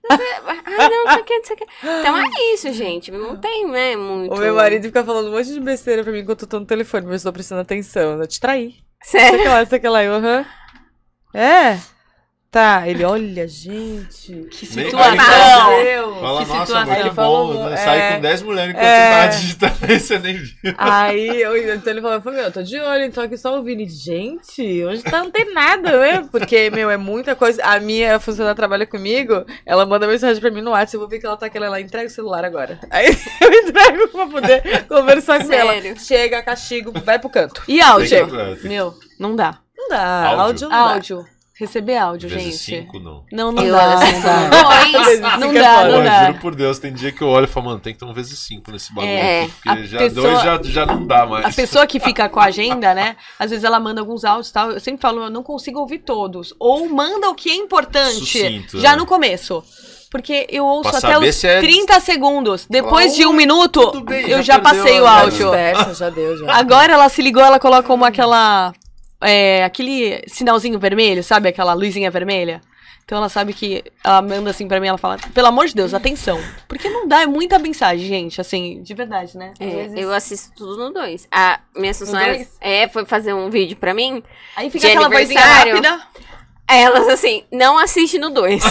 Ai, não, não sei o que, não sei o que. Então é isso, gente. Não tem, né, muito... O meu marido fica falando um monte de besteira pra mim enquanto eu tô no telefone, mas eu tô prestando atenção. Eu te traí. Sei Sério. que lá, sei que lá. Eu, aham. É. tá? Ele, olha, gente. Que situação. Fala- Meu Deus. Fala, Que nossa, situação. muito Ele falou, bom. né? é. Sai com 10 mulheres enquanto É. tá digitando aí, você nem viu. Aí eu, então ele falou, meu, tô de olho, tô aqui só ouvindo. E, Gente, hoje tá antenada, né? Porque, meu, é muita coisa. A minha funcionária trabalha comigo, ela manda mensagem pra mim no WhatsApp, eu vou ver que ela tá aquela ela entrega o celular agora. Aí eu entrego pra poder conversar com ela. Sério? Chega, castigo, vai pro canto. E áudio? Tem Meu, não dá. Não dá, Áudio. áudio, não dá. Áudio. Receber áudio, Vezes gente. 5, não. Não, não Eu dá, acho não dá. Não Fica dá, fora. não dá. juro por Deus, tem dia que eu olho e falo, mano, tem que ter um vezes 5 nesse bagulho. É, aqui, porque já pessoa- dois já, já não dá mais. A pessoa que fica com a agenda, né? Às vezes ela manda alguns áudios e tal. Eu sempre falo, eu não consigo ouvir todos. Ou manda o que é importante Sucinto, já né? no começo. Porque eu ouço Pra até os se é- 30 segundos. Depois de um Oi, minuto, bem, eu já já passei o áudio. Já deu, já. Agora ela se ligou, ela coloca como aquela. É, aquele sinalzinho vermelho, sabe? Aquela luzinha vermelha. Então ela sabe que. Ela manda assim pra mim, ela fala, pelo amor de Deus, atenção. Porque não dá, é muita mensagem, gente, assim, de verdade, né? É, vezes- eu assisto tudo no 2. A minha dois? é, foi fazer um vídeo pra mim. Aí fica aquela vozinha rápida. Elas assim, não assiste no 2.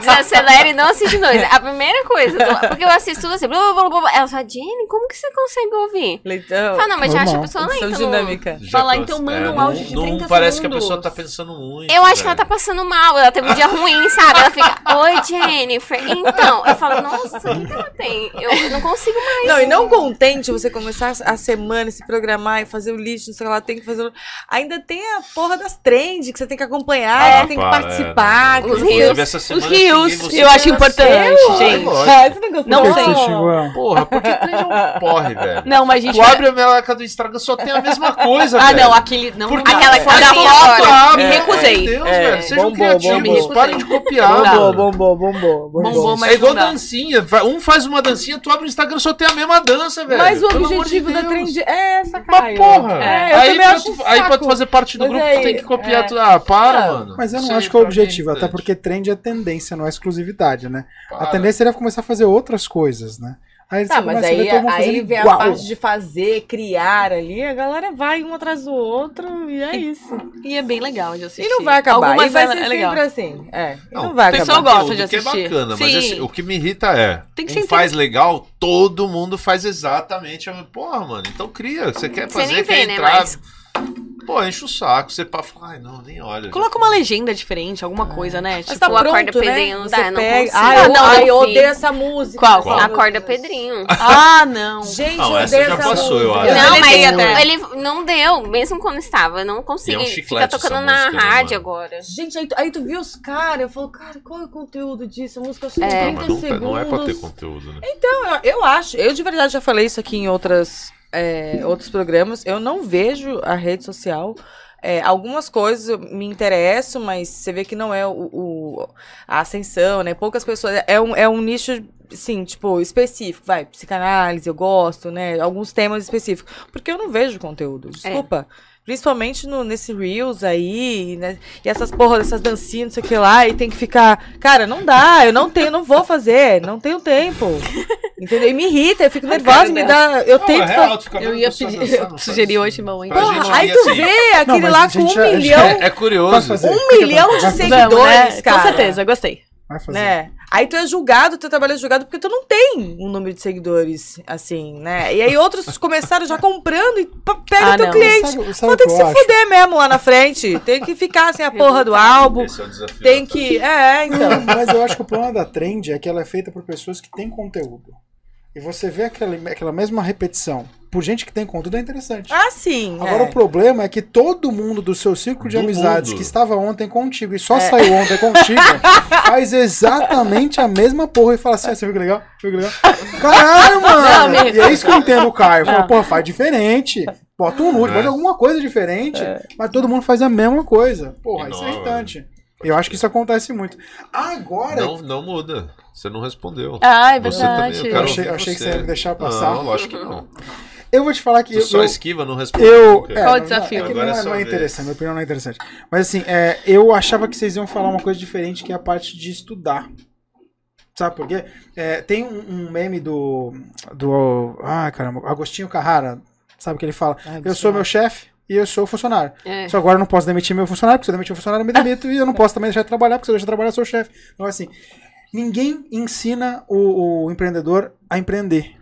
Desacelera e não assiste no 2. A primeira coisa, do- porque eu assisto tudo assim, blá, blá, blá, blá. Ela fala, Jenny, como que você consegue ouvir? Leitão. Fala, não, mas já acha a pessoa lenta. no- dinâmica. Fala, então manda é, um não- áudio de não 30 parece que a segundos. pessoa tá pensando muito. Eu acho que ela tá velho. passando mal, ela teve um dia ruim, sabe? Ela fica, oi, Jennifer. Então, eu falo, nossa, o que, que ela tem? Eu, eu não consigo mais. Não, e não contente você começar a semana, se programar e fazer o lixo, não sei o que lá, tem que fazer. Ainda tem a porra das trends que você tem que acompanhar, Ah, que você tem que participar. é, que. Os rios. Os rios, eu acho importante, gente. Ah, você não gostou? Não Por que sei. Porra, porque trend é um porre, velho. Não, mas a gente. Tu abre a meleca do Instagram, só tem a mesma coisa, Ah, velho. não, aquele. Não. Aquela É. fotinha Da foto, agora. me É, recusei. Meu Deus, É, velho. Sejam bombou, criativos. bombou. Parem de copiar. Mano. bombou, bombou, Bombou, mas é igual dancinha. Um faz uma dancinha, tu abre o Instagram, só tem a mesma dança, velho. Mas o objetivo da trend é essa, Mas Caio. porra, É, eu aí, também pra tu, aí pra tu fazer parte do Mas grupo, tu tem que copiar é. tudo. Ah, para, Não, Mas eu não Isso acho aí que é o objetivo, até porque trend é tendência, não é exclusividade, né? A Para. tendência seria começar a fazer outras coisas, né? Aí Tá, você mas começa a aí, ver todo mundo aí fazendo vem a igual. parte de fazer, criar ali, a galera vai um atrás do outro e é isso. E é bem legal de assistir. E não vai acabar, Algumas e vai é, ser é legal. sempre assim. É, não, Não, vai o acabar. pessoal gosta de Conteúdo que assistir. é bacana, mas Sim. assim, o que me irrita é. Tem que quem faz legal, todo mundo faz exatamente a Porra, mano, então cria. Você quer Você fazer, nem quer vê, né, entrar. mas- Pô, enche o saco. Você pá, fala, ai, não, nem olha. Coloca uma legenda diferente, alguma coisa, né? Mas Tipo, tá o Acorda pronto, né? Pedrinho não Você dá, não pega... Ai, Ah, eu, não, ai, eu odeio essa música. Qual? Qual? Acorda Pedrinho. Ah, não. Gente, Não, eu essa odeio já essa passou, eu música. acho. Não, Eu mas ele não deu, mesmo quando estava. Eu não consigo. E é um Fica tocando na né, rádio agora. Gente, aí tu, aí tu viu os caras, eu falo, cara, qual é o conteúdo disso? A música só tem É. 30 Mas não, segundos. não é pra ter conteúdo, né? Então, eu, eu acho, eu de verdade já falei isso aqui em outras, é, outros programas, eu não vejo a rede social. é, algumas coisas me interessam, mas você vê que não é o, o- a ascensão, né? Poucas pessoas. É um, é um nicho, assim, tipo, específico. Vai, psicanálise, eu gosto, né? Alguns temas específicos. Porque eu não vejo conteúdo, desculpa. Principalmente no, nesse Reels aí, né? E essas porra dessas dancinhas, não sei o que lá, e tem que ficar. Cara, não dá, eu não tenho, não vou fazer, não tenho tempo. Entendeu? E me irrita, eu fico nervosa, me dá. Eu Não, tenho é que real, fazer. tu fica Eu ia pedir, dançar, eu não faz sugeri isso. hoje, mamãe. Porra, gente aí tu assim. vê aquele mas lá a com gente um milhão, É, é curioso. Um milhão de seguidores, Vamos, né? cara. Com certeza, gostei. Vai fazer. Né? Aí tu é julgado, teu trabalho é julgado porque tu não tem um número de seguidores, assim, né? E aí outros começaram já comprando e pega Ah, teu não. cliente. Sabe, ter que se acho? fuder mesmo lá na frente. Tem que ficar sem a porra do álbum. Esse é o desafio. Tem que. É, então. Mas eu acho que o problema da trend é que ela é feita por pessoas que têm conteúdo. E você vê aquela, aquela mesma repetição por gente que tem conteúdo é interessante. Ah, sim. Agora é. o problema é que todo mundo do seu círculo de Do amizades mundo. que estava ontem contigo e só É. saiu ontem contigo faz exatamente a mesma porra e fala assim: ah, você viu que legal? Viu que legal? Caralho, mano! Não, E é isso que eu entendo o Caio. Fala, porra, faz diferente. Bota um nude, É. bota alguma coisa diferente. Mas todo mundo faz a mesma coisa. Porra, isso é irritante. Eu acho que isso acontece muito. Agora, Não, não muda. Você não respondeu. Ah, é Você também, verdade. eu quero Eu achei- ouvir achei que você ia me deixar passar. Não, lógico que não. eu vou te falar que Tu eu, só esquiva, não responde. eu- é, Qual o desafio? É que Agora não é é, não é interessante, minha opinião não é interessante. Mas assim, é, eu achava que vocês iam falar uma coisa diferente, que é a parte de estudar. Sabe por quê? É, tem um, um meme do. do. Ah, caramba, Agostinho Carrara. Sabe que ele fala? Ai, Eu sou meu chefe e eu sou funcionário. É. Só agora eu não posso demitir meu funcionário, porque se eu demitir o funcionário, eu me demito, e eu não posso também deixar de trabalhar, porque se eu deixar de trabalhar, eu sou o chefe. Então, assim, ninguém ensina o, o empreendedor a empreender.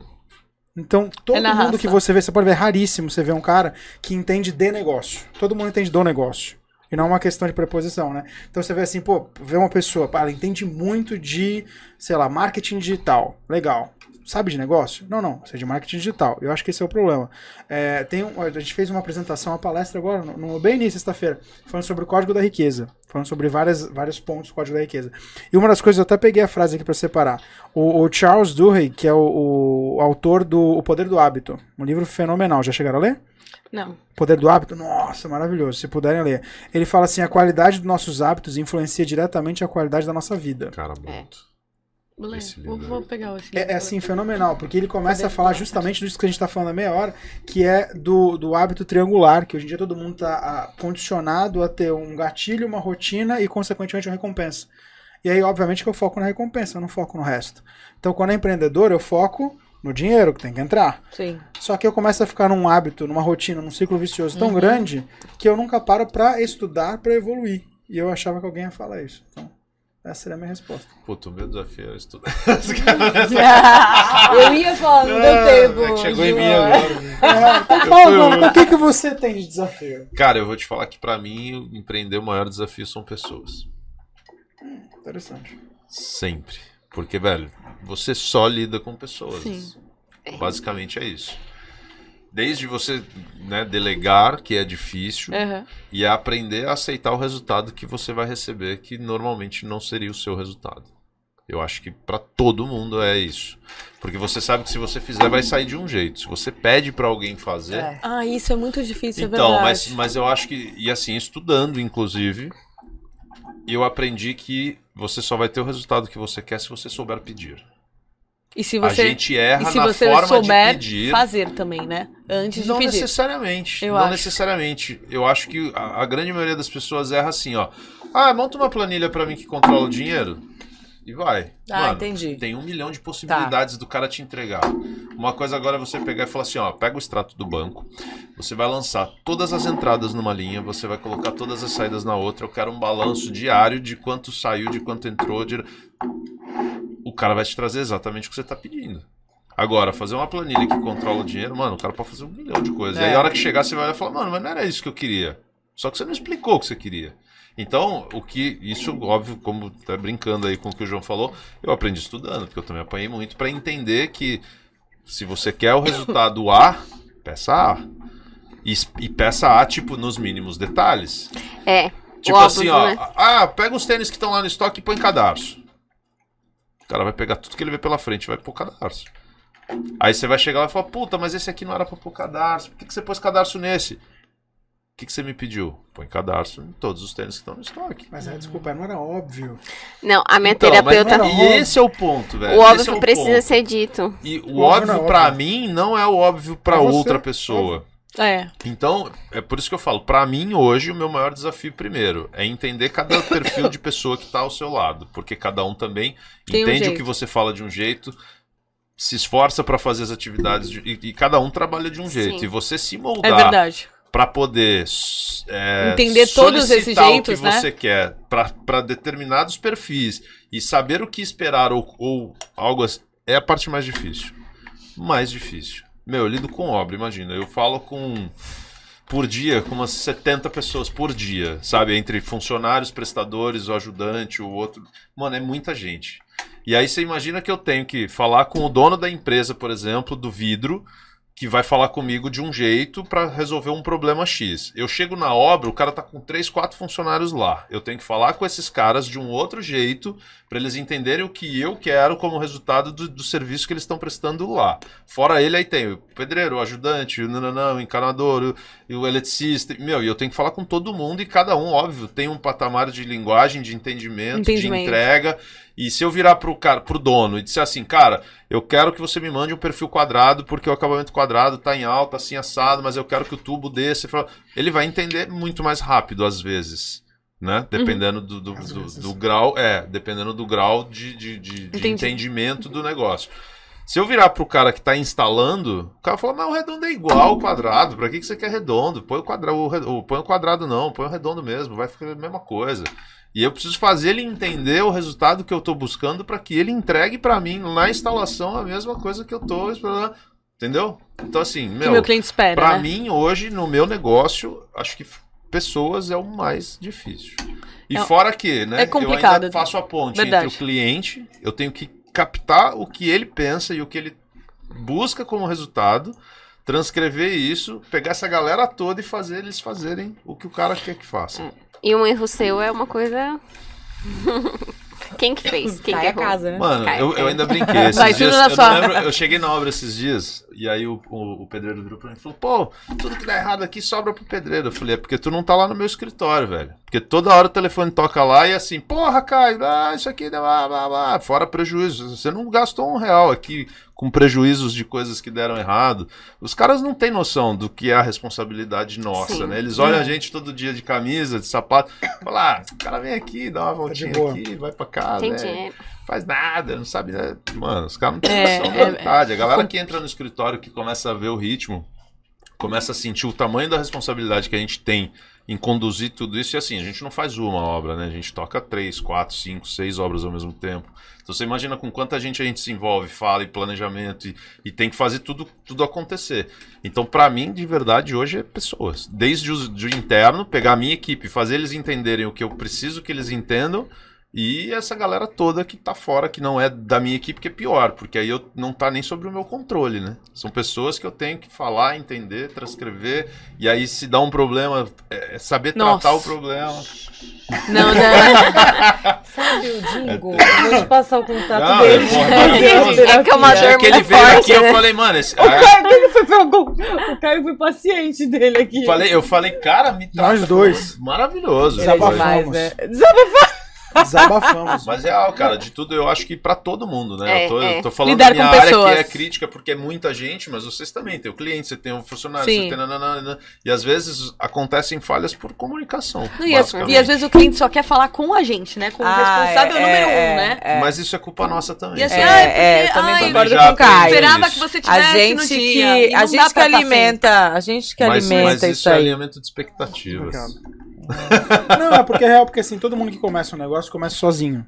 Então, todo É mundo raça. que você vê, você pode ver, é raríssimo você ver um cara que entende de negócio. Todo mundo entende do negócio. E não é uma questão de preposição, né? Então você vê assim, pô, vê uma pessoa, pá, ela entende muito de, sei lá, marketing digital. Legal. Sabe de negócio? Não, não. Você é de marketing digital. Eu acho que esse é o problema. É, tem um- a gente fez uma apresentação, uma palestra agora, no, no- bem início, sexta-feira, falando sobre o código da riqueza. Falando sobre várias, vários pontos do código da riqueza. E uma das coisas, eu até peguei a frase aqui para separar. O, o Charles Duhigg, que é o, o autor do O Poder do Hábito, um livro fenomenal. Já chegaram a ler? Não. Poder do hábito, nossa, maravilhoso, se puderem ler. Ele fala assim: a qualidade dos nossos hábitos influencia diretamente a qualidade da nossa vida. Cara, muito. Vou, vou, pegar esse livro. É, é assim, fenomenal, porque ele começa a falar do justamente disso que a gente está falando há meia hora, que é do, do hábito triangular, que hoje em dia todo mundo está condicionado a ter um gatilho, uma rotina e, consequentemente, uma recompensa. E aí, obviamente, que eu foco na recompensa, eu não foco no resto. Então, quando é empreendedor, eu foco no dinheiro que tem que entrar. Sim. Só que eu começo a ficar num hábito, numa rotina, num ciclo vicioso Uhum. tão grande que eu nunca paro pra estudar, pra evoluir. E eu achava que alguém ia falar isso. Então, essa seria a minha resposta. Puta, o meu desafio é estudar. eu ia falar, não deu tempo. é que chegou em mim agora. É, então fala, Bruno, o que, que você tem de desafio? Cara, eu vou te falar que pra mim, empreender o maior desafio são pessoas. Interessante. Sempre. Porque, velho, você só lida com pessoas. Sim. Basicamente é isso. Desde você né, delegar, que é difícil, Aham. e é aprender a aceitar o resultado que você vai receber, que normalmente não seria o seu resultado. Eu acho que pra todo mundo é isso. Porque você sabe que se você fizer, vai sair de um jeito. Se você pede pra alguém fazer, É. Ah, isso é muito difícil, é então, verdade. mas, mas eu acho que, e assim, estudando, inclusive, eu aprendi que você só vai ter o resultado que você quer se você souber pedir. E se a você, gente erra e se na você forma souber de pedir. fazer também, né? Antes de Não pedir. necessariamente. Eu não acho. necessariamente. Eu acho que a, a grande maioria das pessoas erra assim, ó. Ah, monta uma planilha pra mim que controla o dinheiro. E vai. Ah, Mano, entendi. Tem um milhão de possibilidades do cara te entregar. Uma coisa agora é você pegar e falar assim, ó, pega o extrato do banco, você vai lançar todas as entradas numa linha, você vai colocar todas as saídas na outra, eu quero um balanço diário de quanto saiu, de quanto entrou, de... o cara vai te trazer exatamente o que você tá pedindo. Agora, fazer uma planilha que controla o dinheiro, mano, o cara pode fazer um milhão de coisas. E aí, É. a hora que chegar, você vai e falar, mano, mas não era isso que eu queria. Só que você não explicou o que você queria. Então, o que. Isso, óbvio, como tá brincando aí com o que o João falou, eu aprendi estudando, porque eu também apanhei muito, pra entender que se você quer o resultado A, peça A. E, e peça A, tipo, nos mínimos detalhes. É. Tipo óbvio, assim, ó. né? Ah, pega os tênis que estão lá no estoque e põe cadarço. O cara vai pegar tudo que ele vê pela frente e vai pôr cadarço. Aí você vai chegar lá e falar, puta, mas esse aqui não era pra pôr cadarço. Por que, que você pôs cadarço nesse? O que, que você me pediu? Põe cadarço em todos os tênis que estão no estoque. Mas aí, desculpa, não era óbvio. Não, a minha Então, mas terapeuta. não- e esse é o ponto, velho. O Esse óbvio é o precisa ponto. ser dito. E o O óbvio óbvio é pra óbvio. mim não é o óbvio pra Pra você, outra pessoa. É. Então, é por isso que eu falo, pra mim hoje o meu maior desafio primeiro é entender cada perfil de pessoa que tá ao seu lado, porque cada um também Tem um entende o jeito. que você fala de um jeito, se esforça pra fazer as atividades de- e, e cada um trabalha de um jeito. Sim. E você se É moldar verdade. pra poder é, Entender todos esses jeitos, o que né? você quer pra pra determinados perfis e saber o que esperar ou, ou algo assim, é a parte mais difícil. Mais difícil. Meu, eu lido com obra, imagina. Eu falo com por dia com umas 70 pessoas por dia, sabe? Entre funcionários, prestadores, o ajudante, o outro. Mano, é muita gente. E aí você imagina que eu tenho que falar com o dono da empresa, por exemplo, do vidro, que vai falar comigo de um jeito para resolver um problema X. Eu chego na obra, o cara tá com três, quatro funcionários lá. Eu tenho que falar com esses caras de um outro jeito para eles entenderem o que eu quero como resultado do, do serviço que eles estão prestando lá. Fora ele, aí tem o pedreiro, o ajudante, o nananã, o encanador, o, o eletricista. Meu, e eu tenho que falar com todo mundo e cada um, óbvio, tem um patamar de linguagem, de entendimento, Entendimento. de entrega. E se eu virar pro, cara, pro dono e disser assim, cara, eu quero que você me mande um perfil quadrado, porque o acabamento quadrado tá em alta, assim, assado, mas eu quero que o tubo desse. Ele vai entender muito mais rápido, às vezes. Né? Dependendo do, do, do- do grau, é, dependendo do grau de, de, de- de Entendi. entendimento do negócio. Se eu virar pro cara que tá instalando, o cara fala, mas o redondo é igual ao quadrado, pra que, que você quer redondo? Põe o quadrado, o, põe o quadrado não, põe o redondo mesmo, vai ficar a mesma coisa. E eu preciso fazer ele entender o resultado que eu tô buscando pra que ele entregue pra mim na instalação a mesma coisa que eu tô esperando. Entendeu? Então assim, Que meu, meu cliente espera, Pra né? mim, hoje, no meu negócio, acho que pessoas é o mais difícil. E É- fora que, né? é complicado. Eu ainda faço a ponte Verdade. entre o cliente, eu tenho que captar o que ele pensa e o que ele busca como resultado, transcrever isso, pegar essa galera toda e fazer eles fazerem o que o cara quer que faça. E um erro seu é uma coisa. Quem que fez? Quem Cai que a errou? casa, né? Mano, Cai, eu, eu ainda brinquei esses Vai dias. na Eu, lembro, eu cheguei na obra esses dias e aí o, o, o pedreiro virou pra mim e falou: Pô, tudo que dá errado aqui sobra pro pedreiro. Eu falei: É porque tu não tá lá no meu escritório, velho. Porque toda hora o telefone toca lá e assim, porra, Caio, ah, isso aqui dá blá, blá, blá. Fora prejuízo. Você não gastou um real aqui com prejuízos de coisas que deram errado. Os caras não têm noção do que é a responsabilidade nossa, Sim. né? Eles olham a gente todo dia de camisa, de sapato, falam: Ah, o cara vem aqui, dá uma voltinha boa. aqui, vai pra casa. Tem é dinheiro. Faz nada, não sabe, né? Mano, os caras não têm É, noção é, da verdade. A galera que entra no escritório, que começa a ver o ritmo, começa a sentir o tamanho da responsabilidade que a gente tem em conduzir tudo isso. E assim, a gente não faz uma obra, né? A gente toca três, quatro, cinco, seis obras ao mesmo tempo. Então você imagina com quanta gente a gente se envolve, fala em planejamento e, e tem que fazer tudo, tudo acontecer. Então, pra mim, de verdade, hoje é pessoas. Desde o de interno, pegar a minha equipe, fazer eles entenderem o que eu preciso que eles entendam e essa galera toda que tá fora, que não é da minha equipe, que é pior, porque aí eu não tá nem sobre o meu controle, né? São pessoas que eu tenho que falar, entender, transcrever, e aí se dá um problema, é é saber Nossa. tratar o problema. Não, não. Sabe o Dingo? Eu Vou te passar o contato Não, dele. é, maravilhoso. É que é uma Já dor que ele veio forte, aqui, eu né? falei, mano, esse, O Caio, ele foi o Caio foi paciente dele aqui. falei, eu falei, cara, me trata Nós dois. Maravilhoso. É Desabafamos. né? Desabafamos. Desabafamos. Mas é real, cara, de tudo eu acho que pra todo mundo, né? É, eu, tô, é. eu tô falando Lidar da minha área pessoas. que é crítica porque é muita gente, mas vocês também tem o cliente, você tem o funcionário, Sim. você tem nananana, e às vezes acontecem falhas por comunicação. Não, e, e às vezes o cliente só quer falar com a gente, né? Com o Ah, responsável é, número um, é, né? é. Mas isso é culpa nossa também. E assim, É, é, porque- eu também ai, concordo com o Caio. Esperava isso. que você A tivesse gente no que, dia. e a não gente dá que alimenta, a gente que alimenta mas isso isso é aí. alinhamento de expectativas. Não, é porque é real, porque assim, todo mundo que começa um negócio começa sozinho.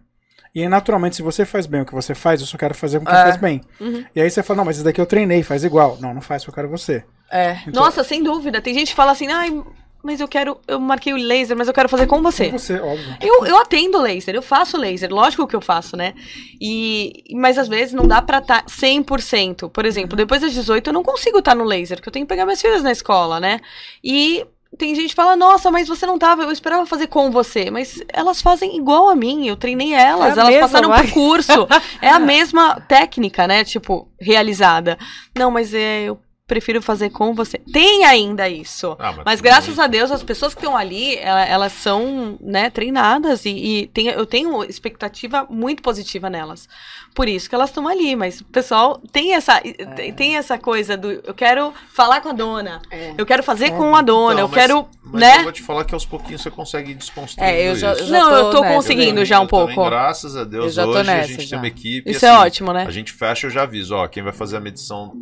E aí, naturalmente, se você faz bem o que você faz, eu só quero fazer com quem É. faz bem. Uhum. E aí você fala, não, mas isso daqui eu treinei, faz igual. Não, não faz, eu quero você. É. Então, Nossa, sem dúvida. Tem gente que fala assim, ai, mas eu quero. Eu marquei o laser, mas eu quero fazer com você. com você, óbvio. Eu, eu atendo laser, eu faço laser, lógico que eu faço, né? E, mas às vezes não dá pra tá estar 100%. Por exemplo, depois das 18 eu não consigo estar no laser, porque eu tenho que pegar minhas filhas na escola, né? E tem gente que fala, nossa, mas você não tava, eu esperava fazer com você. Mas elas fazem igual a mim, eu treinei elas, É elas mesma, passaram vai. por curso. É a mesma técnica, né? Tipo, realizada. Não, mas é, eu prefiro fazer com você. Tem ainda isso. Ah, Mas graças a Deus, as pessoas que estão ali, ela- elas, são, né, treinadas e, e tem- eu tenho expectativa muito positiva nelas. Por isso que elas estão ali, mas o pessoal tem essa, tem, tem essa coisa do eu quero falar com a dona, É. eu quero fazer com a dona, Então, eu mas- quero, Mas né? eu vou te falar que aos pouquinhos você consegue desconstruir É, eu já, eu já Não, tô eu tô nessa. conseguindo Eu já um também, pouco. graças a Deus, Eu já tô hoje a nessa gente já. tem uma equipe. Isso assim, é ótimo, né? A gente fecha, eu já aviso, ó, quem vai fazer a medição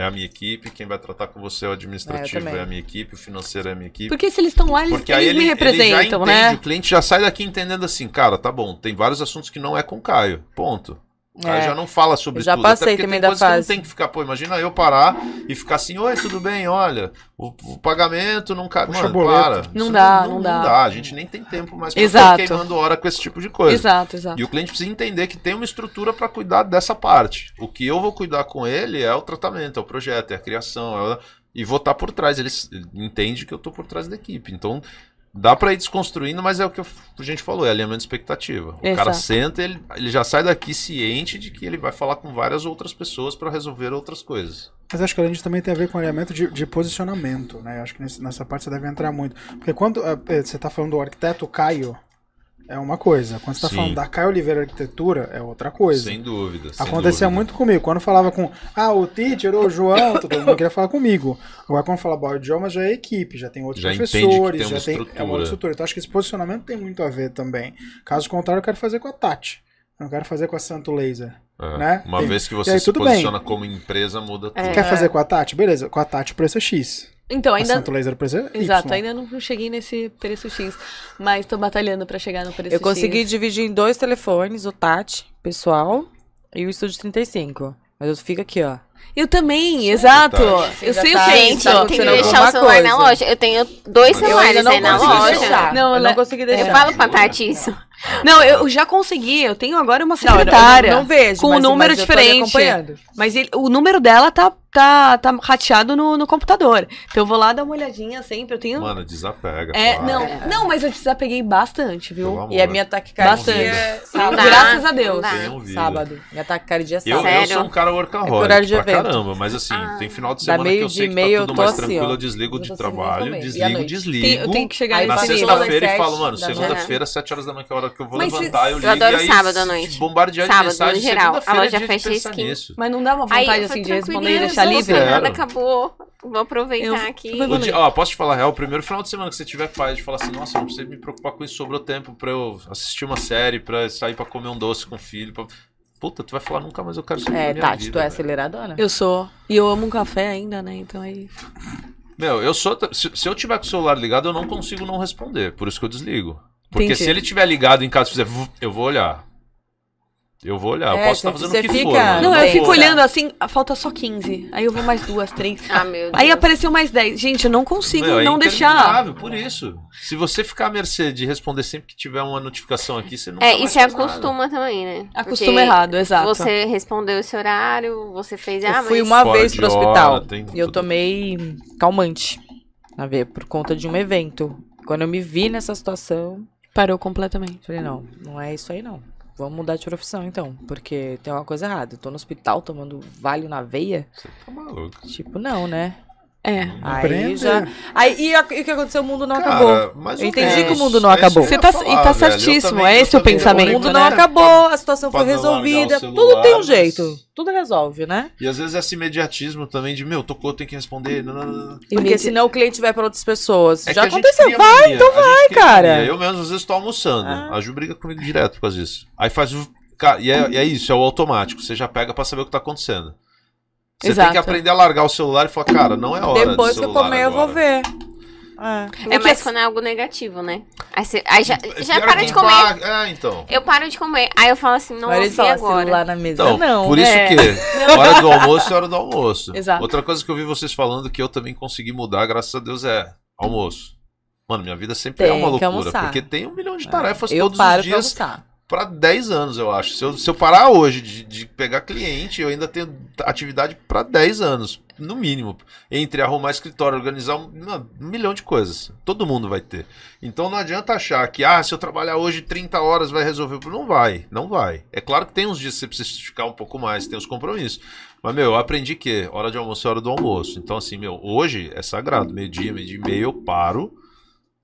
é a minha equipe, quem vai tratar com você é o administrativo, É, é, a minha equipe, o financeiro é a minha equipe. Porque se eles estão lá, eles, Porque aí eles ele, me ele já representam, entende, né? o cliente já sai daqui entendendo assim, cara, tá bom, tem vários assuntos que não é com o Caio, ponto. O É. já não fala sobre Eu já tudo. passei porque também tem da fase. não tem que ficar, pô, imagina eu parar e ficar assim, oi, tudo bem, olha, o, o pagamento não Puxa mano, para. Não dá, não dá. A gente nem tem tempo mais pra Exato. ficar queimando hora com esse tipo de coisa. Exato, exato. E o cliente precisa entender que tem uma estrutura para cuidar dessa parte. O que eu vou cuidar com ele é o tratamento, é o projeto, é a criação, é o- e vou estar por trás. Ele entende que eu estou por trás da equipe. Então, dá para ir desconstruindo, mas é o que a gente falou, é alinhamento de expectativa. O cara Exato. senta, ele, ele já sai daqui ciente de que ele vai falar com várias outras pessoas para resolver outras coisas. Mas acho que a gente também tem a ver com alinhamento de, de posicionamento, né? Acho que nesse- nessa parte você deve entrar muito. Porque quando eh, eh, você está falando do arquiteto Caio, é uma coisa. Quando você está Sim. falando da Caio Oliveira Arquitetura, é outra coisa. Sem dúvida. sem Acontecia dúvida. muito comigo. Quando falava com, ah, o teacher, o João, todo mundo queria falar comigo. Agora, quando fala Bora Idiomas, já é equipe, já tem outros Já professores, tem uma já tem é uma estrutura. estrutura. Então, acho que esse posicionamento tem muito a ver também. Caso contrário, eu quero fazer com a Tati. Eu não quero fazer com a Santo Laser. É, Né? Uma Tem- vez que você aí, se tudo bem. posiciona como empresa, muda tudo. É. Quer fazer com a Tati? Beleza, com a Tati o preço é X. Então, ainda. Santo Laser preço é Y. Exato, ainda não cheguei nesse preço X. Mas tô batalhando pra chegar no preço Eu consegui X. dividir em dois telefones, o Tati, pessoal, e o Estúdio 35. Mas eu fico aqui, ó. Eu também, exato. Tati. Eu sei tá o que é isso. tá tem que deixar o celular na coisa. loja. Eu tenho dois Eu celulares não aí na consegui loja. deixar. Não, eu né? não consegui Eu deixar. falo pra Tati isso. Não, eu já consegui. Eu tenho agora uma Não, eu não- secretária. eu não, vejo, com um número mas eu tô ali diferente. acompanhando. Mas ele- o número dela tá, tá, tá rateado no, no computador. Então eu vou lá dar uma olhadinha sempre. Eu tenho. Mano, desapega. é, claro. não, não, mas eu desapeguei bastante, viu? amor. E a minha taquicardia Bastante. é Não Graças a não Deus. Sábado. Minha taquicardia é Eu, sábado. eu Sério? sou um cara É workaholic pra evento. caramba, mas assim, Ah. tem final de semana que eu de sei que meio, tá eu tudo mais assim, tranquilo, ó. eu desligo de trabalho. E desligo, desligo. Tem- eu tenho que chegar Aí Na sexta-feira e falo, mano, da segunda-feira, sete horas da manhã, que é a hora que eu vou Mas levantar, eu eu ligo adoro e aí sábado à noite. bombardear de Sábado, mensagem, no geral. A é loja de fecha pensar às 15. nisso. Mas não dá uma vontade eu assim de responder e deixar livre? Nada acabou. Vou aproveitar Eu- aqui. eu ó, posso te falar a real, o primeiro final de semana que você tiver paz de falar assim, nossa, não precisa me preocupar com isso, sobrou tempo pra eu assistir uma série, pra sair pra comer um doce com o filho. Pra... Puta, tu vai falar nunca mais eu quero saber É, Tati, vida, tu é velho. aceleradona? Eu sou. E eu amo um café ainda, né? Então aí. Meu, eu sou. Se, se eu tiver com o celular ligado, eu não consigo não responder. Por isso que eu desligo. Porque Entendi. se ele tiver ligado em casa e fizer, eu vou olhar. Eu vou olhar. eu É, posso estar você- fazendo você o que fica- for. mano. Não, não eu fico olhando assim, falta só 15. Aí eu vou mais duas, três. Ah, meu Deus. Aí apareceu mais 10. Gente, eu não consigo Meu, é não deixar. Por isso. Se você ficar à mercê de responder sempre que tiver uma notificação aqui, você não É, e você acostuma também, né? Acostuma Porque errado, exato. Você respondeu esse horário, você fez. Ah, Eu fui uma Fora vez pro hora, hospital tem e eu tomei calmante. A ver, por conta de um evento. Quando eu me vi nessa situação, Parou completamente. falei, não, não é isso aí não. Vamos mudar de profissão então, porque tem uma coisa errada. Eu tô no hospital tomando valho na veia. Você tá maluco. Tipo, não, né? É. Aí já. Aí, e, a- e o que aconteceu? O mundo não Cara, acabou. Eu entendi que o mundo não É acabou. Você tá- e falar, tá velho. Certíssimo, também- é esse o pensamento, O mundo né? não acabou, a situação Pra foi resolvida. celular, Tudo tem um mas- jeito. Tudo resolve, né? E às vezes esse imediatismo também de, meu, tocou, tem que responder. Não, não, não. E Porque senão o cliente vai pra outras pessoas. É Já aconteceu. Vai, mania, então vai, cara. mania. Eu mesmo às vezes tô almoçando. Ah. A Ju briga comigo direto por causa disso. Aí faz. o- e é, e é isso, é o automático. Você já pega pra saber o que tá acontecendo. Você tem Exato. que aprender a largar o celular e falar, cara, não é hora. Depois que eu comer, eu vou agora. ver. É. É, É quando é algo negativo, né? Aí, você, aí já, já Pior para de comer. É, então. Eu paro de comer. Aí eu falo assim, e falam agora? celular na mesa. Então, não. por isso é. que hora do almoço é hora do almoço. Exato. Outra coisa que eu vi vocês falando que eu também consegui mudar, graças a Deus, é almoço. Mano, minha vida sempre é Tem uma que loucura, porque tem um milhão de tarefas eu todos paro os pra dias almoçar. Pra 10 anos, eu acho. Se eu, se eu parar hoje de, de pegar cliente, eu ainda tenho atividade pra 10 anos, no mínimo. Entre arrumar escritório, organizar um, um milhão de coisas. Todo mundo vai ter. Então não adianta achar que, ah, se eu trabalhar hoje 30 horas vai resolver. Não vai, não vai. É claro que tem uns dias que você precisa ficar um pouco mais, tem os compromissos. Mas, meu, eu aprendi que hora de almoço é hora do almoço. Então, assim, meu, hoje é sagrado. Meio-dia, meio-dia e meio, eu paro.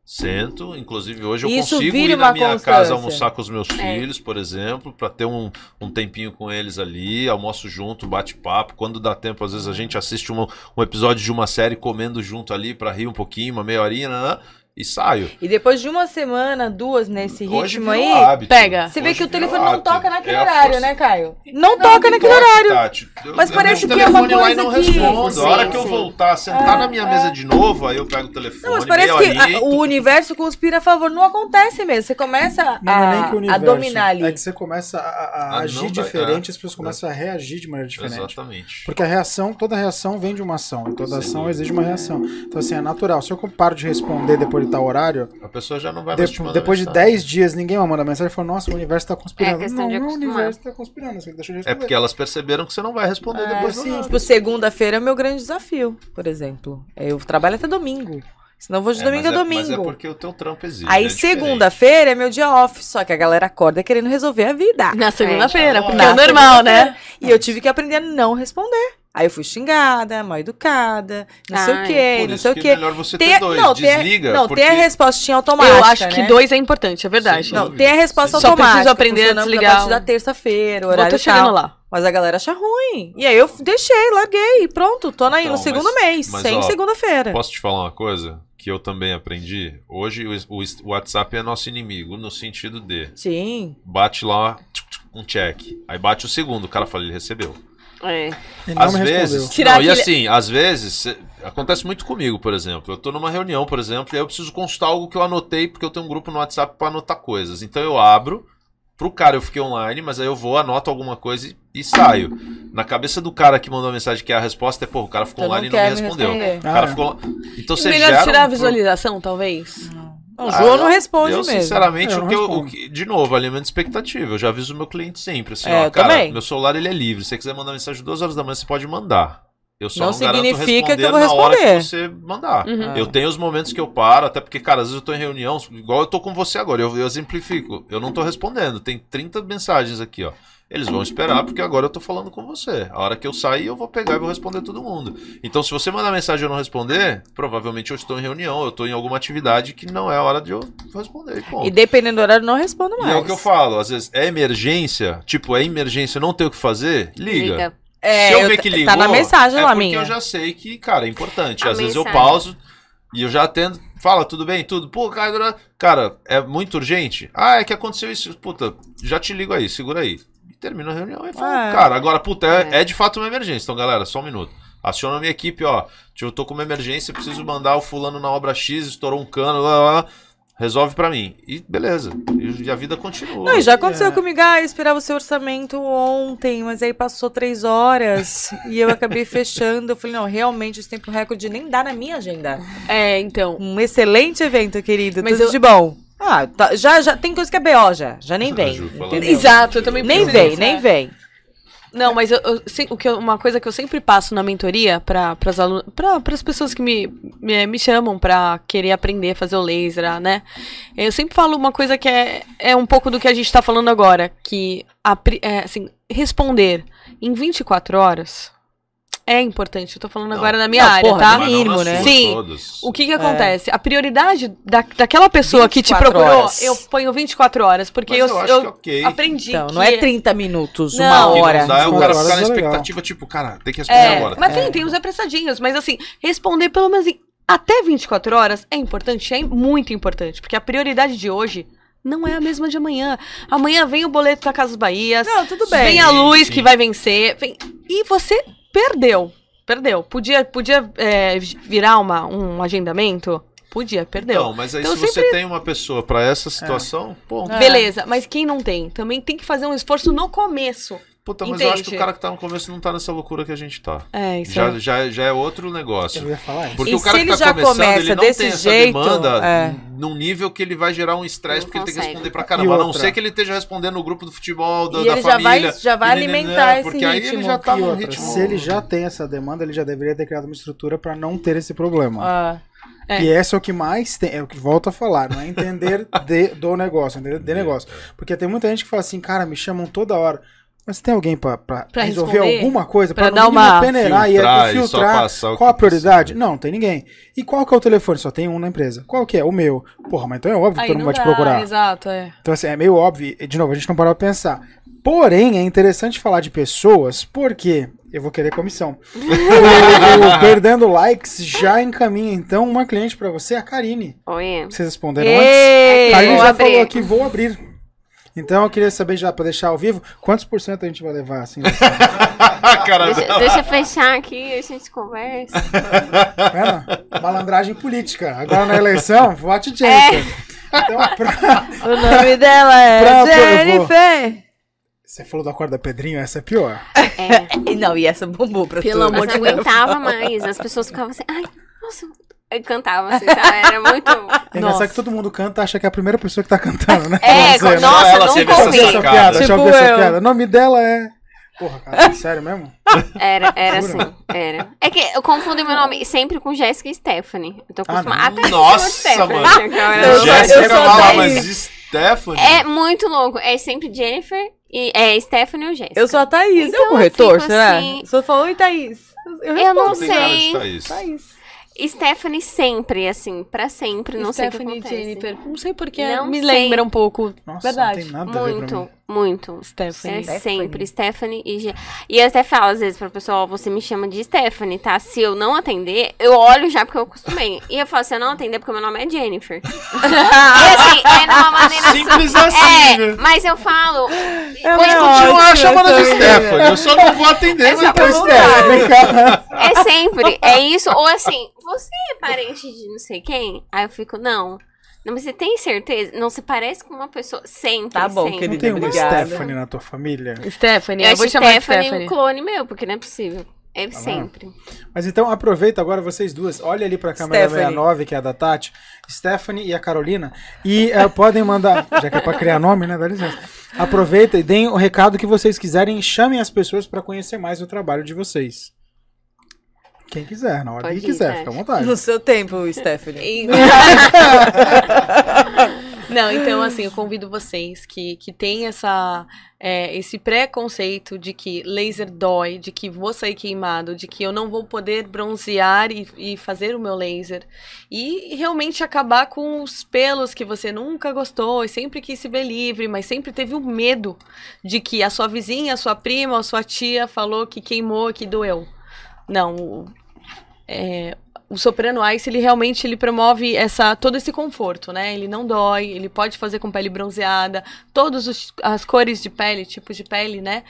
Sento, inclusive hoje eu Isso consigo ir na minha constância. casa almoçar com os meus É. filhos, por exemplo, pra ter um, um tempinho com eles ali, almoço junto, bate-papo. Quando dá tempo, às vezes a gente assiste um, um episódio de uma série comendo junto ali pra rir um pouquinho, uma meia horinha, né, e saio. E depois de uma semana, duas nesse Hoje ritmo aí, hábito. pega. você vê que o telefone não hábito. toca naquele É a horário, né, Caio? Não, Não, toca naquele toca, horário. Tati. Mas eu parece que é o uma telefone lá e não coisa que- respondo. Sim, a hora que eu sim. voltar, sentar na minha mesa de novo, aí eu pego o telefone, Não, mas parece que a- o universo conspira a favor. Não acontece mesmo. Você começa a, Não é nem que o a dominar ali. É que você começa a, a Ah, agir não dá- diferente, é, as pessoas é. começam a reagir de maneira diferente. Exatamente. Porque a reação, toda reação vem de uma ação. E toda ação exige uma reação. Então, assim, é natural. Se eu paro de responder depois de tal horário, A pessoa já não vai de- mais te depois de mensagem. 10 dias ninguém vai mandar mensagem e fala, nossa, o universo tá conspirando. É questão não, de o universo tá conspirando, você deixa de É porque elas perceberam que você não vai responder É, depois sim, tipo, segunda-feira é o meu grande desafio, por exemplo. Eu trabalho até domingo. Senão eu vou de É, domingo a é- domingo. Mas é porque o teu trampo exige. Aí é segunda-feira é meu dia off, só que a galera acorda querendo resolver a vida. Na segunda-feira, É. porque Na é o normal, né? E eu tive que aprender a não responder. Aí eu fui xingada, mal educada, não sei Ai, o quê, Por não sei o que quê. é melhor você ter a- dois. não, tem a- Desliga. não, porque... tem a respostinha automática. Eu acho que né? dois é importante, é verdade. Sem Não, tem a resposta Só automática. preciso aprender a desligar A partir da terça-feira, horário tô chegando tal. lá. Mas a galera acha ruim. E aí eu deixei, larguei, e pronto, tô aí Então, no segundo mas- mês, mas, sem segunda-feira. Posso te falar uma coisa que eu também aprendi? Hoje o, o WhatsApp é nosso inimigo, no sentido de Sim. bate lá, um check. Aí bate o segundo, o cara fala, ele recebeu. É. Às me vezes. não, e assim, às vezes, acontece muito comigo, por exemplo. Eu tô numa reunião, por exemplo, e aí eu preciso consultar algo que eu anotei, porque eu tenho um grupo no WhatsApp pra anotar coisas. Então eu abro, pro cara eu fiquei online, mas aí eu vou, anoto alguma coisa e, e saio. Na cabeça do cara que mandou a mensagem que a resposta é, pô, o cara ficou Então não online e não me me respondeu. O cara Ah, ficou. Então você Melhor gera tirar a um- visualização, talvez. Não, o João não responde eu, mesmo. sinceramente, É, eu o que eu, não o que- de novo, alimento expectativa. Eu já aviso o meu cliente sempre. Assim, É, ó, cara, também. meu celular ele é livre. Se você quiser mandar mensagem duas horas da manhã, você pode mandar. Eu só Não não, significa responder que eu vou na hora responder. que você mandar. Uhum. Eu tenho os momentos que eu paro, até porque, cara, às vezes eu tô em reunião, igual eu tô com você agora, eu, eu exemplifico. Eu não tô respondendo, tem 30 mensagens aqui, ó. Eles vão esperar, porque agora eu tô falando com você. A hora que eu sair, eu vou pegar e vou responder todo mundo. Então, se você mandar mensagem e eu não responder, provavelmente eu estou em reunião, eu estou em alguma atividade que não é a hora de eu responder. e ponto. E dependendo do horário, eu não respondo E mais. é o que eu falo, às vezes é emergência, tipo, é emergência, não tem o que fazer, liga. Liga. É, Se eu eu ver que ligou, tá na mensagem é lá, porque minha. eu já sei que, cara, é importante. A Às vezes eu mensagem. pauso e eu já atendo, fala, tudo bem, tudo. Pô, cara, cara, é muito urgente? Ah, é que aconteceu isso. Puta, já te ligo aí, segura aí. Termina a reunião e fala, É. cara, agora, puta, é, É. é de fato uma emergência. Então, galera, só um minuto. Aciona a minha equipe, ó. Eu tô com uma emergência, preciso mandar o fulano na obra X, estourou um cano, lá, lá, lá. Resolve pra mim. E beleza. E a vida continua. Não, já aconteceu É. comigo, ah, eu esperava o seu orçamento ontem, mas aí passou três horas e eu acabei fechando. Eu falei, não, realmente esse tempo recorde nem dá na minha agenda. É, então. Um excelente evento, querido. Mas tudo eu- de bom. Ah, tá- já, já tem coisa que é BO já. Já nem vem. Falando. entendeu? Exato, eu também Nem vem, nem vem. Não, mas eu, eu se- o que eu- uma coisa que eu sempre passo na mentoria para as pessoas que me, me, me chamam para querer aprender a fazer o laser, né? Eu sempre falo uma coisa que é, é um pouco do que a gente tá falando agora, que a é, assim, responder em 24 horas é importante. Eu tô falando Não. agora na minha Não, área, porra, tá? Mínimo, né? Sim. todas. O que que acontece? A prioridade da, daquela pessoa que te 24 procurou, horas. eu ponho 24 horas, porque Mas eu, eu acho eu que ok. aprendi Então, que... não é 30 minutos, Não. uma hora. não dá é o 24 cara ficar na é legal. expectativa, tipo, cara, tem que responder É, agora. mas tem, tem uns apressadinhos, mas assim, responder pelo menos em até 24 horas é importante, é muito importante, porque a prioridade de hoje não é a mesma de amanhã. Amanhã vem o boleto da Casas Bahias, Não, tudo bem. vem a Sim, luz sim. que vai vencer, vem- e você perdeu, perdeu. Podia, podia é, virar uma, um agendamento? Podia, perdeu. Não, mas aí Então, se você tem uma pessoa pra essa situação, pô, É. Beleza, mas quem não tem, também tem que fazer um esforço no começo. Puta, mas eu acho que o cara que tá no começo não tá nessa loucura que a gente tá. É, isso Já, é. já, já é outro negócio. Eu ia falar isso. Porque E o cara se que ele tá já começando, começa ele não desse tem essa jeito, demanda é. num nível que ele vai gerar um estresse porque ele tem que consegue. responder pra caramba. A não ser que ele esteja respondendo no grupo do futebol, da, E da ele já família. vai- já vai e nananã, alimentar esse Porque aí ele ritmo. já tá E no outra, ritmo. se ele já tem essa demanda, ele já deveria ter criado uma estrutura pra não ter esse problema. Ah, É. E esse é o que mais tem, é o que volto a falar, não é entender de- do negócio, entender de negócio. Porque tem muita gente que fala assim, cara, me chamam toda hora. Mas tem alguém pra, pra, Pra resolver alguma coisa? Pra Pra, dar uma- peneirar e Filtrar é, e filtrar. Qual a prioridade? precisa. Não, não tem ninguém. E qual que é o telefone? Só tem um na empresa. Qual que é? O meu. Porra, mas então é óbvio que todo mundo não vai te dá, procurar. Exato, é. Então, assim, é meio óbvio. E, de novo, a gente não parou pra pensar. Porém, é interessante falar de pessoas, porque eu vou querer comissão. o Perdendo Likes já encaminha, então, uma cliente pra você, a Karine. Oi. Vocês responderam antes? Ei, A Karine já abrir. falou aqui, vou abrir. Então, eu queria saber já, pra deixar ao vivo, quantos por cento a gente vai levar, assim, cara Deixa, deixa eu fechar aqui, a gente conversa. vendo? Malandragem política. Agora na eleição, vote Jennifer. Então, pra... O nome dela é Pra- Jennifer. Você falou da corda Pedrinho, essa é pior. É, E Não, e essa bombou pra Pelo amor de não Deus. aguentava mais. As pessoas ficavam assim, ai, nossa. Eu cantava assim, sabe? Era muito. É engraçado que todo mundo canta, acha que é a primeira pessoa que tá cantando, né? É, Vamos dizer, né? nossa, Ela nunca eu ouvi. essa Cara, piada, deixa eu tipo ver essa eu. piada. O nome dela é. Porra, cara, sério mesmo? Era, era assim, era. É que eu confundo meu nome sempre com Jéssica e Stephanie. Eu tô Ah, acostumada. não. Até Nossa, mano. eu Eu sou- Jéssica eu fala, mas Stephanie. É muito louco. É sempre Jennifer e é Stephanie ou Jéssica. Eu sou a Thaís. é Então, o corretor, eu será? assim- Só falou, oi, Thaís. Eu, Eu não de sei. Thaís. Thaís. Stephanie sempre, assim, pra sempre. Não sei o que Stephanie acontece. Jennifer. Não sei porque Não me sei. lembra um pouco. Nossa, Verdade. não tem nada a ver pra mim. Muito, muito. Stephanie. É Stephanie. sempre Stephanie e Ge- E eu até falo às vezes pra pessoa, ó, você me chama de Stephanie, tá? Se eu não atender, eu olho já porque eu acostumei. E eu falo, se eu não atender, porque meu nome é Jennifer. e assim, é de uma maneira Simples simples assim, É, mas eu falo. Ela Pode é continuar chamando de. Stephanie. Eu só não vou atender, É mas pra Stephanie. É sempre, é isso. Ou assim, você é parente de não sei quem? Aí eu fico, não. Não, mas você tem certeza? Não se parece com uma pessoa sempre. Tá bom, sempre. Não querida. tem uma Obrigada. Stephanie na tua família? Stephanie, Eu eu, acho vou chamar Stephanie Stephanie. um clone meu, porque não é possível. É Tá sempre. Mas então aproveita agora vocês duas, olha ali pra câmera Stephanie. 69, que é a da Tati, Stephanie e a Carolina, e eh, podem mandar, já que é pra criar nome, né, dá licença. Aproveita e deem o recado que vocês quiserem e chamem as pessoas pra conhecer mais o trabalho de vocês. Quem quiser, na hora Pode que ir, quiser, Tati. fica à vontade. No seu tempo, Stephanie. Não, então assim, eu convido vocês que, que têm essa, é, esse preconceito de que laser dói, de que vou sair queimado, de que eu não vou poder bronzear e, e fazer o meu laser. E realmente acabar com os pelos que você nunca gostou e sempre quis se ver livre, mas sempre teve o medo de que a sua vizinha, a sua prima, a sua tia falou que queimou, que doeu. Não, o- é, o Soprano Ice, ele realmente ele promove essa, todo esse conforto, né? Ele não dói, ele pode fazer com pele bronzeada, todas as cores de pele, tipos de pele, né?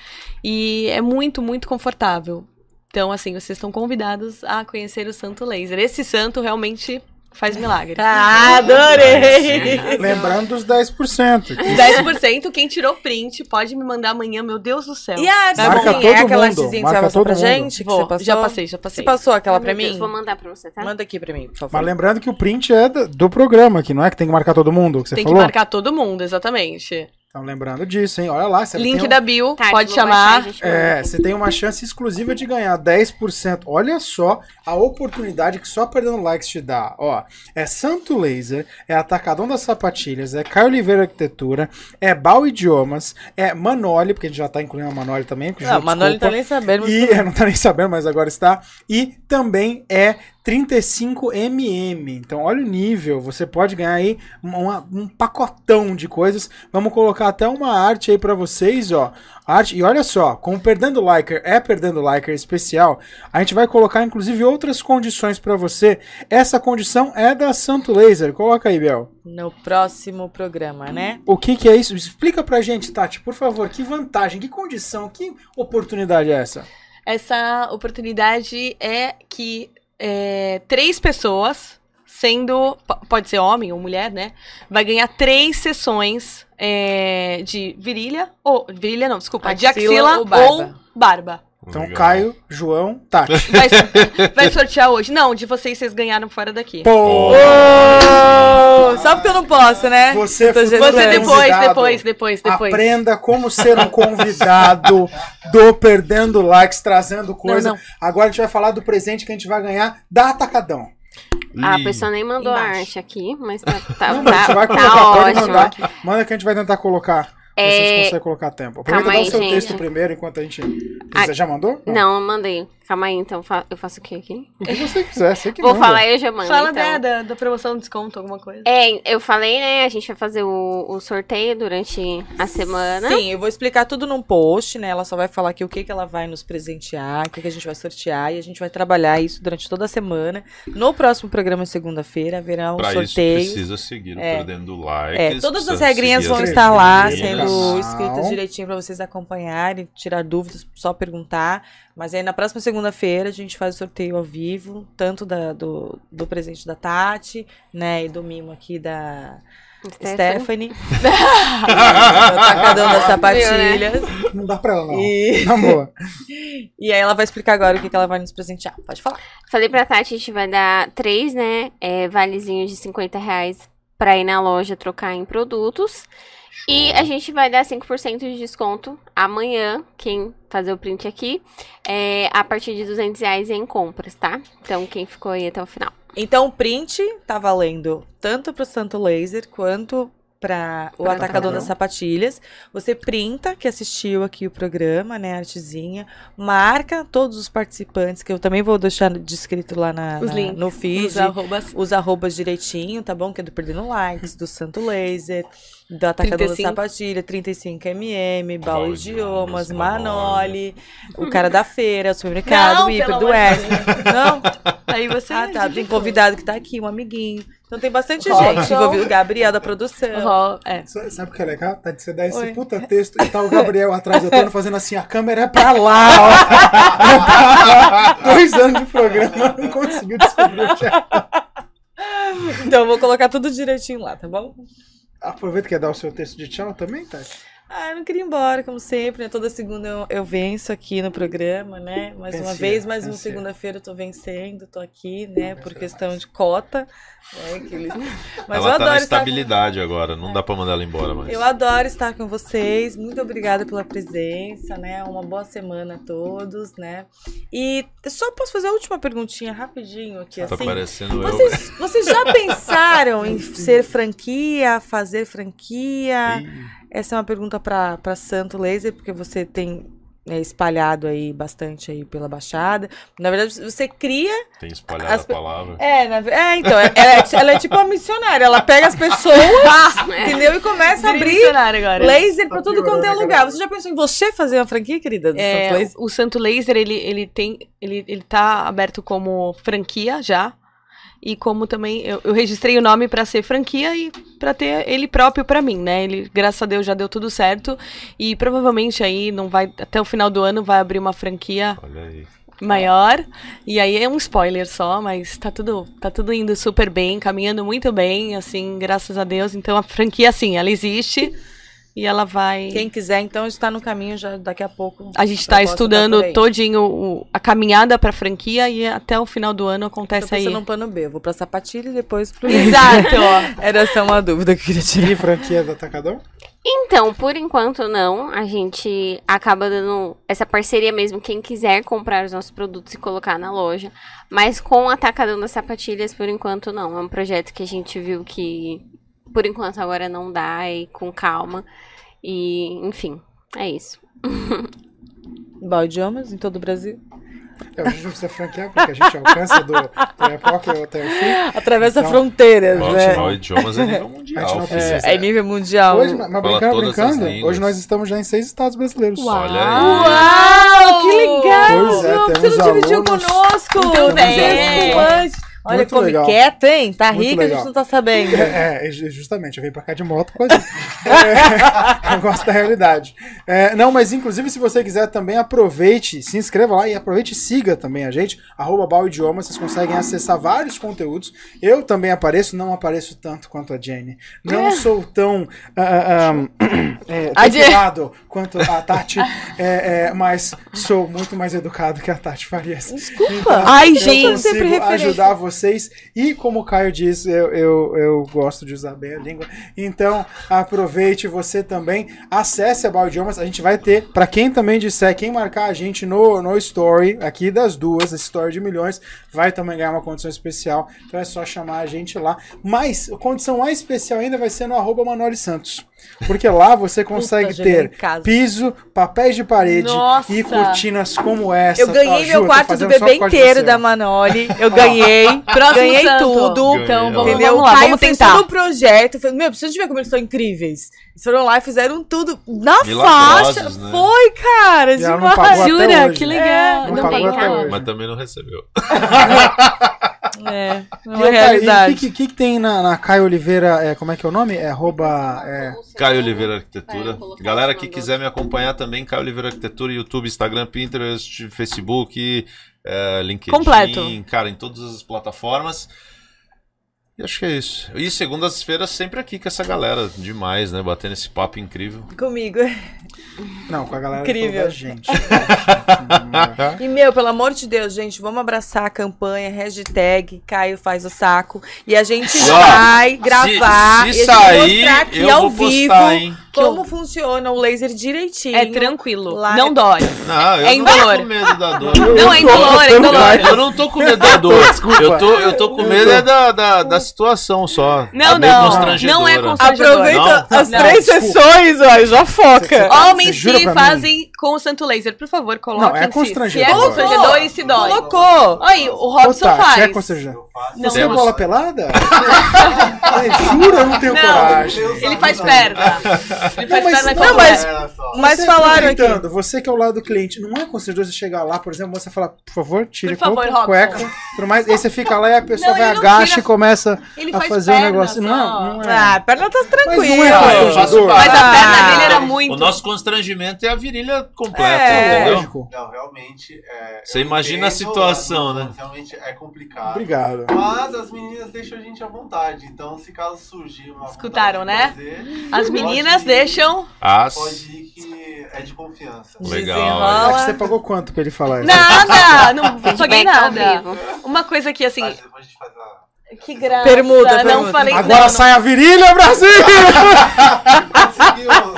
E é muito, muito confortável. Então, assim, vocês estão convidados a conhecer o Santo Laser. Esse santo realmente faz milagre. Ah, adorei! Lembrando dos 10%. 10%, quem tirou print pode me mandar amanhã, meu Deus do céu. E a arte? Marca é todo aquela mundo, artezinha que marca você passou todo pra mundo. gente? Que você passou? já passei, já passei. Você passou aquela Ai, pra Deus, mim? vou mandar pra você, tá? Manda aqui pra mim, por favor. Mas lembrando que o print é do programa aqui, não é que tem que marcar todo mundo, que você Tem falou? que marcar todo mundo, exatamente. Então lembrando disso, hein? Olha lá, você Link tem um- da bio, Tati, pode baixar, chamar. manda. É, você tem uma chance exclusiva de ganhar 10%. Olha só a oportunidade que só perdendo likes te dá. Ó, é Santo Laser, é Atacadão das Sapatilhas, é Caio Oliveira Arquitetura, é Bal Idiomas, é Manoli, porque a gente já tá incluindo a Manoli também. Não, já o Manoli não tá nem sabendo. E é, não tá nem sabendo, mas agora está. E também é 35mm. Então, olha o nível. Você pode ganhar aí uma- um pacotão de coisas. Vamos colocar até uma arte aí pra vocês, ó. Arte. E olha só, com o Perdendo Liker é Perdendo Liker especial, a gente vai colocar inclusive outras condições pra você. Essa condição é da Santo Laser. Coloca aí, Bel. No próximo programa, né? O que, que é isso? Explica pra gente, Tati, por favor. Que vantagem, que condição, que oportunidade é essa? Essa oportunidade é que é, três pessoas, sendo. Pode ser homem ou mulher, né? Vai ganhar três sessões é, de virilha. Ou. Virilha não, desculpa. de Axila axila ou barba. ou barba. Então, Legal. Caio, João, Tati. Vai, vai sortear hoje. Não, de vocês, vocês ganharam fora daqui. Pô! Ô, Só porque eu não posso, né? Você. Você depois, convidado, depois, depois, depois. Aprenda como ser um convidado do Perdendo Likes, trazendo coisa. não. Agora a gente vai falar do presente que a gente vai ganhar da Atacadão. A Ih, pessoa nem mandou a Embaixo. arte aqui, mas tá, tá, Não, mas a gente tá, vai tá colocar, ótimo. mandar. Manda que a gente vai tentar colocar. Gente É, consegue colocar tempo. Aproveita calma aí, o seu gente. texto primeiro enquanto a gente. Você já mandou? Não, mandei. Calma aí, então eu faço o que aqui? O que você quiser, você que Vou manda. falar e eu já mando. Fala então. né, da, da promoção de desconto, alguma coisa. É, eu falei, né? A gente vai fazer o, o sorteio durante a semana. Sim, eu vou explicar tudo num post, né? Ela só vai falar aqui o que, que ela vai nos presentear, o que, que a gente vai sortear e a gente vai trabalhar isso durante toda a semana. No próximo programa, segunda-feira, haverá um Pra isso sorteio. precisa seguir É. Perdendo Likes. É, todas as regrinhas vão as estar lá, sendo escritas direitinho pra vocês acompanharem, tirar dúvidas, só perguntar. Mas aí na próxima segunda-feira a gente faz o sorteio ao vivo, tanto da- do, do presente da Tati, né, e do mimo aqui da Stephanie. Stephanie. Atacadão das sapatilhas. Não dá pra ela, não. E, Na boa. e aí ela vai explicar agora o que, que ela vai nos presentear. Pode falar. Falei pra Tati, a gente vai dar três, né? É, valezinhos de 50 reais pra ir na loja trocar em produtos. E a gente vai dar 5% de desconto amanhã, quem fazer o print aqui, é, a partir de 200 reais em compras, tá? Então, quem ficou aí até o final. Então o print tá valendo tanto pro Santo Laser quanto para o Atacadão. das Sapatilhas. Você printa que assistiu aqui o programa, né, a artezinha, marca todos os participantes, que eu também vou deixar descrito lá na, Os na- links. no feed. Os arrobas. Os arrobas direitinho, tá bom? Que é do Perdendo Likes, do Santo Laser, do Atacadão da 35. Sapatilha, 35mm, Baú Idiomas, Idiomas, Manoli, o cara da feira, o supermercado, Não, o hiper do de Wesley. Não? Aí você. Ah, tá. Tem convidado que tá aqui, um amiguinho. Então tem bastante Robson. gente envolvida. O Gabriel da produção. Ó, é. Sa- Sabe o que é legal? Tá de você dar esse Oi. puta texto e tá o Gabriel atrás do Antônio fazendo assim, a câmera é pra lá, ó. É pra lá. Dois anos de programa, não conseguiu descobrir o chat. Então eu vou colocar tudo direitinho lá, tá bom? Aproveita que quer dar o seu texto de tchau também, Tati. Ah, eu não queria ir embora, como sempre, né? Toda segunda eu, eu venço aqui no programa, né? Mais uma vez, mais uma vencia. segunda-feira eu tô vencendo, tô aqui, né? Por questão de cota, né? que eles- Mas ela eu tá adoro na com estabilidade agora, não dá pra mandar ela embora mais. Eu adoro estar com vocês. Muito obrigada pela presença, né? Uma boa semana a todos, né? E só posso fazer a última perguntinha rapidinho aqui, Tá assim. parecendo eu. Vocês, vocês já pensaram em ser franquia, fazer franquia? Ih, Essa é uma pergunta para Santo Laser, porque você tem né, espalhado aí bastante aí pela Baixada. Na verdade, você cria Tem espalhado As a palavra. é, na é, então, é- ela é, ela é tipo uma missionária. Ela pega as pessoas, entendeu? E começa a abrir laser pra tudo quanto é lugar. Você já pensou em você fazer uma franquia, querida, do É, Santo Laser? o Santo Laser, ele, ele tem. Ele, ele tá aberto como franquia já. E como também eu, eu registrei o nome pra ser franquia e pra ter ele próprio pra mim, né? Ele, graças a Deus, já deu tudo certo. E provavelmente aí não vai. Até o final do ano vai abrir uma franquia Olha aí. maior. E aí é um spoiler só, mas tá tudo, tá tudo indo super bem, caminhando muito bem, assim, graças a Deus. Então a franquia, assim, ela existe e ela vai. Quem quiser, então, está no caminho já daqui a pouco. A gente Eu tá posso estudando aí. todinho o- a caminhada pra franquia e até o final do ano Tô acontece aí. pensando no plano B. Eu vou pra sapatilha e depois pro Exato, ó. Era só uma dúvida que eu queria tirar. E franquia do Atacadão? Então, por enquanto não. A gente acaba dando essa parceria mesmo. Quem quiser comprar os nossos produtos e colocar na loja. Mas com o Atacadão das Sapatilhas, por enquanto não. É um projeto que a gente viu que, por enquanto, agora não dá e com calma. E, enfim, é isso. Bal idiomas em todo o Brasil. É, a gente não precisa franquear, porque a gente alcança do, do época até o fim. Atravessa Então, fronteiras, né? ó, idiomas é nível mundial. não filho. precisa. É, é nível mundial. Hoje, mas brincando, brincando, hoje nós estamos já em seis estados brasileiros. Olha aí. Uau, que legal! Pois é, você não dividiu alunos- conosco! Muito bem. Olha, Muito come legal. quieto, hein? Tá Muito rica, a legal. gente não tá sabendo. É, é, justamente, eu vim pra cá de moto com a gente. É, eu gosto da realidade. É, não, mas inclusive, se você quiser também, aproveite, se inscreva lá e aproveite e siga também a gente, arroba Bal Idioma, vocês conseguem acessar vários conteúdos. Eu também apareço, não apareço tanto quanto a Jenny. Não sou tão ah, ah, é, A Jenny- depilado quanto a Tati, é, é, mas sou muito mais educado que a Tati Farias. Desculpa. Ai, Eu gente. sempre consigo referência. ajudar vocês. E como o Caio disse, eu, eu, eu gosto de usar bem a língua. Então, aproveite você também. Acesse a Baldiomas. A gente vai ter, para quem também disser, quem marcar a gente no, no Story, aqui das duas, esse Story de milhões, vai também ganhar uma condição especial. Então é só chamar a gente lá. Mas a condição mais especial ainda vai ser no arroba Manoli Santos. Porque lá você consegue ganhei ter piso, papéis de parede Nossa. e cortinas como essa. Eu ganhei meu Ju, quarto do bebê inteiro da. Manoli. Eu ganhei. Próximo ganhei santo. tudo. Ganhei, Então, vamos, Entendeu? vamos lá, o Caio vamos fez tentar. todo o projeto. Fez, meu, preciso de ver como eles são incríveis. Eles foram lá e fizeram tudo na faixa. né? Foi, cara. E ela não demais. Jura? hoje. Que legal. É, não Não, pagou até hoje. Mas também não recebeu. É, E, não é o realidade. que, que, que tem na, na Caio Oliveira? É, como é que é o nome? É arroba. É, Caio Oliveira Arquitetura. Vou colocar Galera que quiser me acompanhar também, Caio Oliveira Arquitetura, YouTube, Instagram, Pinterest, Facebook, eh, LinkedIn. Completo. Cara, em todas as plataformas. E acho que é isso. E segundas-feiras sempre aqui com essa galera. Demais, né? Batendo esse papo incrível. Comigo. não, com a galera Incrível. da gente. E, meu, pelo amor de Deus, gente, vamos abraçar a campanha, hashtag Caio faz o saco. E a gente vai gravar se, e se a sair, mostrar aqui eu ao vou vivo postar, hein? Como funciona o laser direitinho. É tranquilo. Lá- Não dói. Não, eu É não tô indolor. com medo da dor. Não é indolor, é indolor. Eu não tô com medo da dor. Desculpa. Eu tô, eu tô com medo é da, da, da situação só. Não, Tá não. Não é constrangedor. Aproveita Não? as Não. três Desculpa. sessões, ó, já foca. Você Homens que fazem com o Santo Laser, por favor, coloquem Não, é constrangedor. Se é constrangedor e se dói. Colocou. Aí, o Robson Tati, faz. é constrangedor. Não, Você é bola pelada? é, jura? Eu não tenho Não. coragem. Ele faz perna. Ele faz mas- não, mas-. Mas você falaram aqui. Você que é o lado do cliente, não é constrangedor você chegar lá, por exemplo, você falar, por favor, tire Por favor, a cueca, tudo mais. Aí você fica lá e a pessoa Não, vai, não agacha tira- e começa a faz fazer o perna negócio. só. Não, não é. Ah, a perna tá Mas não tranquila. é constrangedor. Mas a perna dele era muito. O nosso constrangimento é a virilha completa, É. entendeu? Lógico. Não, realmente. É, Você imagina a situação, né? Realmente é complicado. Obrigado. Mas as meninas deixam a gente à vontade. Então, se caso surgir uma. Escutaram, né? fazer, As meninas ir- deixam. As... Pode ir que é de confiança. Legal. Acho que você pagou quanto pra ele falar isso? Nada! Não paguei nada. Uma coisa que assim. Mas depois a gente faz a. Que graça. Permuta, Não permuta. falei Agora não, sai a virilha, Brasil! não.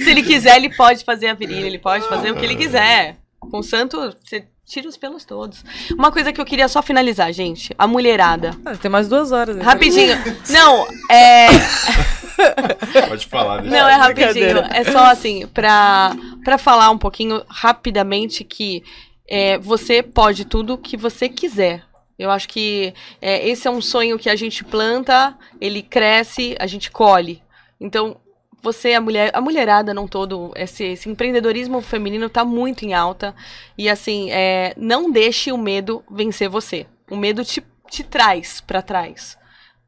Se ele quiser, ele pode fazer a virilha, ele pode fazer o que ele quiser. Com o santo, você tira os pelos todos. Uma coisa que eu queria só finalizar, gente. A mulherada. Ah, Tem mais duas horas. né? Rapidinho. Não, é. Pode falar. deixa Não, é rapidinho. É só assim, pra, pra falar um pouquinho rapidamente que é, você pode tudo que você quiser. Eu acho que é, esse é um sonho que a gente planta, ele cresce, a gente colhe. Então, você, a mulher, a mulherada não todo, esse, esse empreendedorismo feminino tá muito em alta. E assim, é, não deixe o medo vencer você. O medo te, te traz pra trás.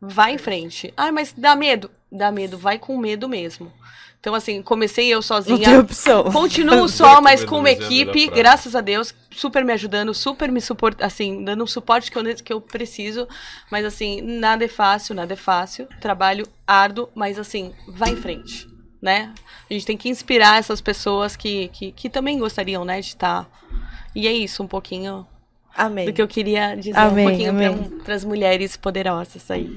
Vai em frente. Ah, mas dá medo? Dá medo, vai com medo mesmo. Então, assim, comecei eu Não sozinha. tem opção. Continuo só, mas com uma equipe, graças a Deus, super me ajudando, super me suportando, assim, dando o suporte que eu, que eu preciso. Mas, assim, nada é fácil, nada é fácil. Trabalho árduo, mas, assim, vai em frente, né? A gente tem que inspirar essas pessoas que, que, que também gostariam, né, de estar. E é isso, um pouquinho Amém. do que eu queria dizer Amém, um pouquinho para as mulheres poderosas aí.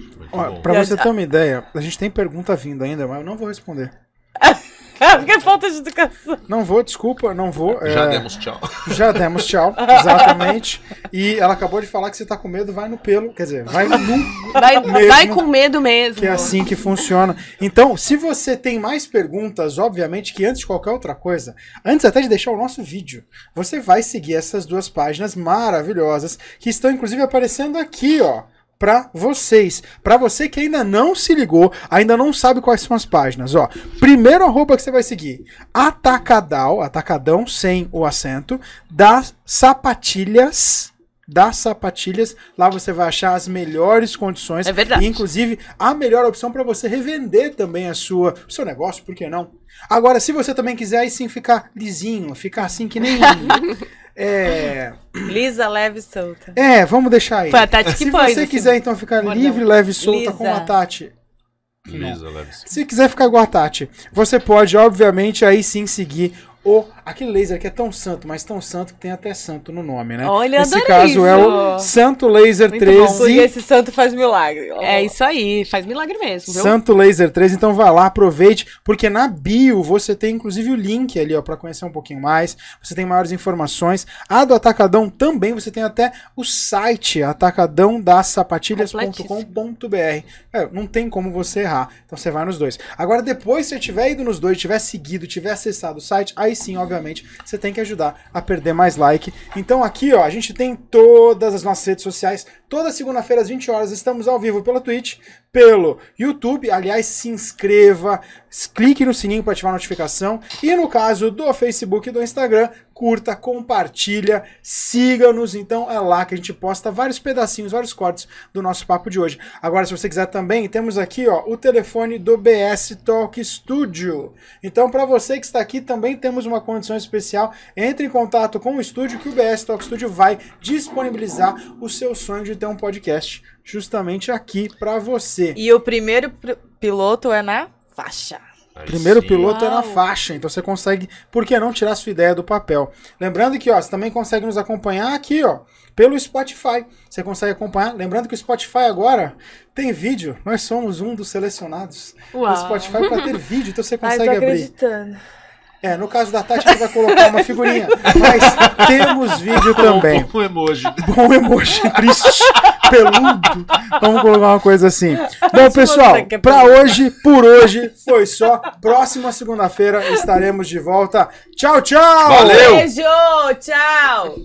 Já- você ter uma ideia, a gente tem pergunta vindo ainda, mas eu não vou responder. Porque é falta de educação. Não vou, desculpa, não vou. é, Já demos tchau. Já demos tchau, exatamente. E ela acabou de falar que você tá com medo, vai no pelo. Quer dizer, vai no Vai, Mesmo. vai com medo mesmo. que é assim que funciona. Então, se você tem mais perguntas, obviamente que antes de qualquer outra coisa, antes até de deixar o nosso vídeo, você vai seguir essas duas páginas maravilhosas que estão inclusive aparecendo aqui, ó. Pra vocês. Pra você que ainda não se ligou, ainda não sabe quais são as páginas, ó. Primeiro arroba que você vai seguir: Atacadal, atacadão sem o acento, das sapatilhas. Das sapatilhas, lá você vai achar as melhores condições É verdade. e, inclusive, a melhor opção para você revender também a sua, o seu negócio, por que não? Agora, se você também quiser aí sim ficar lisinho, ficar assim que nem. é, Lisa, leve e solta. é, vamos deixar aí. Foi a Tati que Se pôs você esse quiser então ficar bordão. livre, leve e solta Lisa. com a Tati. Lisa, leve Se quiser ficar igual a Tati, você pode, obviamente, aí sim seguir o aquele laser que é tão santo, mas tão santo que tem até santo no nome, né? Olha, Nesse adorei caso é o isso. Santo Laser Muito 13. bom. Porque esse santo faz milagre. É isso aí, faz milagre mesmo, viu? Santo Laser 3, então vai lá, aproveite, porque na bio você tem inclusive o link ali, ó, para conhecer um pouquinho mais. Você tem maiores informações. A do Atacadão também, você tem até o site atacadãodasapatilhas.com.br. É, não tem como você errar. Então você vai nos dois. Agora depois se você tiver ido nos dois, tiver seguido, tiver acessado o site, aí sim, obviamente, você tem que ajudar a perder mais like. Então aqui, ó, a gente tem todas as nossas redes sociais. Toda segunda-feira às 20 horas estamos ao vivo pela Twitch, pelo YouTube. Aliás, se inscreva, clique no sininho para ativar a notificação. E no caso do Facebook e do Instagram, curta, compartilha, siga-nos. Então é lá que a gente posta vários pedacinhos, vários cortes do nosso papo de hoje. Agora, se você quiser também, temos aqui ó, o telefone do BS Talk Studio. Então, para você que está aqui, também temos uma condição especial. Entre em contato com o estúdio que o BS Talk Studio vai disponibilizar o seu sonho de ter um podcast justamente aqui para você. E o primeiro pr- piloto é na faixa. Aí Primeiro sim. piloto é na Uau. faixa, então você consegue, por que não tirar sua ideia do papel? Lembrando que ó, você também consegue nos acompanhar aqui, ó, pelo Spotify. Você consegue acompanhar. Lembrando que o Spotify agora tem vídeo. Nós somos um dos selecionados Uau. do Spotify para ter vídeo, então você Ai, consegue tô abrir. acreditando. É, no caso da Tati, você vai colocar uma figurinha, mas temos vídeo também. Um emoji. Bom emoji triste, peludo. Vamos colocar uma coisa assim. Bom, pessoal, peludo. hoje, por hoje, foi só. Próxima segunda-feira estaremos de volta. Tchau, tchau! Valeu! Beijo, tchau.